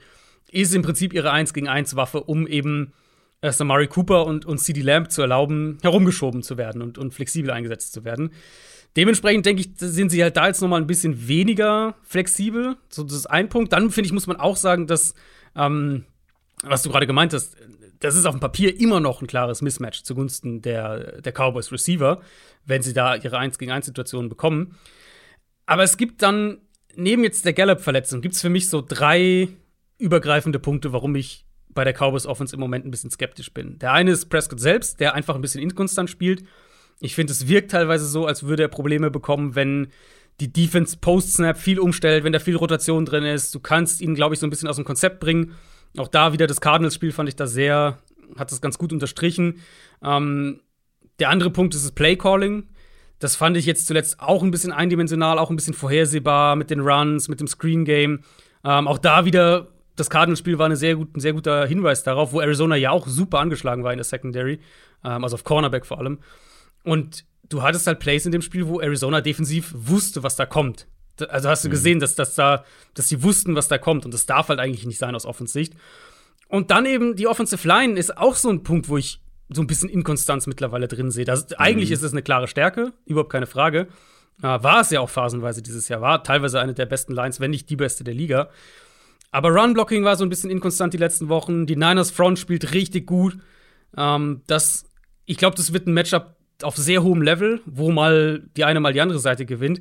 Speaker 1: ist im Prinzip ihre 1 gegen 1 Waffe, um eben äh, Samari Cooper und, und CD Lamb zu erlauben, herumgeschoben zu werden und, und flexibel eingesetzt zu werden. Dementsprechend denke ich, sind sie halt da jetzt noch mal ein bisschen weniger flexibel. So, das ist ein Punkt. Dann finde ich, muss man auch sagen, dass, ähm, was du gerade gemeint hast, das ist auf dem Papier immer noch ein klares Mismatch zugunsten der, der Cowboys Receiver, wenn sie da ihre 1 gegen 1 Situationen bekommen. Aber es gibt dann, neben jetzt der Gallup-Verletzung, gibt es für mich so drei übergreifende Punkte, warum ich bei der Cowboys Offense im Moment ein bisschen skeptisch bin. Der eine ist Prescott selbst, der einfach ein bisschen inkonstant spielt. Ich finde, es wirkt teilweise so, als würde er Probleme bekommen, wenn die Defense Post-Snap viel umstellt, wenn da viel Rotation drin ist. Du kannst ihn, glaube ich, so ein bisschen aus dem Konzept bringen. Auch da wieder das Cardinals-Spiel fand ich da sehr, hat das ganz gut unterstrichen. Ähm, der andere Punkt ist das Play-Calling. Das fand ich jetzt zuletzt auch ein bisschen eindimensional, auch ein bisschen vorhersehbar mit den Runs, mit dem Screen-Game. Ähm, auch da wieder das Cardinals-Spiel war eine sehr gut, ein sehr guter Hinweis darauf, wo Arizona ja auch super angeschlagen war in der Secondary, ähm, also auf Cornerback vor allem. Und du hattest halt Plays in dem Spiel, wo Arizona defensiv wusste, was da kommt. Also hast du mhm. gesehen, dass, dass, da, dass sie wussten, was da kommt. Und das darf halt eigentlich nicht sein aus Offensicht. Und dann eben die Offensive Line ist auch so ein Punkt, wo ich so ein bisschen Inkonstanz mittlerweile drin sehe. Das, mhm. Eigentlich ist es eine klare Stärke, überhaupt keine Frage. Äh, war es ja auch phasenweise dieses Jahr, war teilweise eine der besten Lines, wenn nicht die beste der Liga. Aber Run-Blocking war so ein bisschen inkonstant die letzten Wochen. Die Niners Front spielt richtig gut. Ähm, das, ich glaube, das wird ein Matchup auf sehr hohem Level, wo mal die eine mal die andere Seite gewinnt.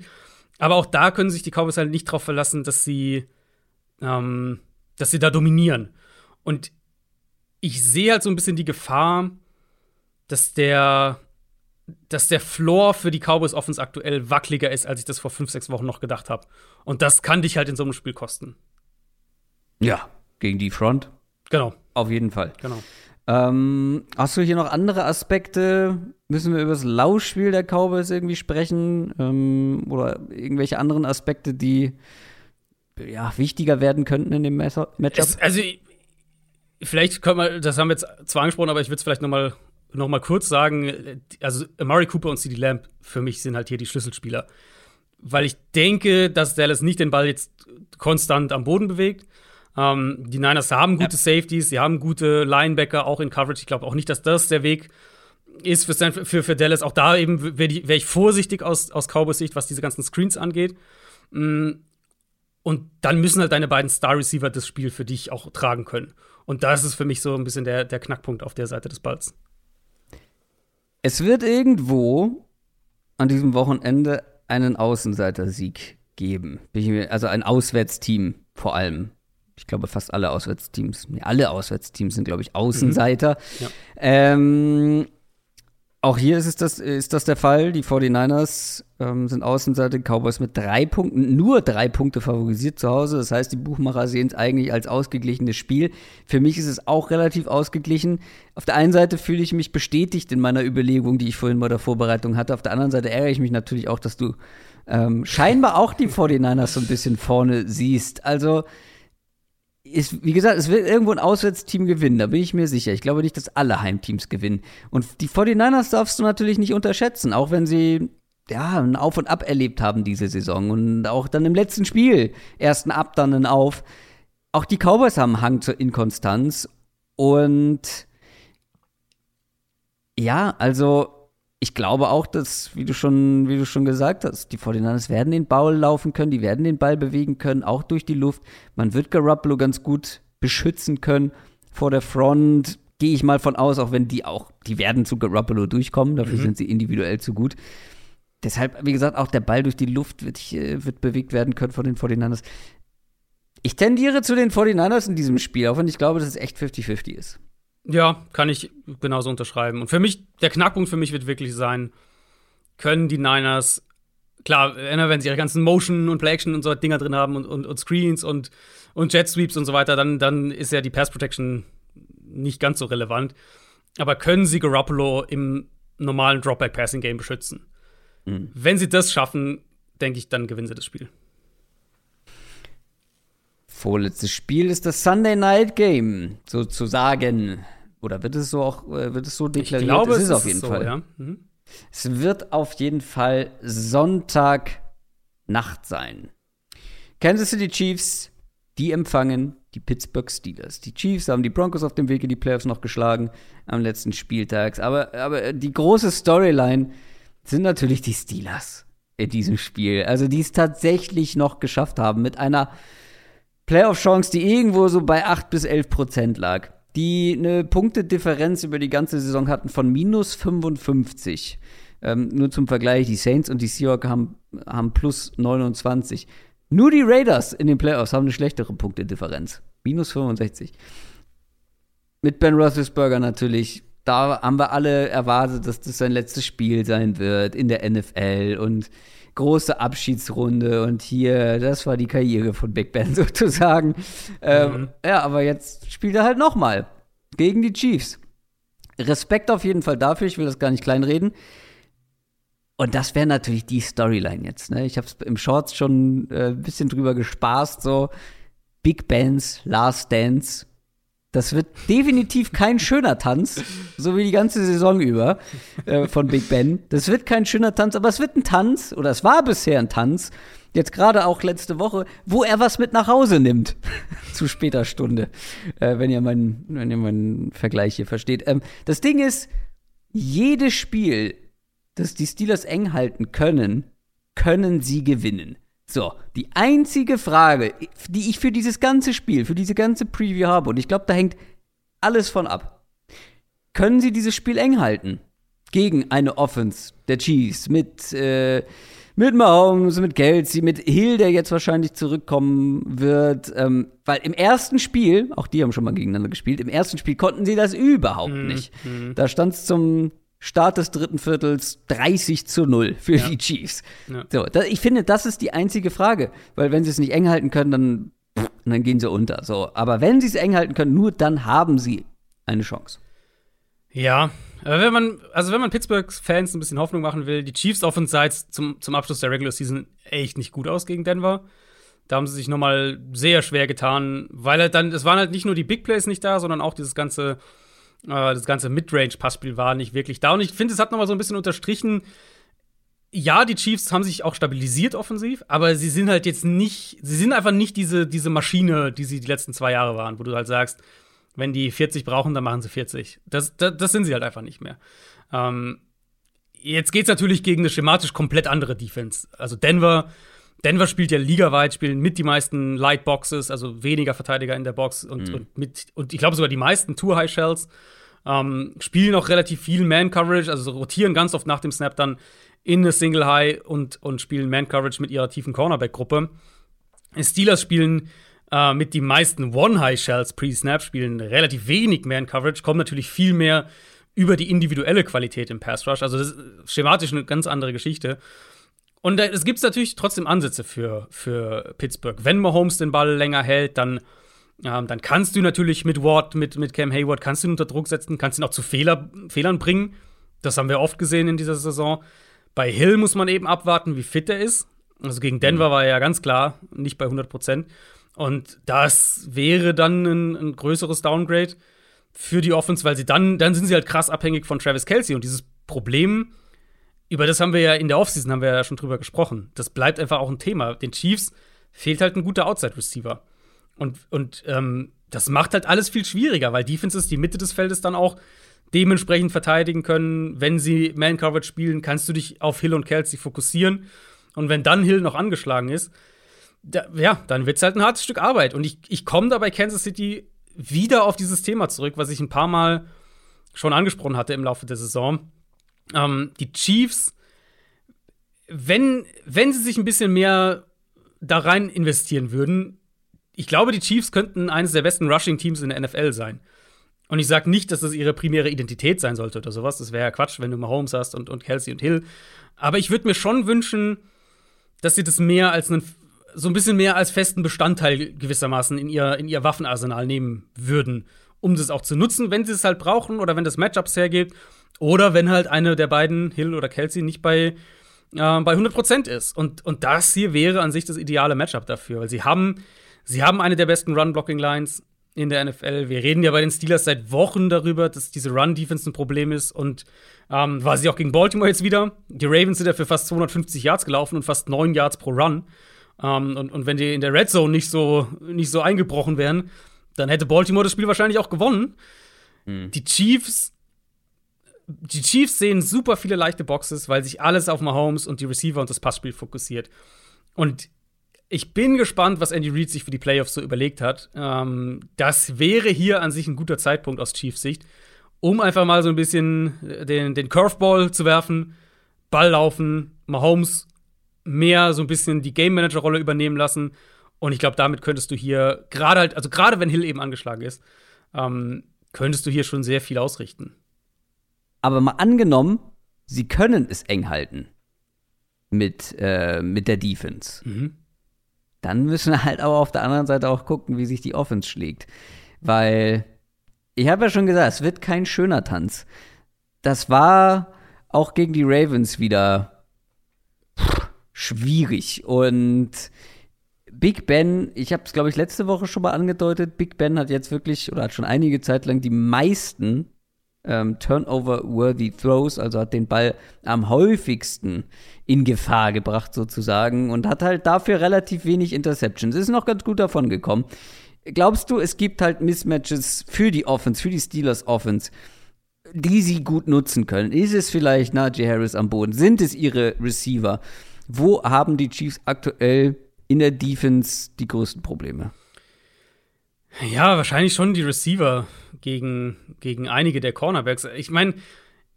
Speaker 1: Aber auch da können sich die Cowboys halt nicht darauf verlassen, dass sie, ähm, dass sie da dominieren. Und ich sehe halt so ein bisschen die Gefahr, dass der, dass der Floor für die Cowboys Offense aktuell wackeliger ist, als ich das vor fünf, sechs Wochen noch gedacht habe. Und das kann dich halt in so einem Spiel kosten.
Speaker 2: Ja, gegen die Front.
Speaker 1: Genau.
Speaker 2: Auf jeden Fall.
Speaker 1: Genau.
Speaker 2: Ähm, hast du hier noch andere Aspekte? Müssen wir über das Lauschspiel der Cowboys irgendwie sprechen? Ähm, oder irgendwelche anderen Aspekte, die ja, wichtiger werden könnten in dem Matchup?
Speaker 1: Also, vielleicht können wir, das haben wir jetzt zwar angesprochen, aber ich würde es vielleicht noch mal, noch mal kurz sagen. Also, Amari Cooper und CD Lamb für mich sind halt hier die Schlüsselspieler. Weil ich denke, dass Dallas nicht den Ball jetzt konstant am Boden bewegt ähm, die Niners haben gute ja. Safeties, sie haben gute Linebacker, auch in Coverage. Ich glaube auch nicht, dass das der Weg ist für, für, für Dallas. Auch da eben wäre wär ich vorsichtig aus, aus Cowboys Sicht, was diese ganzen Screens angeht. Mm, und dann müssen halt deine beiden Star-Receiver das Spiel für dich auch tragen können. Und das ist für mich so ein bisschen der, der Knackpunkt auf der Seite des Balls.
Speaker 2: Es wird irgendwo an diesem Wochenende einen Außenseiter-Sieg geben. Also ein Auswärtsteam vor allem ich glaube, fast alle Auswärtsteams, nee, alle Auswärtsteams sind, glaube ich, Außenseiter. Mhm. Ja. Ähm, auch hier ist, es das, ist das der Fall. Die 49ers ähm, sind Außenseiter, Cowboys mit drei Punkten, nur drei Punkte favorisiert zu Hause. Das heißt, die Buchmacher sehen es eigentlich als ausgeglichenes Spiel. Für mich ist es auch relativ ausgeglichen. Auf der einen Seite fühle ich mich bestätigt in meiner Überlegung, die ich vorhin bei der Vorbereitung hatte. Auf der anderen Seite ärgere ich mich natürlich auch, dass du ähm, scheinbar auch die 49ers so ein bisschen vorne siehst. Also, ist, wie gesagt, es wird irgendwo ein Auswärtsteam gewinnen, da bin ich mir sicher. Ich glaube nicht, dass alle Heimteams gewinnen. Und die 49ers darfst du natürlich nicht unterschätzen, auch wenn sie ja, ein Auf und Ab erlebt haben diese Saison. Und auch dann im letzten Spiel erst ein Ab, dann ein Auf. Auch die Cowboys haben einen Hang zur Inkonstanz. Und ja, also ich glaube auch, dass, wie du schon, wie du schon gesagt hast, die 49ers werden den Ball laufen können, die werden den Ball bewegen können, auch durch die Luft. Man wird Garoppolo ganz gut beschützen können vor der Front. Gehe ich mal von aus, auch wenn die auch, die werden zu Garoppolo durchkommen, dafür mhm. sind sie individuell zu gut. Deshalb, wie gesagt, auch der Ball durch die Luft wird, äh, wird bewegt werden können von den 49ers. Ich tendiere zu den 49ers in diesem Spiel, auch wenn ich glaube, dass es echt 50-50 ist.
Speaker 1: Ja, kann ich genauso unterschreiben. Und für mich, der Knackpunkt für mich wird wirklich sein, können die Niners, klar, wenn sie ihre ganzen Motion und Play-Action und so Dinger drin haben und, und, und Screens und, und Jet Sweeps und so weiter, dann, dann ist ja die Pass Protection nicht ganz so relevant. Aber können sie Garoppolo im normalen Dropback-Passing-Game beschützen? Mhm. Wenn sie das schaffen, denke ich, dann gewinnen sie das Spiel.
Speaker 2: Vorletztes Spiel ist das Sunday Night Game, sozusagen. Oder wird es so auch, äh, wird es so deklariert?
Speaker 1: Ich glaube, es ist, es auf jeden so, Fall. Ja.
Speaker 2: Mhm. Es wird auf jeden Fall Sonntagnacht sein. Kansas City Chiefs, die empfangen die Pittsburgh Steelers. Die Chiefs haben die Broncos auf dem Weg in die Playoffs noch geschlagen am letzten Spieltag. Aber, aber die große Storyline sind natürlich die Steelers in diesem Spiel. Also die es tatsächlich noch geschafft haben mit einer Playoff-Chance, die irgendwo so bei 8 bis 11 Prozent lag die eine Punktedifferenz über die ganze Saison hatten von minus 55. Ähm, nur zum Vergleich, die Saints und die Seahawks haben, haben plus 29. Nur die Raiders in den Playoffs haben eine schlechtere Punktedifferenz. Minus 65. Mit Ben Roethlisberger natürlich. Da haben wir alle erwartet, dass das sein letztes Spiel sein wird in der NFL und große Abschiedsrunde und hier, das war die Karriere von Big Ben sozusagen. Ähm, mhm. Ähm, ja, aber jetzt spielt er halt nochmal gegen die Chiefs. Respekt auf jeden Fall dafür, ich will das gar nicht kleinreden. Und das wäre natürlich die Storyline jetzt. Ne? Ich habe es im Shorts schon äh, ein bisschen drüber gespaßt, so Big Bands, Last Dance. Das wird definitiv kein schöner Tanz, so wie die ganze Saison über äh, von Big Ben. Das wird kein schöner Tanz, aber es wird ein Tanz, oder es war bisher ein Tanz, jetzt gerade auch letzte Woche, wo er was mit nach Hause nimmt. Zu später Stunde, äh, wenn ihr meinen, wenn ihr meinen Vergleich hier versteht. Ähm, das Ding ist, jedes Spiel, das die Steelers eng halten können, können sie gewinnen. So, die einzige Frage, die ich für dieses ganze Spiel, für diese ganze Preview habe, und ich glaube, da hängt alles von ab. Können sie dieses Spiel eng halten? Gegen eine Offense der Chiefs mit äh, mit Mahomes, mit Kelsey, mit Hill, der jetzt wahrscheinlich zurückkommen wird. Ähm, weil im ersten Spiel, auch die haben schon mal gegeneinander gespielt, im ersten Spiel konnten sie das überhaupt mhm. nicht. Mhm. Da stand es zum Start des dritten Viertels 30 zu 0 für ja. die Chiefs. Ja. So, da, ich finde, das ist die einzige Frage, weil wenn sie es nicht eng halten können, dann, pff, dann gehen sie unter. So, aber wenn sie es eng halten können, nur dann haben sie eine Chance.
Speaker 1: Ja, aber wenn man, also wenn man Pittsburghs Fans ein bisschen Hoffnung machen will, die Chiefs Offense sah jetzt zum, zum Abschluss der Regular Season echt nicht gut aus gegen Denver. Da haben sie sich nochmal sehr schwer getan, weil halt dann, es waren halt nicht nur die Big Plays nicht da, sondern auch dieses ganze, äh, das ganze Midrange-Passspiel war nicht wirklich da. Und ich finde, es hat nochmal so ein bisschen unterstrichen, ja, die Chiefs haben sich auch stabilisiert offensiv, aber sie sind halt jetzt nicht, sie sind einfach nicht diese, diese Maschine, die sie die letzten zwei Jahre waren, wo du halt sagst, wenn die 40 brauchen, dann machen sie 40. Das, das, das sind sie halt einfach nicht mehr. Ähm, jetzt geht es natürlich gegen eine schematisch komplett andere Defense. Also Denver, Denver spielt ja ligaweit, spielen mit die meisten Light Boxes, also weniger Verteidiger in der Box und, mhm. und mit, und ich glaube sogar die meisten Two High Shells. Ähm, spielen auch relativ viel Man-Coverage, also rotieren ganz oft nach dem Snap dann in eine Single High und, und spielen Man-Coverage mit ihrer tiefen Cornerback-Gruppe. Steelers spielen äh, mit die meisten One-High-Shells pre-Snap, spielen relativ wenig Man-Coverage, kommen natürlich viel mehr über die individuelle Qualität im Pass-Rush. Also das ist schematisch eine ganz andere Geschichte. Und es gibt natürlich trotzdem Ansätze für, für Pittsburgh. Wenn Mahomes den Ball länger hält, dann, ähm, dann kannst du natürlich mit Ward, mit, mit Cam Hayward, kannst du ihn unter Druck setzen, kannst ihn auch zu Fehler, Fehlern bringen. Das haben wir oft gesehen in dieser Saison. Bei Hill muss man eben abwarten, wie fit er ist. Also gegen Denver mhm. war er ja ganz klar nicht bei 100 Prozent. Und das wäre dann ein, ein, größeres Downgrade für die Offense, weil sie dann, dann sind sie halt krass abhängig von Travis Kelsey. Und dieses Problem, über das haben wir ja in der Offseason haben wir ja schon drüber gesprochen. Das bleibt einfach auch ein Thema. Den Chiefs fehlt halt ein guter Outside-Receiver. Und, und ähm, das macht halt alles viel schwieriger, weil Defenses die Mitte des Feldes dann auch dementsprechend verteidigen können. Wenn sie Man-Coverage spielen, kannst du dich auf Hill und Kelsey fokussieren. Und wenn dann Hill noch angeschlagen ist, da, ja, dann wird es halt ein hartes Stück Arbeit. Und ich, ich komme da bei Kansas City wieder auf dieses Thema zurück, was ich ein paar Mal schon angesprochen hatte im Laufe der Saison. Ähm, die Chiefs, wenn, wenn sie sich ein bisschen mehr da rein investieren würden, ich glaube, die Chiefs könnten eines der besten Rushing-Teams in der NFL sein. Und ich sage nicht, dass das ihre primäre Identität sein sollte oder sowas. Das wäre ja Quatsch, wenn du Mahomes hast und, und Kelsey und Hill. Aber ich würde mir schon wünschen, dass sie das mehr als einen so ein bisschen mehr als festen Bestandteil gewissermaßen in ihr, in ihr Waffenarsenal nehmen würden, um das auch zu nutzen, wenn sie es halt brauchen oder wenn das Matchups hergeht. Oder wenn halt eine der beiden, Hill oder Kelsey, nicht bei, äh, bei 100% ist. Und, und das hier wäre an sich das ideale Matchup dafür, weil sie haben, sie haben eine der besten Run-Blocking-Lines in der NFL. Wir reden ja bei den Steelers seit Wochen darüber, dass diese Run-Defense ein Problem ist und ähm, war sie auch gegen Baltimore jetzt wieder. Die Ravens sind ja für fast 250 Yards gelaufen und fast 9 Yards pro Run. Ähm, und, und wenn die in der Red Zone nicht so, nicht so eingebrochen wären, dann hätte Baltimore das Spiel wahrscheinlich auch gewonnen. Mhm. Die Chiefs die Chiefs sehen super viele leichte Boxes, weil sich alles auf Mahomes und die Receiver und das Passspiel fokussiert. Und ich bin gespannt, was Andy Reid sich für die Playoffs so überlegt hat. Ähm, das wäre hier an sich ein guter Zeitpunkt aus Chiefs Sicht, um einfach mal so ein bisschen den, den Curveball zu werfen, Ball laufen, Mahomes mehr so ein bisschen die Game Manager Rolle übernehmen lassen. Und ich glaube, damit könntest du hier gerade halt, also gerade wenn Hill eben angeschlagen ist, ähm, könntest du hier schon sehr viel ausrichten.
Speaker 2: Aber mal angenommen, sie können es eng halten mit, äh, mit der Defense. Mhm. Dann müssen wir halt aber auf der anderen Seite auch gucken, wie sich die Offense schlägt. Weil, ich habe ja schon gesagt, es wird kein schöner Tanz. Das war auch gegen die Ravens wieder schwierig. Und Big Ben, ich habe es, glaube ich, letzte Woche schon mal angedeutet, Big Ben hat jetzt wirklich oder hat schon einige Zeit lang die meisten ähm, Turnover-worthy Throws, also hat den Ball am häufigsten in Gefahr gebracht sozusagen und hat halt dafür relativ wenig Interceptions. Ist noch ganz gut davon gekommen. Glaubst du, es gibt halt Mismatches für die Offense, für die Steelers Offense, die sie gut nutzen können? Ist es vielleicht Najee Harris am Boden? Sind es ihre Receiver? Wo haben die Chiefs aktuell in der Defense die größten Probleme?
Speaker 1: Ja, wahrscheinlich schon die Receiver gegen, gegen einige der Cornerbacks. Ich meine,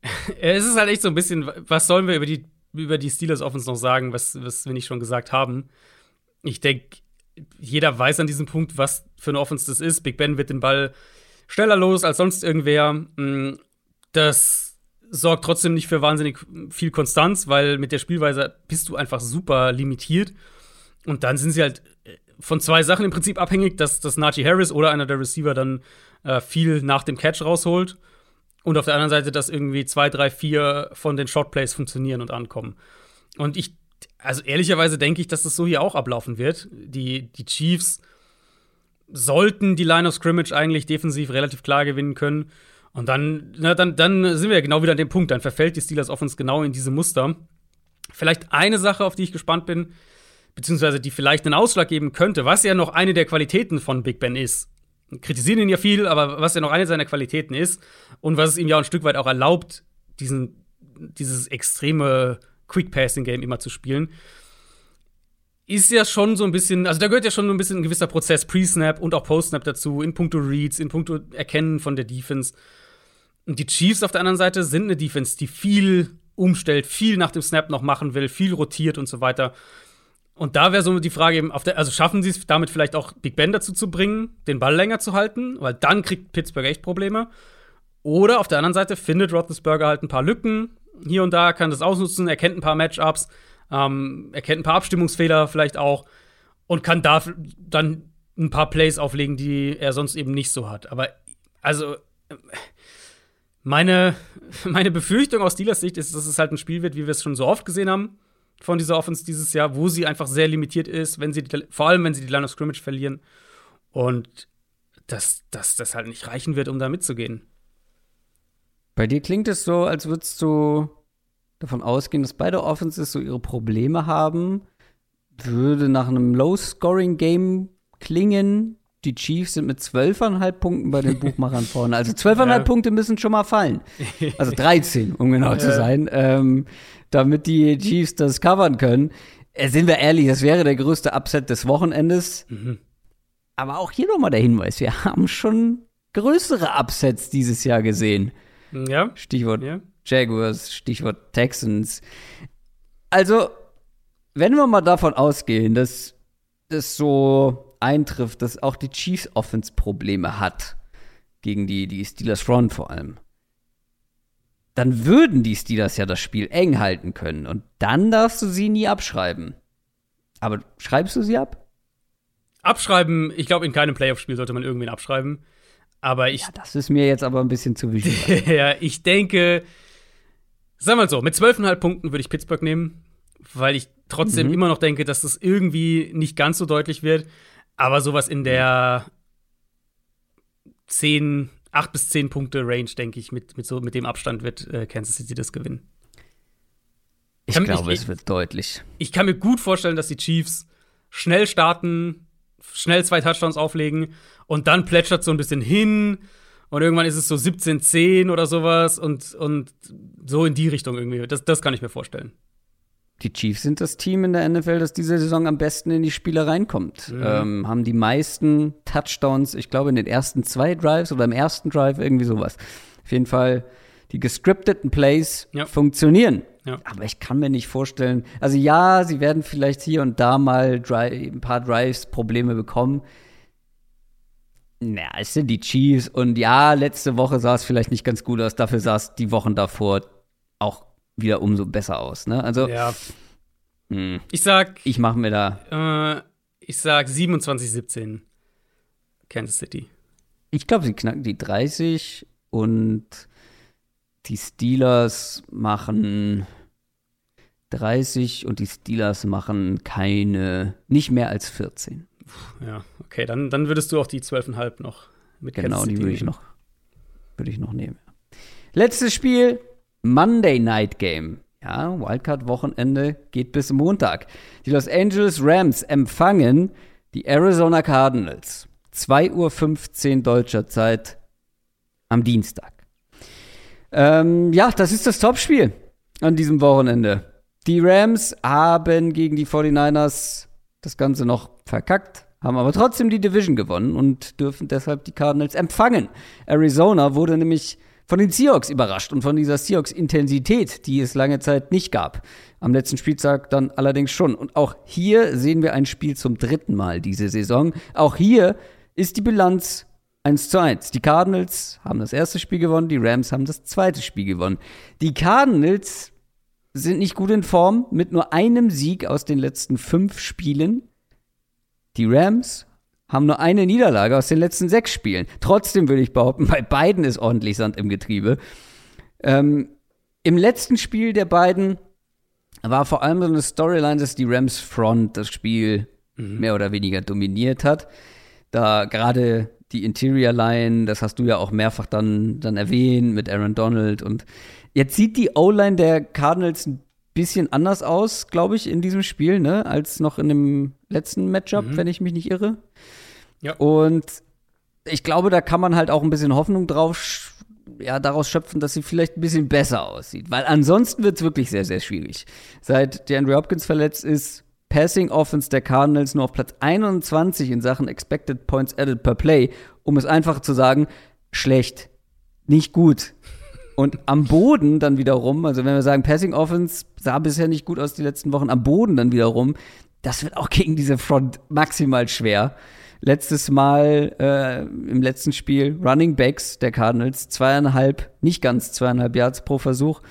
Speaker 1: es ist halt echt so ein bisschen, was sollen wir über die, über die Steelers Offense noch sagen, was, was wir nicht schon gesagt haben? Ich denke, jeder weiß an diesem Punkt, was für eine Offense das ist. Big Ben wird den Ball schneller los als sonst irgendwer. Mm, das sorgt trotzdem nicht für wahnsinnig viel Konstanz, weil mit der Spielweise bist du einfach super limitiert. Und dann sind sie halt von zwei Sachen im Prinzip abhängig, dass, dass Najee Harris oder einer der Receiver dann äh, viel nach dem Catch rausholt. Und auf der anderen Seite, dass irgendwie zwei, drei, vier von den Shotplays funktionieren und ankommen. Und ich, also ehrlicherweise denke ich, dass das so hier auch ablaufen wird. Die, die Chiefs sollten die Line of Scrimmage eigentlich defensiv relativ klar gewinnen können. Und dann, na, dann, dann sind wir ja genau wieder an dem Punkt. Dann verfällt die Steelers Offense genau in diese Muster. Vielleicht eine Sache, auf die ich gespannt bin, beziehungsweise die vielleicht einen Ausschlag geben könnte, was ja noch eine der Qualitäten von Big Ben ist. Kritisieren ihn ja viel, aber was ja noch eine seiner Qualitäten ist und was es ihm ja ein Stück weit auch erlaubt, diesen, dieses extreme Quick-Passing-Game immer zu spielen, ist ja schon so ein bisschen, also da gehört ja schon so ein bisschen ein gewisser Prozess Pre-Snap und auch Post-Snap dazu, in puncto Reads, in puncto Erkennen von der Defense. Und die Chiefs auf der anderen Seite sind eine Defense, die viel umstellt, viel nach dem Snap noch machen will, viel rotiert und so weiter. Und da wäre so die Frage eben, der, also schaffen sie es damit vielleicht auch Big Ben dazu zu bringen, den Ball länger zu halten, weil dann kriegt Pittsburgh echt Probleme. Oder auf der anderen Seite findet Roethlisberger halt ein paar Lücken hier und da, kann das ausnutzen, erkennt ein paar Matchups, ähm, erkennt ein paar Abstimmungsfehler vielleicht auch und kann da dann ein paar Plays auflegen, die er sonst eben nicht so hat. Aber also meine, meine Befürchtung aus Steelers Sicht ist, dass es halt ein Spiel wird, wie wir es schon so oft gesehen haben von dieser Offense dieses Jahr, wo sie einfach sehr limitiert ist, wenn sie die, vor allem wenn sie die Line of Scrimmage verlieren. Und dass, dass das halt nicht reichen wird, um da mitzugehen.
Speaker 2: Bei dir klingt es so, als würdest du davon ausgehen, dass beide Offenses so ihre Probleme haben. Würde nach einem Low-Scoring-Game klingen. Die Chiefs sind mit 12,5 Punkten bei den Buchmachern vorne. Also 12,5 ja. Punkte müssen schon mal fallen. Also 13, um genau ja. zu sein. Ähm, damit die Chiefs das covern können. Äh, sind wir ehrlich, das wäre der größte Upset des Wochenendes. Mhm. Aber auch hier nochmal der Hinweis: Wir haben schon größere Upsets dieses Jahr gesehen.
Speaker 1: Ja.
Speaker 2: Stichwort ja. Jaguars, Stichwort Texans. Also, wenn wir mal davon ausgehen, dass das so eintrifft, dass auch die Chiefs Offense Probleme hat gegen die, die Steelers Front vor allem dann würden die Steelers ja das Spiel eng halten können. Und dann darfst du sie nie abschreiben. Aber schreibst du sie ab?
Speaker 1: Abschreiben, ich glaube, in keinem Playoff-Spiel sollte man irgendwen abschreiben. Aber ich. Ja,
Speaker 2: das ist mir jetzt aber ein bisschen zu wichtig.
Speaker 1: ja, ich denke, sag mal so, mit 12,5 Punkten würde ich Pittsburgh nehmen, weil ich trotzdem mhm. immer noch denke, dass das irgendwie nicht ganz so deutlich wird. Aber sowas in der 10, acht bis zehn Punkte Range, denke ich, mit, mit, so, mit dem Abstand wird äh, Kansas City das gewinnen.
Speaker 2: Ich, ich glaube, ich, es wird deutlich.
Speaker 1: Ich kann mir gut vorstellen, dass die Chiefs schnell starten, schnell zwei Touchdowns auflegen und dann plätschert so ein bisschen hin und irgendwann ist es so 17-10 oder sowas und, und so in die Richtung irgendwie. Das, das kann ich mir vorstellen
Speaker 2: die Chiefs sind das Team in der NFL, das diese Saison am besten in die Spiele reinkommt. Mhm. Ähm, haben die meisten Touchdowns, ich glaube, in den ersten zwei Drives oder im ersten Drive, irgendwie sowas. Auf jeden Fall, die gescripteten Plays ja. funktionieren. Ja. Aber ich kann mir nicht vorstellen, also ja, sie werden vielleicht hier und da mal Dri ein paar Drives Probleme bekommen. Na, es sind die Chiefs und ja, letzte Woche sah es vielleicht nicht ganz gut aus, dafür sah es die Wochen davor auch wieder umso besser aus. Ne? Also,
Speaker 1: ja. Mh, hm. ich sag.
Speaker 2: Ich mache mir da.
Speaker 1: Äh, ich sag 27, 17. Kansas City.
Speaker 2: Ich glaube, sie knacken die 30 und die Steelers machen 30 und die Steelers machen keine, nicht mehr als 14.
Speaker 1: Ja, okay, dann, dann würdest du auch die 12,5 noch mit
Speaker 2: Genau, die würde ich noch, würde ich noch nehmen. Letztes Spiel, Monday Night Game. Ja, Wildcard-Wochenende geht bis Montag. Die Los Angeles Rams empfangen die Arizona Cardinals. 2.15 Uhr deutscher Zeit am Dienstag. Ähm, ja, das ist das Topspiel an diesem Wochenende. Die Rams haben gegen die 49ers das Ganze noch verkackt, haben aber trotzdem die Division gewonnen und dürfen deshalb die Cardinals empfangen. Arizona wurde nämlich von den Seahawks überrascht und von dieser Seahawks-Intensität, die es lange Zeit nicht gab. Am letzten Spieltag dann allerdings schon. Und auch hier sehen wir ein Spiel zum dritten Mal diese Saison. Auch hier ist die Bilanz 1 zu 1. Die Cardinals haben das erste Spiel gewonnen, die Rams haben das zweite Spiel gewonnen. Die Cardinals sind nicht gut in Form mit nur einem Sieg aus den letzten fünf Spielen. Die Rams haben nur eine Niederlage aus den letzten sechs Spielen. Trotzdem würde ich behaupten, bei beiden ist ordentlich Sand im Getriebe. Ähm, Im letzten Spiel der beiden war vor allem so eine Storyline, dass die Rams Front das Spiel mhm. mehr oder weniger dominiert hat. Da gerade die Interior Line, das hast du ja auch mehrfach dann, dann erwähnt mit Aaron Donald. Und jetzt sieht die O-Line der Cardinals ein bisschen anders aus, glaube ich, in diesem Spiel, ne, als noch in dem letzten Matchup, mhm. wenn ich mich nicht irre. Ja. Und ich glaube, da kann man halt auch ein bisschen Hoffnung drauf, ja, daraus schöpfen, dass sie vielleicht ein bisschen besser aussieht. Weil ansonsten wird es wirklich sehr, sehr schwierig. Seit der Andrew Hopkins verletzt ist, Passing Offense der Cardinals nur auf Platz 21 in Sachen Expected Points Added per Play, um es einfach zu sagen, schlecht, nicht gut. Und am Boden dann wiederum, also wenn wir sagen, Passing Offense sah bisher nicht gut aus die letzten Wochen, am Boden dann wiederum, das wird auch gegen diese Front maximal schwer. Letztes Mal äh, im letzten Spiel Running Backs der Cardinals, zweieinhalb, nicht ganz zweieinhalb Yards pro Versuch.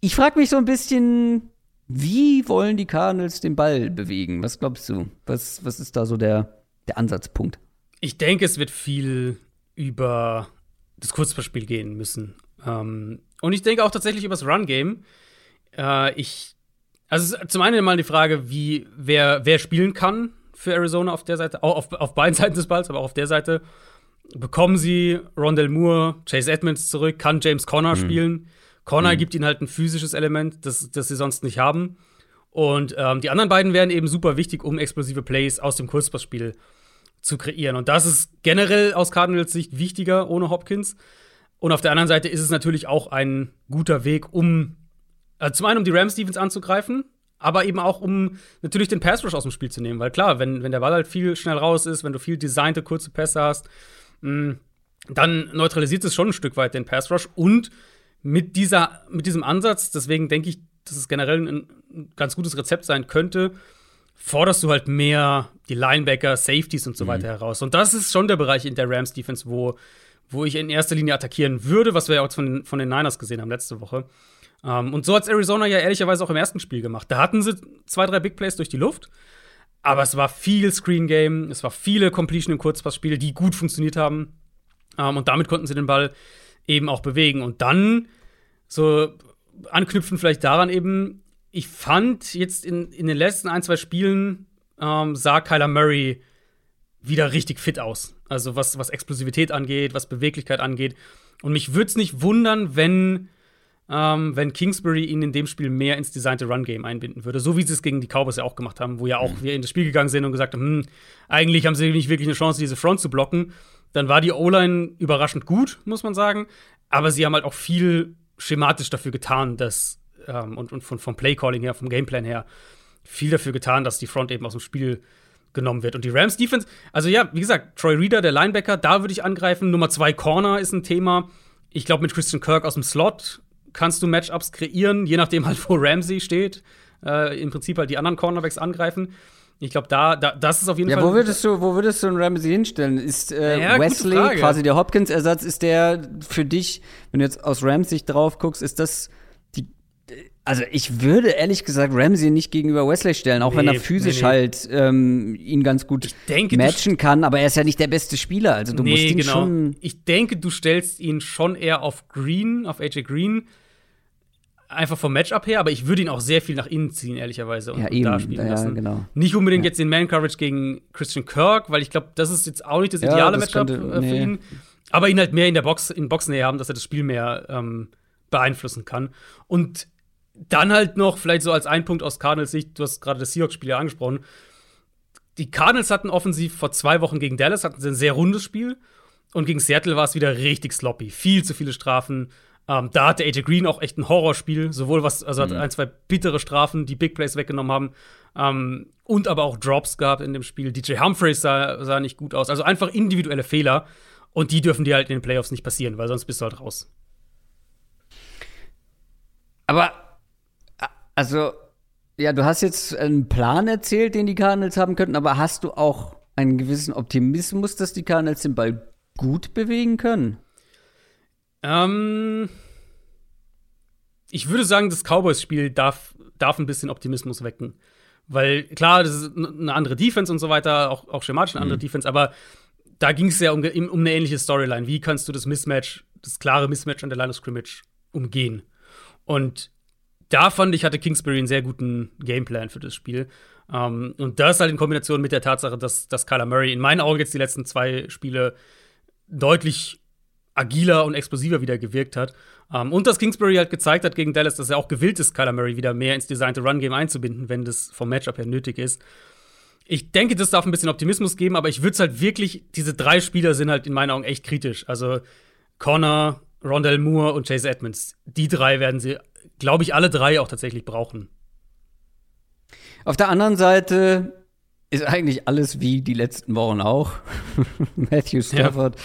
Speaker 2: Ich frage mich so ein bisschen, wie wollen die Cardinals den Ball bewegen? Was glaubst du? Was, was ist da so der, der Ansatzpunkt?
Speaker 1: Ich denke, es wird viel über das Kurzverspiel gehen müssen. Ähm, und ich denke auch tatsächlich über das Run-Game. Äh, ich, also zum einen mal die Frage, wie, wer, wer spielen kann für Arizona auf der Seite, auch auf, auf beiden Seiten des Balls, aber auch auf der Seite. Bekommen sie Rondell Moore, Chase Edmonds zurück, kann James Conner mhm. spielen? Connor mhm. gibt ihnen halt ein physisches Element, das, das sie sonst nicht haben. Und ähm, die anderen beiden wären eben super wichtig, um explosive Plays aus dem Kurzpassspiel zu kreieren. Und das ist generell aus Cardinals Sicht wichtiger ohne Hopkins. Und auf der anderen Seite ist es natürlich auch ein guter Weg, um äh, zum einen um die Rams Defense anzugreifen, aber eben auch um natürlich den Pass Rush aus dem Spiel zu nehmen. Weil klar, wenn, wenn der Ball halt viel schnell raus ist, wenn du viel designte kurze Pässe hast, mh, mm, dann neutralisiert es schon ein Stück weit den Pass Rush und mit, dieser, mit diesem Ansatz, deswegen denke ich, dass es generell ein, ein ganz gutes Rezept sein könnte, forderst du halt mehr die Linebacker, Safeties und so mhm. weiter heraus. Und das ist schon der Bereich in der Rams Defense, wo, wo ich in erster Linie attackieren würde, was wir ja auch von von den Niners gesehen haben letzte Woche. Um, ähm, und so hat Arizona ja ehrlicherweise auch im ersten Spiel gemacht. Da hatten sie zwei, drei Big Plays durch die Luft, aber es war viel Screen Game, es war viele Completion im Kurzpassspiel, die gut funktioniert haben. Um, ähm, und damit konnten sie den Ball eben auch bewegen. Und dann so anknüpfen vielleicht daran eben, ich fand jetzt in, in den letzten ein, zwei Spielen ähm, sah Kyler Murray wieder richtig fit aus. Also was, was Explosivität angeht, was Beweglichkeit angeht. Und mich würde es nicht wundern, wenn, ähm, wenn Kingsbury ihn in dem Spiel mehr ins designte Run-Game einbinden würde. So wie sie es gegen die Cowboys ja auch gemacht haben, wo ja auch mhm. wir in das Spiel gegangen sind und gesagt haben, hm, eigentlich haben sie nicht wirklich eine Chance, diese Front zu blocken. Dann war die O-Line überraschend gut, muss man sagen. Aber sie haben halt auch viel schematisch dafür getan, dass, ähm, und, und von, vom Playcalling her, vom Gameplan her, viel dafür getan, dass die Front eben aus dem Spiel genommen wird. Und die Rams Defense, also ja, wie gesagt, Troy Reader, der Linebacker, da würde ich angreifen. Nummer zwei Corner ist ein Thema. Ich glaube, mit Christian Kirk aus dem Slot kannst du Matchups kreieren, je nachdem halt, wo Ramsey steht. Äh, Im Prinzip halt die anderen Cornerbacks angreifen. Ich glaube, da, da, das ist auf jeden
Speaker 2: ja,
Speaker 1: Fall.
Speaker 2: Wo würdest du, wo würdest du einen Ramsey hinstellen? Ist äh, ja, Wesley quasi der Hopkins-Ersatz? Ist der für dich, wenn du jetzt aus Rams Sicht drauf guckst, ist das die? Also ich würde ehrlich gesagt Ramsey nicht gegenüber Wesley stellen, auch nee, wenn er physisch nee, nee. halt ähm, ihn ganz gut denke, matchen kann, aber er ist ja nicht der beste Spieler. Also du musst ihn genau. schon.
Speaker 1: Ich denke, du stellst ihn schon eher auf Green, auf AJ Green einfach vom Matchup her, aber ich würde ihn auch sehr viel nach innen ziehen, ehrlicherweise, und,
Speaker 2: Ja,
Speaker 1: und
Speaker 2: eben.
Speaker 1: da spielen
Speaker 2: Ja,
Speaker 1: lassen.
Speaker 2: genau.
Speaker 1: Nicht unbedingt
Speaker 2: Ja.
Speaker 1: jetzt den Man-Coverage gegen Christian Kirk, weil ich glaube, das ist jetzt auch nicht das ideale
Speaker 2: das
Speaker 1: Matchup
Speaker 2: könnte-
Speaker 1: äh, für
Speaker 2: nee.
Speaker 1: ihn. Aber ihn halt mehr in der Box, in Boxnähe haben, dass er das Spiel mehr ähm, beeinflussen kann. Und dann halt noch, vielleicht so als ein Punkt aus Cardinals Sicht, du hast gerade das Seahawks-Spiel ja angesprochen. Die Cardinals hatten offensiv vor zwei Wochen gegen Dallas, hatten sie ein sehr rundes Spiel. Und gegen Seattle war es wieder richtig sloppy. Viel zu viele Strafen. Ähm, da hatte AJ Green auch echt ein Horrorspiel. Sowohl was, also hat ein, zwei bittere Strafen, die Big Plays weggenommen haben. Ähm, und aber auch Drops gehabt in dem Spiel. DJ Humphreys sah, sah nicht gut aus. Also einfach individuelle Fehler. Und die dürfen dir halt in den Playoffs nicht passieren, weil sonst bist du halt raus.
Speaker 2: Aber, also, ja, du hast jetzt einen Plan erzählt, den die Cardinals haben könnten, aber hast du auch einen gewissen Optimismus, dass die Cardinals den Ball gut bewegen können?
Speaker 1: Ähm, ich würde sagen, das Cowboys-Spiel darf, darf ein bisschen Optimismus wecken. Weil, klar, das ist eine andere Defense und so weiter, auch, auch schematisch eine andere Defense, aber da ging es ja um, um eine ähnliche Storyline. Wie kannst du das Mismatch, das klare Mismatch an der Line of Scrimmage umgehen? Und da fand ich, hatte Kingsbury einen sehr guten Gameplan für das Spiel. Ähm, und das halt in Kombination mit der Tatsache, dass, dass Kyler Murray in meinen Augen jetzt die letzten zwei Spiele deutlich agiler und explosiver wieder gewirkt hat. Ähm, und dass Kingsbury halt gezeigt hat gegen Dallas, dass er auch gewillt ist, Kyler Murray wieder mehr ins designte Run-Game einzubinden, wenn das vom Matchup her nötig ist. Ich denke, das darf ein bisschen Optimismus geben, aber ich würde es halt wirklich, diese drei Spieler sind halt in meinen Augen echt kritisch. Also Connor, Rondell Moore und Chase Edmonds. Die drei werden sie, glaube ich, alle drei auch tatsächlich brauchen.
Speaker 2: Auf der anderen Seite ist eigentlich alles wie die letzten Wochen auch. Matthew Stafford.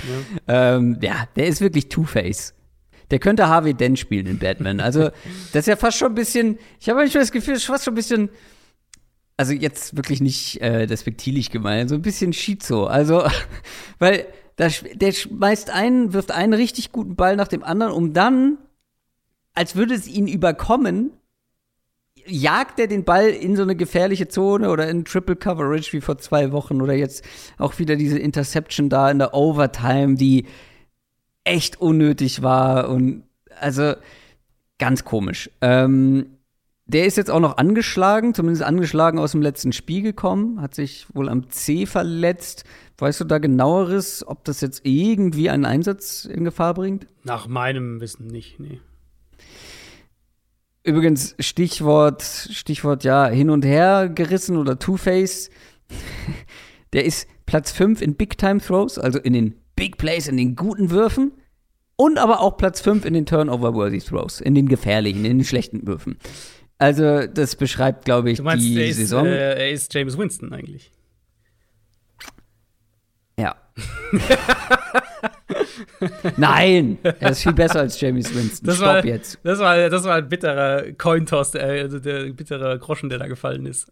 Speaker 2: Ja. Ähm, ja, der ist wirklich Two-Face. Der könnte Harvey Dent spielen in Batman. Also, das ist ja fast schon ein bisschen, ich habe manchmal das Gefühl, es ist fast schon ein bisschen, also jetzt wirklich nicht äh, despektierlich gemeint, so ein bisschen Schizo. Also, weil das, der schmeißt einen, wirft einen richtig guten Ball nach dem anderen, um dann, als würde es ihn überkommen, jagt er den Ball in so eine gefährliche Zone oder in Triple Coverage wie vor zwei Wochen oder jetzt auch wieder diese Interception da in der Overtime, die echt unnötig war und also ganz komisch. Ähm, der ist jetzt auch noch angeschlagen, zumindest angeschlagen aus dem letzten Spiel gekommen, hat sich wohl am C verletzt. Weißt du da genaueres, ob das jetzt irgendwie einen Einsatz in Gefahr bringt?
Speaker 1: Nach meinem Wissen nicht, nee.
Speaker 2: Übrigens, Stichwort, Stichwort, ja, hin und her gerissen oder Two-Face. Der ist Platz 5 in Big-Time-Throws, also in den Big Plays, in den guten Würfen. Und aber auch Platz 5 in den Turnover-Worthy Throws, in den gefährlichen, in den schlechten Würfen. Also, das beschreibt, glaube ich,
Speaker 1: Du meinst,
Speaker 2: die
Speaker 1: er ist,
Speaker 2: Saison.
Speaker 1: Äh, er ist James Winston eigentlich.
Speaker 2: ja. Nein, er ist viel besser als James Winston.
Speaker 1: Das
Speaker 2: Stopp
Speaker 1: war,
Speaker 2: jetzt.
Speaker 1: Das war, das war ein bitterer Cointoss, der, also der bittere Groschen, der da gefallen ist.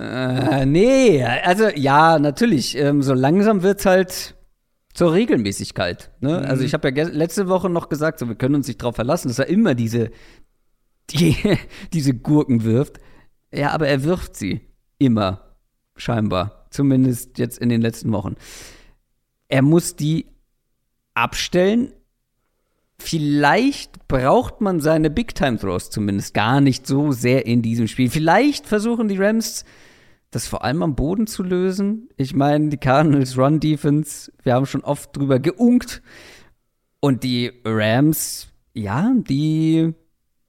Speaker 2: Äh, nee, also ja, natürlich. Ähm, so langsam wird's halt zur Regelmäßigkeit. Ne?
Speaker 1: Mhm.
Speaker 2: Also ich habe ja letzte Woche noch gesagt, so, wir können uns nicht darauf verlassen, dass er immer diese, die, diese Gurken wirft. Ja, aber er wirft sie immer, scheinbar. Zumindest jetzt in den letzten Wochen. Er muss die abstellen. Vielleicht braucht man seine Big-Time-Throws zumindest gar nicht so sehr in diesem Spiel. Vielleicht versuchen die Rams das vor allem am Boden zu lösen. Ich meine, die Cardinals Run Defense, wir haben schon oft drüber geunkt. Und die Rams, ja, die,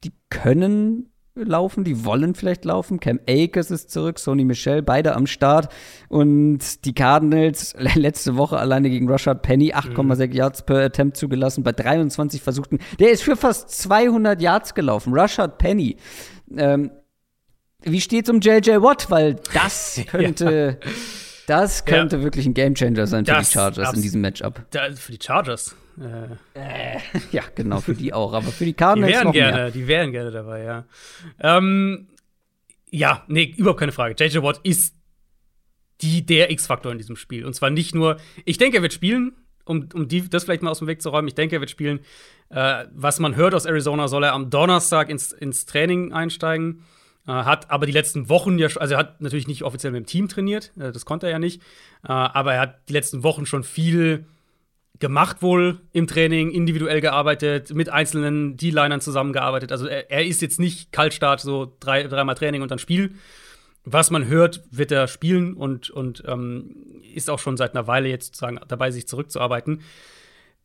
Speaker 2: die können laufen, die wollen vielleicht laufen. Cam Akers ist zurück, Sony Michel, beide am Start. Und die Cardinals letzte Woche alleine gegen Rashad Penny 8,6 Yards per Attempt zugelassen bei 23 Versuchten. Der ist für fast 200 Yards gelaufen. Rashad Penny. Ähm, wie steht's um JJ Watt? Weil das könnte, das könnte wirklich ein Gamechanger sein für
Speaker 1: Das-
Speaker 2: die Chargers in diesem Matchup.
Speaker 1: Da, für die Chargers. Äh,
Speaker 2: Ja, genau, für die auch. Aber für die
Speaker 1: die
Speaker 2: Cardinals
Speaker 1: wären
Speaker 2: noch
Speaker 1: gerne,
Speaker 2: mehr.
Speaker 1: die wären gerne dabei, ja. Ähm, ja, nee, überhaupt keine Frage. JJ Watt ist die, der X-Faktor in diesem Spiel. Und zwar nicht nur, ich denke, er wird spielen, um, um die, das vielleicht mal aus dem Weg zu räumen. Ich denke, er wird spielen. Äh, was man hört aus Arizona, soll er am Donnerstag ins, ins Training einsteigen. Äh, hat aber die letzten Wochen ja, schon- also er hat natürlich nicht offiziell mit dem Team trainiert, äh, das konnte er ja nicht. Äh, aber er hat die letzten Wochen schon viel gemacht wohl im Training, individuell gearbeitet, mit einzelnen D-Linern zusammengearbeitet. Also er, er, ist jetzt nicht Kaltstart, so drei, dreimal Training und dann Spiel. Was man hört, wird er spielen und, und ähm, ist auch schon seit einer Weile jetzt sozusagen dabei, sich zurückzuarbeiten.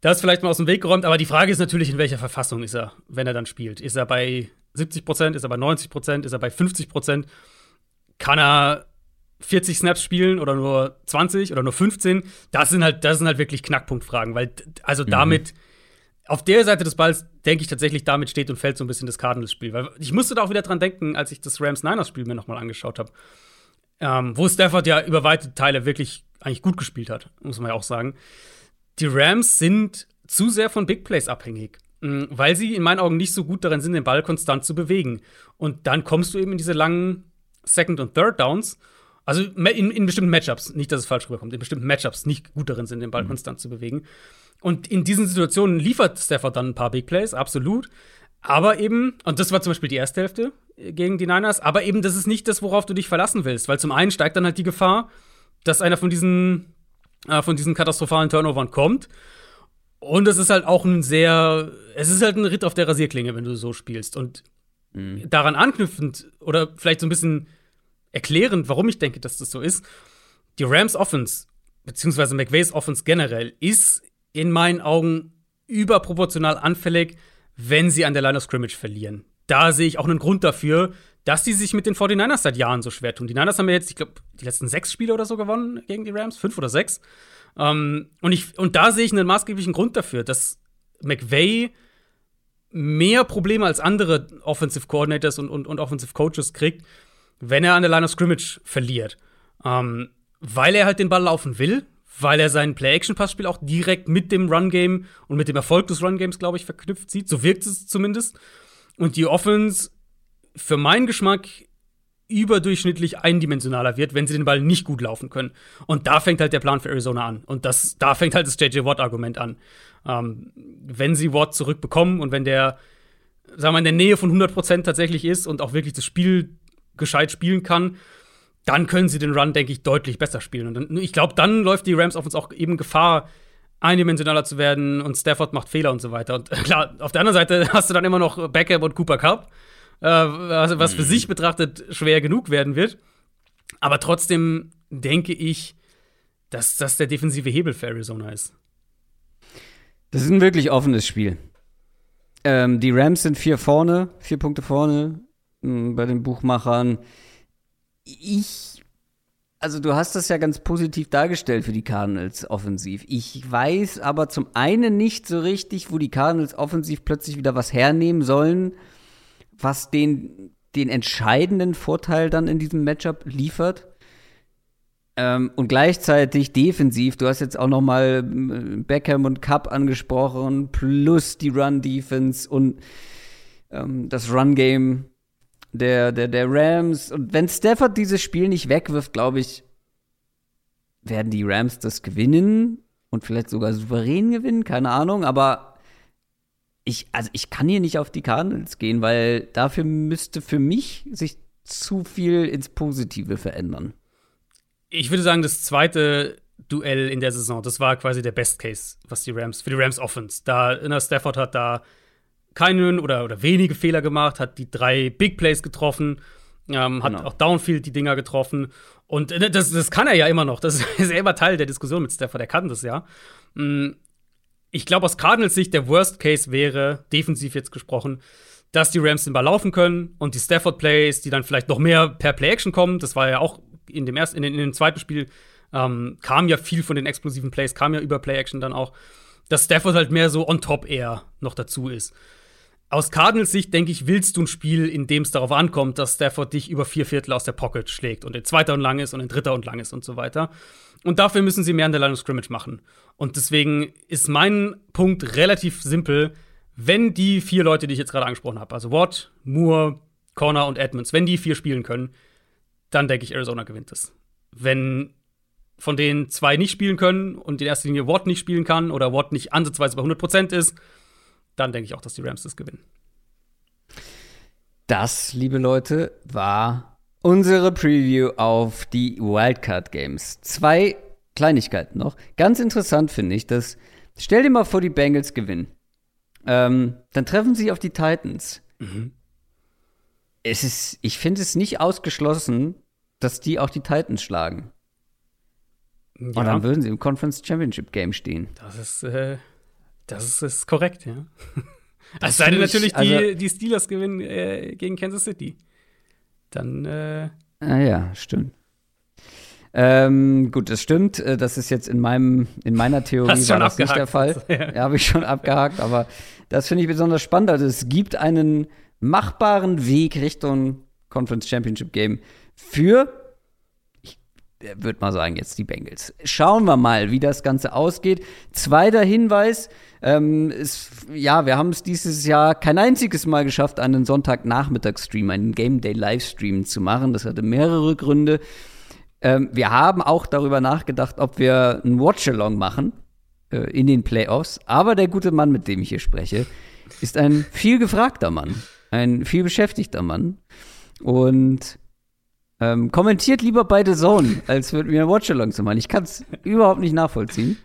Speaker 1: Das vielleicht mal aus dem Weg geräumt, aber die Frage ist natürlich, in welcher Verfassung ist er, wenn er dann spielt. Ist er bei 70 Prozent, ist er bei 90 Prozent, ist er bei 50 Prozent? Kann er 40 Snaps spielen oder nur 20 oder nur 15? Das sind halt, das sind halt wirklich Knackpunktfragen, weil also mhm. damit auf der Seite des Balls denke ich tatsächlich, damit steht und fällt so ein bisschen das Cardinals-Spiel. Weil ich musste da auch wieder dran denken, als ich das Rams-Niners-Spiel mir nochmal angeschaut habe. Ähm, wo Stafford ja über weite Teile wirklich eigentlich gut gespielt hat, muss man ja auch sagen. Die Rams sind zu sehr von Big Plays abhängig, mm, weil sie in meinen Augen nicht so gut darin sind, den Ball konstant zu bewegen. Und dann kommst du eben in diese langen Second- und Third-Downs. Also in, in, bestimmten Matchups, nicht, dass es falsch rüberkommt, in bestimmten Matchups nicht gut darin sind, den Ball mhm. konstant zu bewegen. Und in diesen Situationen liefert Stafford dann ein paar Big Plays, absolut. Aber eben, und das war zum Beispiel die erste Hälfte gegen die Niners, aber eben, das ist nicht das, worauf du dich verlassen willst, weil zum einen steigt dann halt die Gefahr, dass einer von diesen, äh, von diesen katastrophalen Turnovern kommt. Und es ist halt auch ein sehr, es ist halt ein Ritt auf der Rasierklinge, wenn du so spielst. Und mhm. daran anknüpfend oder vielleicht so ein bisschen erklärend, warum ich denke, dass das so ist, die Rams Offense, beziehungsweise McVays Offense generell, ist in meinen Augen überproportional anfällig, wenn sie an der Line of Scrimmage verlieren. Da sehe ich auch einen Grund dafür, dass sie sich mit den 49ers seit Jahren so schwer tun. Die Niners haben ja jetzt, ich glaube, die letzten sechs Spiele oder so gewonnen gegen die Rams, fünf oder sechs. Ähm, und, ich, und da sehe ich einen maßgeblichen Grund dafür, dass McVay mehr Probleme als andere Offensive Coordinators und, und, und Offensive Coaches kriegt, wenn er an der Line of Scrimmage verliert. Ähm, weil er halt den Ball laufen will, weil er sein Play-Action-Passspiel auch direkt mit dem Run-Game und mit dem Erfolg des Run-Games, glaube ich, verknüpft sieht. So wirkt es zumindest. Und die Offense für meinen Geschmack überdurchschnittlich eindimensionaler wird, wenn sie den Ball nicht gut laufen können. Und da fängt halt der Plan für Arizona an. Und das, da fängt halt das JJ Watt-Argument an. Ähm, wenn sie Watt zurückbekommen und wenn der, sagen wir, in der Nähe von 100% tatsächlich ist und auch wirklich das Spiel gescheit spielen kann, dann können sie den Run, denke ich, deutlich besser spielen. Und ich glaube, dann läuft die Rams auf uns auch eben Gefahr, eindimensionaler zu werden und Stafford macht Fehler und so weiter. Und klar, auf der anderen Seite hast du dann immer noch Beckham und Cooper Cup, äh, was, was für mhm. sich betrachtet schwer genug werden wird. Aber trotzdem denke ich, dass das der defensive Hebel für Arizona ist.
Speaker 2: Das ist ein wirklich offenes Spiel. Ähm, die Rams sind vier vorne, vier Punkte vorne bei den Buchmachern ich, also du hast das ja ganz positiv dargestellt für die Cardinals offensiv. Ich weiß aber zum einen nicht so richtig, wo die Cardinals offensiv plötzlich wieder was hernehmen sollen, was den, den entscheidenden Vorteil dann in diesem Matchup liefert. Ähm, und gleichzeitig defensiv, du hast jetzt auch noch mal äh, Beckham und Cup angesprochen, plus die Run-Defense und ähm, das Run-Game der, der, der Rams. Und wenn Stafford dieses Spiel nicht wegwirft, glaube ich, werden die Rams das gewinnen und vielleicht sogar souverän gewinnen, keine Ahnung, aber ich, also ich kann hier nicht auf die Cardinals gehen, weil dafür müsste für mich sich zu viel ins Positive verändern.
Speaker 1: Ich würde sagen, das zweite Duell in der Saison, das war quasi der Best Case, was die Rams, für die Rams Offense. Da, Stafford hat da keinen oder, oder wenige Fehler gemacht, hat die drei Big Plays getroffen, ähm, hat genau. auch Downfield die Dinger getroffen. Und äh, das, das kann er ja immer noch. Das ist ja immer Teil der Diskussion mit Stafford. Er kann das ja. Mm, ich glaube, aus Cardinals Sicht der Worst Case wäre, defensiv jetzt gesprochen, dass die Rams den Ball laufen können und die Stafford Plays, die dann vielleicht noch mehr per Play Action kommen. Das war ja auch in dem ersten, in, in dem zweiten Spiel ähm, kam ja viel von den explosiven Plays, kam ja über Play Action dann auch. Dass Stafford halt mehr so on top eher noch dazu ist aus Cardinals Sicht, denke ich, willst du ein Spiel, in dem es darauf ankommt, dass Stafford dich über vier Viertel aus der Pocket schlägt und in zweiter und lang ist und in dritter und lang ist und so weiter. Und dafür müssen sie mehr an der Line of Scrimmage machen. Und deswegen ist mein Punkt relativ simpel. Wenn die vier Leute, die ich jetzt gerade angesprochen habe, also Watt, Moore, Corner und Edmonds, wenn die vier spielen können, dann denke ich, Arizona gewinnt es. Wenn von denen zwei nicht spielen können und in erster Linie Watt nicht spielen kann oder Watt nicht ansatzweise bei 100% ist, dann denke ich auch, dass die Rams das gewinnen.
Speaker 2: Das, liebe Leute, war unsere Preview auf die Wildcard Games. Zwei Kleinigkeiten noch. Ganz interessant finde ich, dass Stell dir mal vor, die Bengals gewinnen. Ähm, dann treffen sie auf die Titans. Mhm. Es ist, ich finde es nicht ausgeschlossen, dass die auch die Titans schlagen. Ja. Und dann würden sie im Conference Championship Game stehen.
Speaker 1: Das ist, äh, das ist, korrekt, ja. Es sei denn natürlich, also, die, die Steelers gewinnen äh, gegen Kansas City. Dann, äh.
Speaker 2: Ah ja, stimmt. Ähm, gut, das stimmt. Äh, das ist jetzt in meinem, in meiner Theorie war das nicht der Fall. Ja, ja habe ich schon abgehakt, aber das finde ich besonders spannend. Also es gibt einen machbaren Weg Richtung Conference Championship Game für würde mal sagen, jetzt die Bengals. Schauen wir mal, wie das Ganze ausgeht. Zweiter Hinweis, ähm, ist, ja, wir haben es dieses Jahr kein einziges Mal geschafft, einen Sonntagnachmittagsstream, einen Game Day Livestream zu machen. Das hatte mehrere Gründe. Ähm, wir haben auch darüber nachgedacht, ob wir ein Watch-Along machen äh, in den Playoffs. Aber der gute Mann, mit dem ich hier spreche, ist ein viel gefragter Mann, ein viel beschäftigter Mann. Und ähm, kommentiert lieber beide Zone, als mit mir ein Watchalong zu machen. Ich kann es überhaupt nicht nachvollziehen.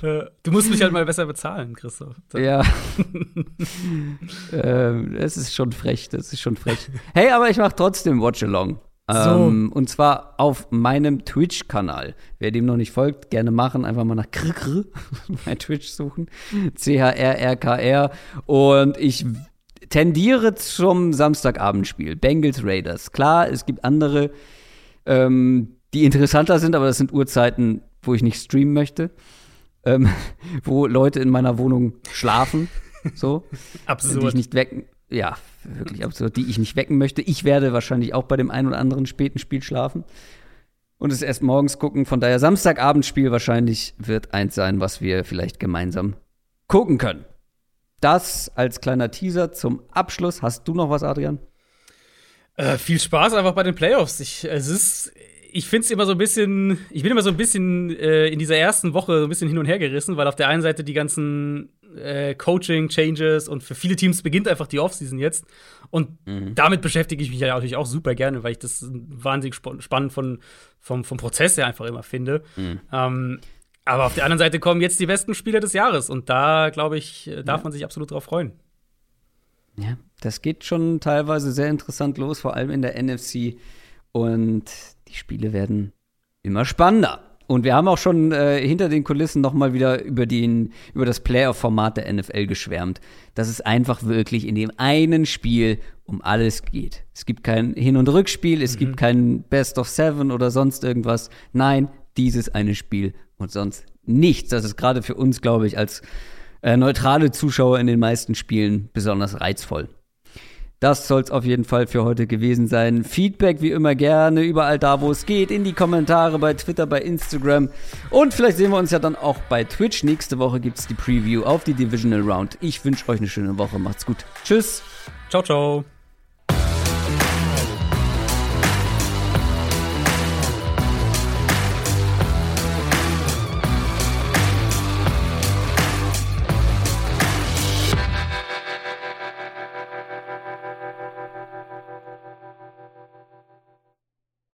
Speaker 1: Du musst mich halt mal besser bezahlen, Christoph.
Speaker 2: Ja. ähm, das ist schon frech, das ist schon frech. Hey, aber ich mache trotzdem Watchalong. Ähm, so. Und zwar auf meinem Twitch-Kanal. Wer dem noch nicht folgt, gerne machen. Einfach mal nach Krkr bei Twitch suchen. C-H-R-R-K-R. Und ich tendiere zum Samstagabendspiel. Bengals Raiders. Klar, es gibt andere, ähm, die interessanter sind, aber das sind Uhrzeiten, wo ich nicht streamen möchte. Ähm, wo Leute in meiner Wohnung schlafen. So.
Speaker 1: Absurd.
Speaker 2: Die ich nicht wecken. Ja, wirklich absurd. Die ich nicht wecken möchte. Ich werde wahrscheinlich auch bei dem einen oder anderen späten Spiel schlafen. Und es erst morgens gucken. Von daher Samstagabendspiel wahrscheinlich wird eins sein, was wir vielleicht gemeinsam gucken können. Das als kleiner Teaser zum Abschluss. Hast du noch was, Adrian?
Speaker 1: Äh, viel Spaß einfach bei den Playoffs. Ich, es ist, ich finde es immer so ein bisschen, ich bin immer so ein bisschen äh, in dieser ersten Woche so ein bisschen hin und her gerissen, weil auf der einen Seite die ganzen äh, Coaching-Changes und für viele Teams beginnt einfach die Offseason jetzt. Und mhm. damit beschäftige ich mich ja natürlich auch super gerne, weil ich das wahnsinnig spannend von, vom, vom Prozess her einfach immer finde. Mhm. Ähm, aber auf der anderen Seite kommen jetzt die besten Spieler des Jahres und da, glaube ich, äh, darf ja. man sich absolut drauf freuen.
Speaker 2: Ja, das geht schon teilweise sehr interessant los, vor allem in der NFC. Und die Spiele werden immer spannender. Und wir haben auch schon äh, hinter den Kulissen noch mal wieder über, den, über das Playoff-Format der NFL geschwärmt, dass es einfach wirklich in dem einen Spiel um alles geht. Es gibt kein Hin- und Rückspiel, es mhm. gibt kein Best of Seven oder sonst irgendwas. Nein, dieses eine Spiel und sonst nichts. Das ist gerade für uns, glaube ich, als äh, neutrale Zuschauer in den meisten Spielen besonders reizvoll. Das soll es auf jeden Fall für heute gewesen sein. Feedback wie immer gerne, überall da, wo es geht, in die Kommentare bei Twitter, bei Instagram. Und vielleicht sehen wir uns ja dann auch bei Twitch. Nächste Woche gibt es die Preview auf die Divisional Round. Ich wünsche euch eine schöne Woche. Macht's gut. Tschüss.
Speaker 1: Ciao, ciao.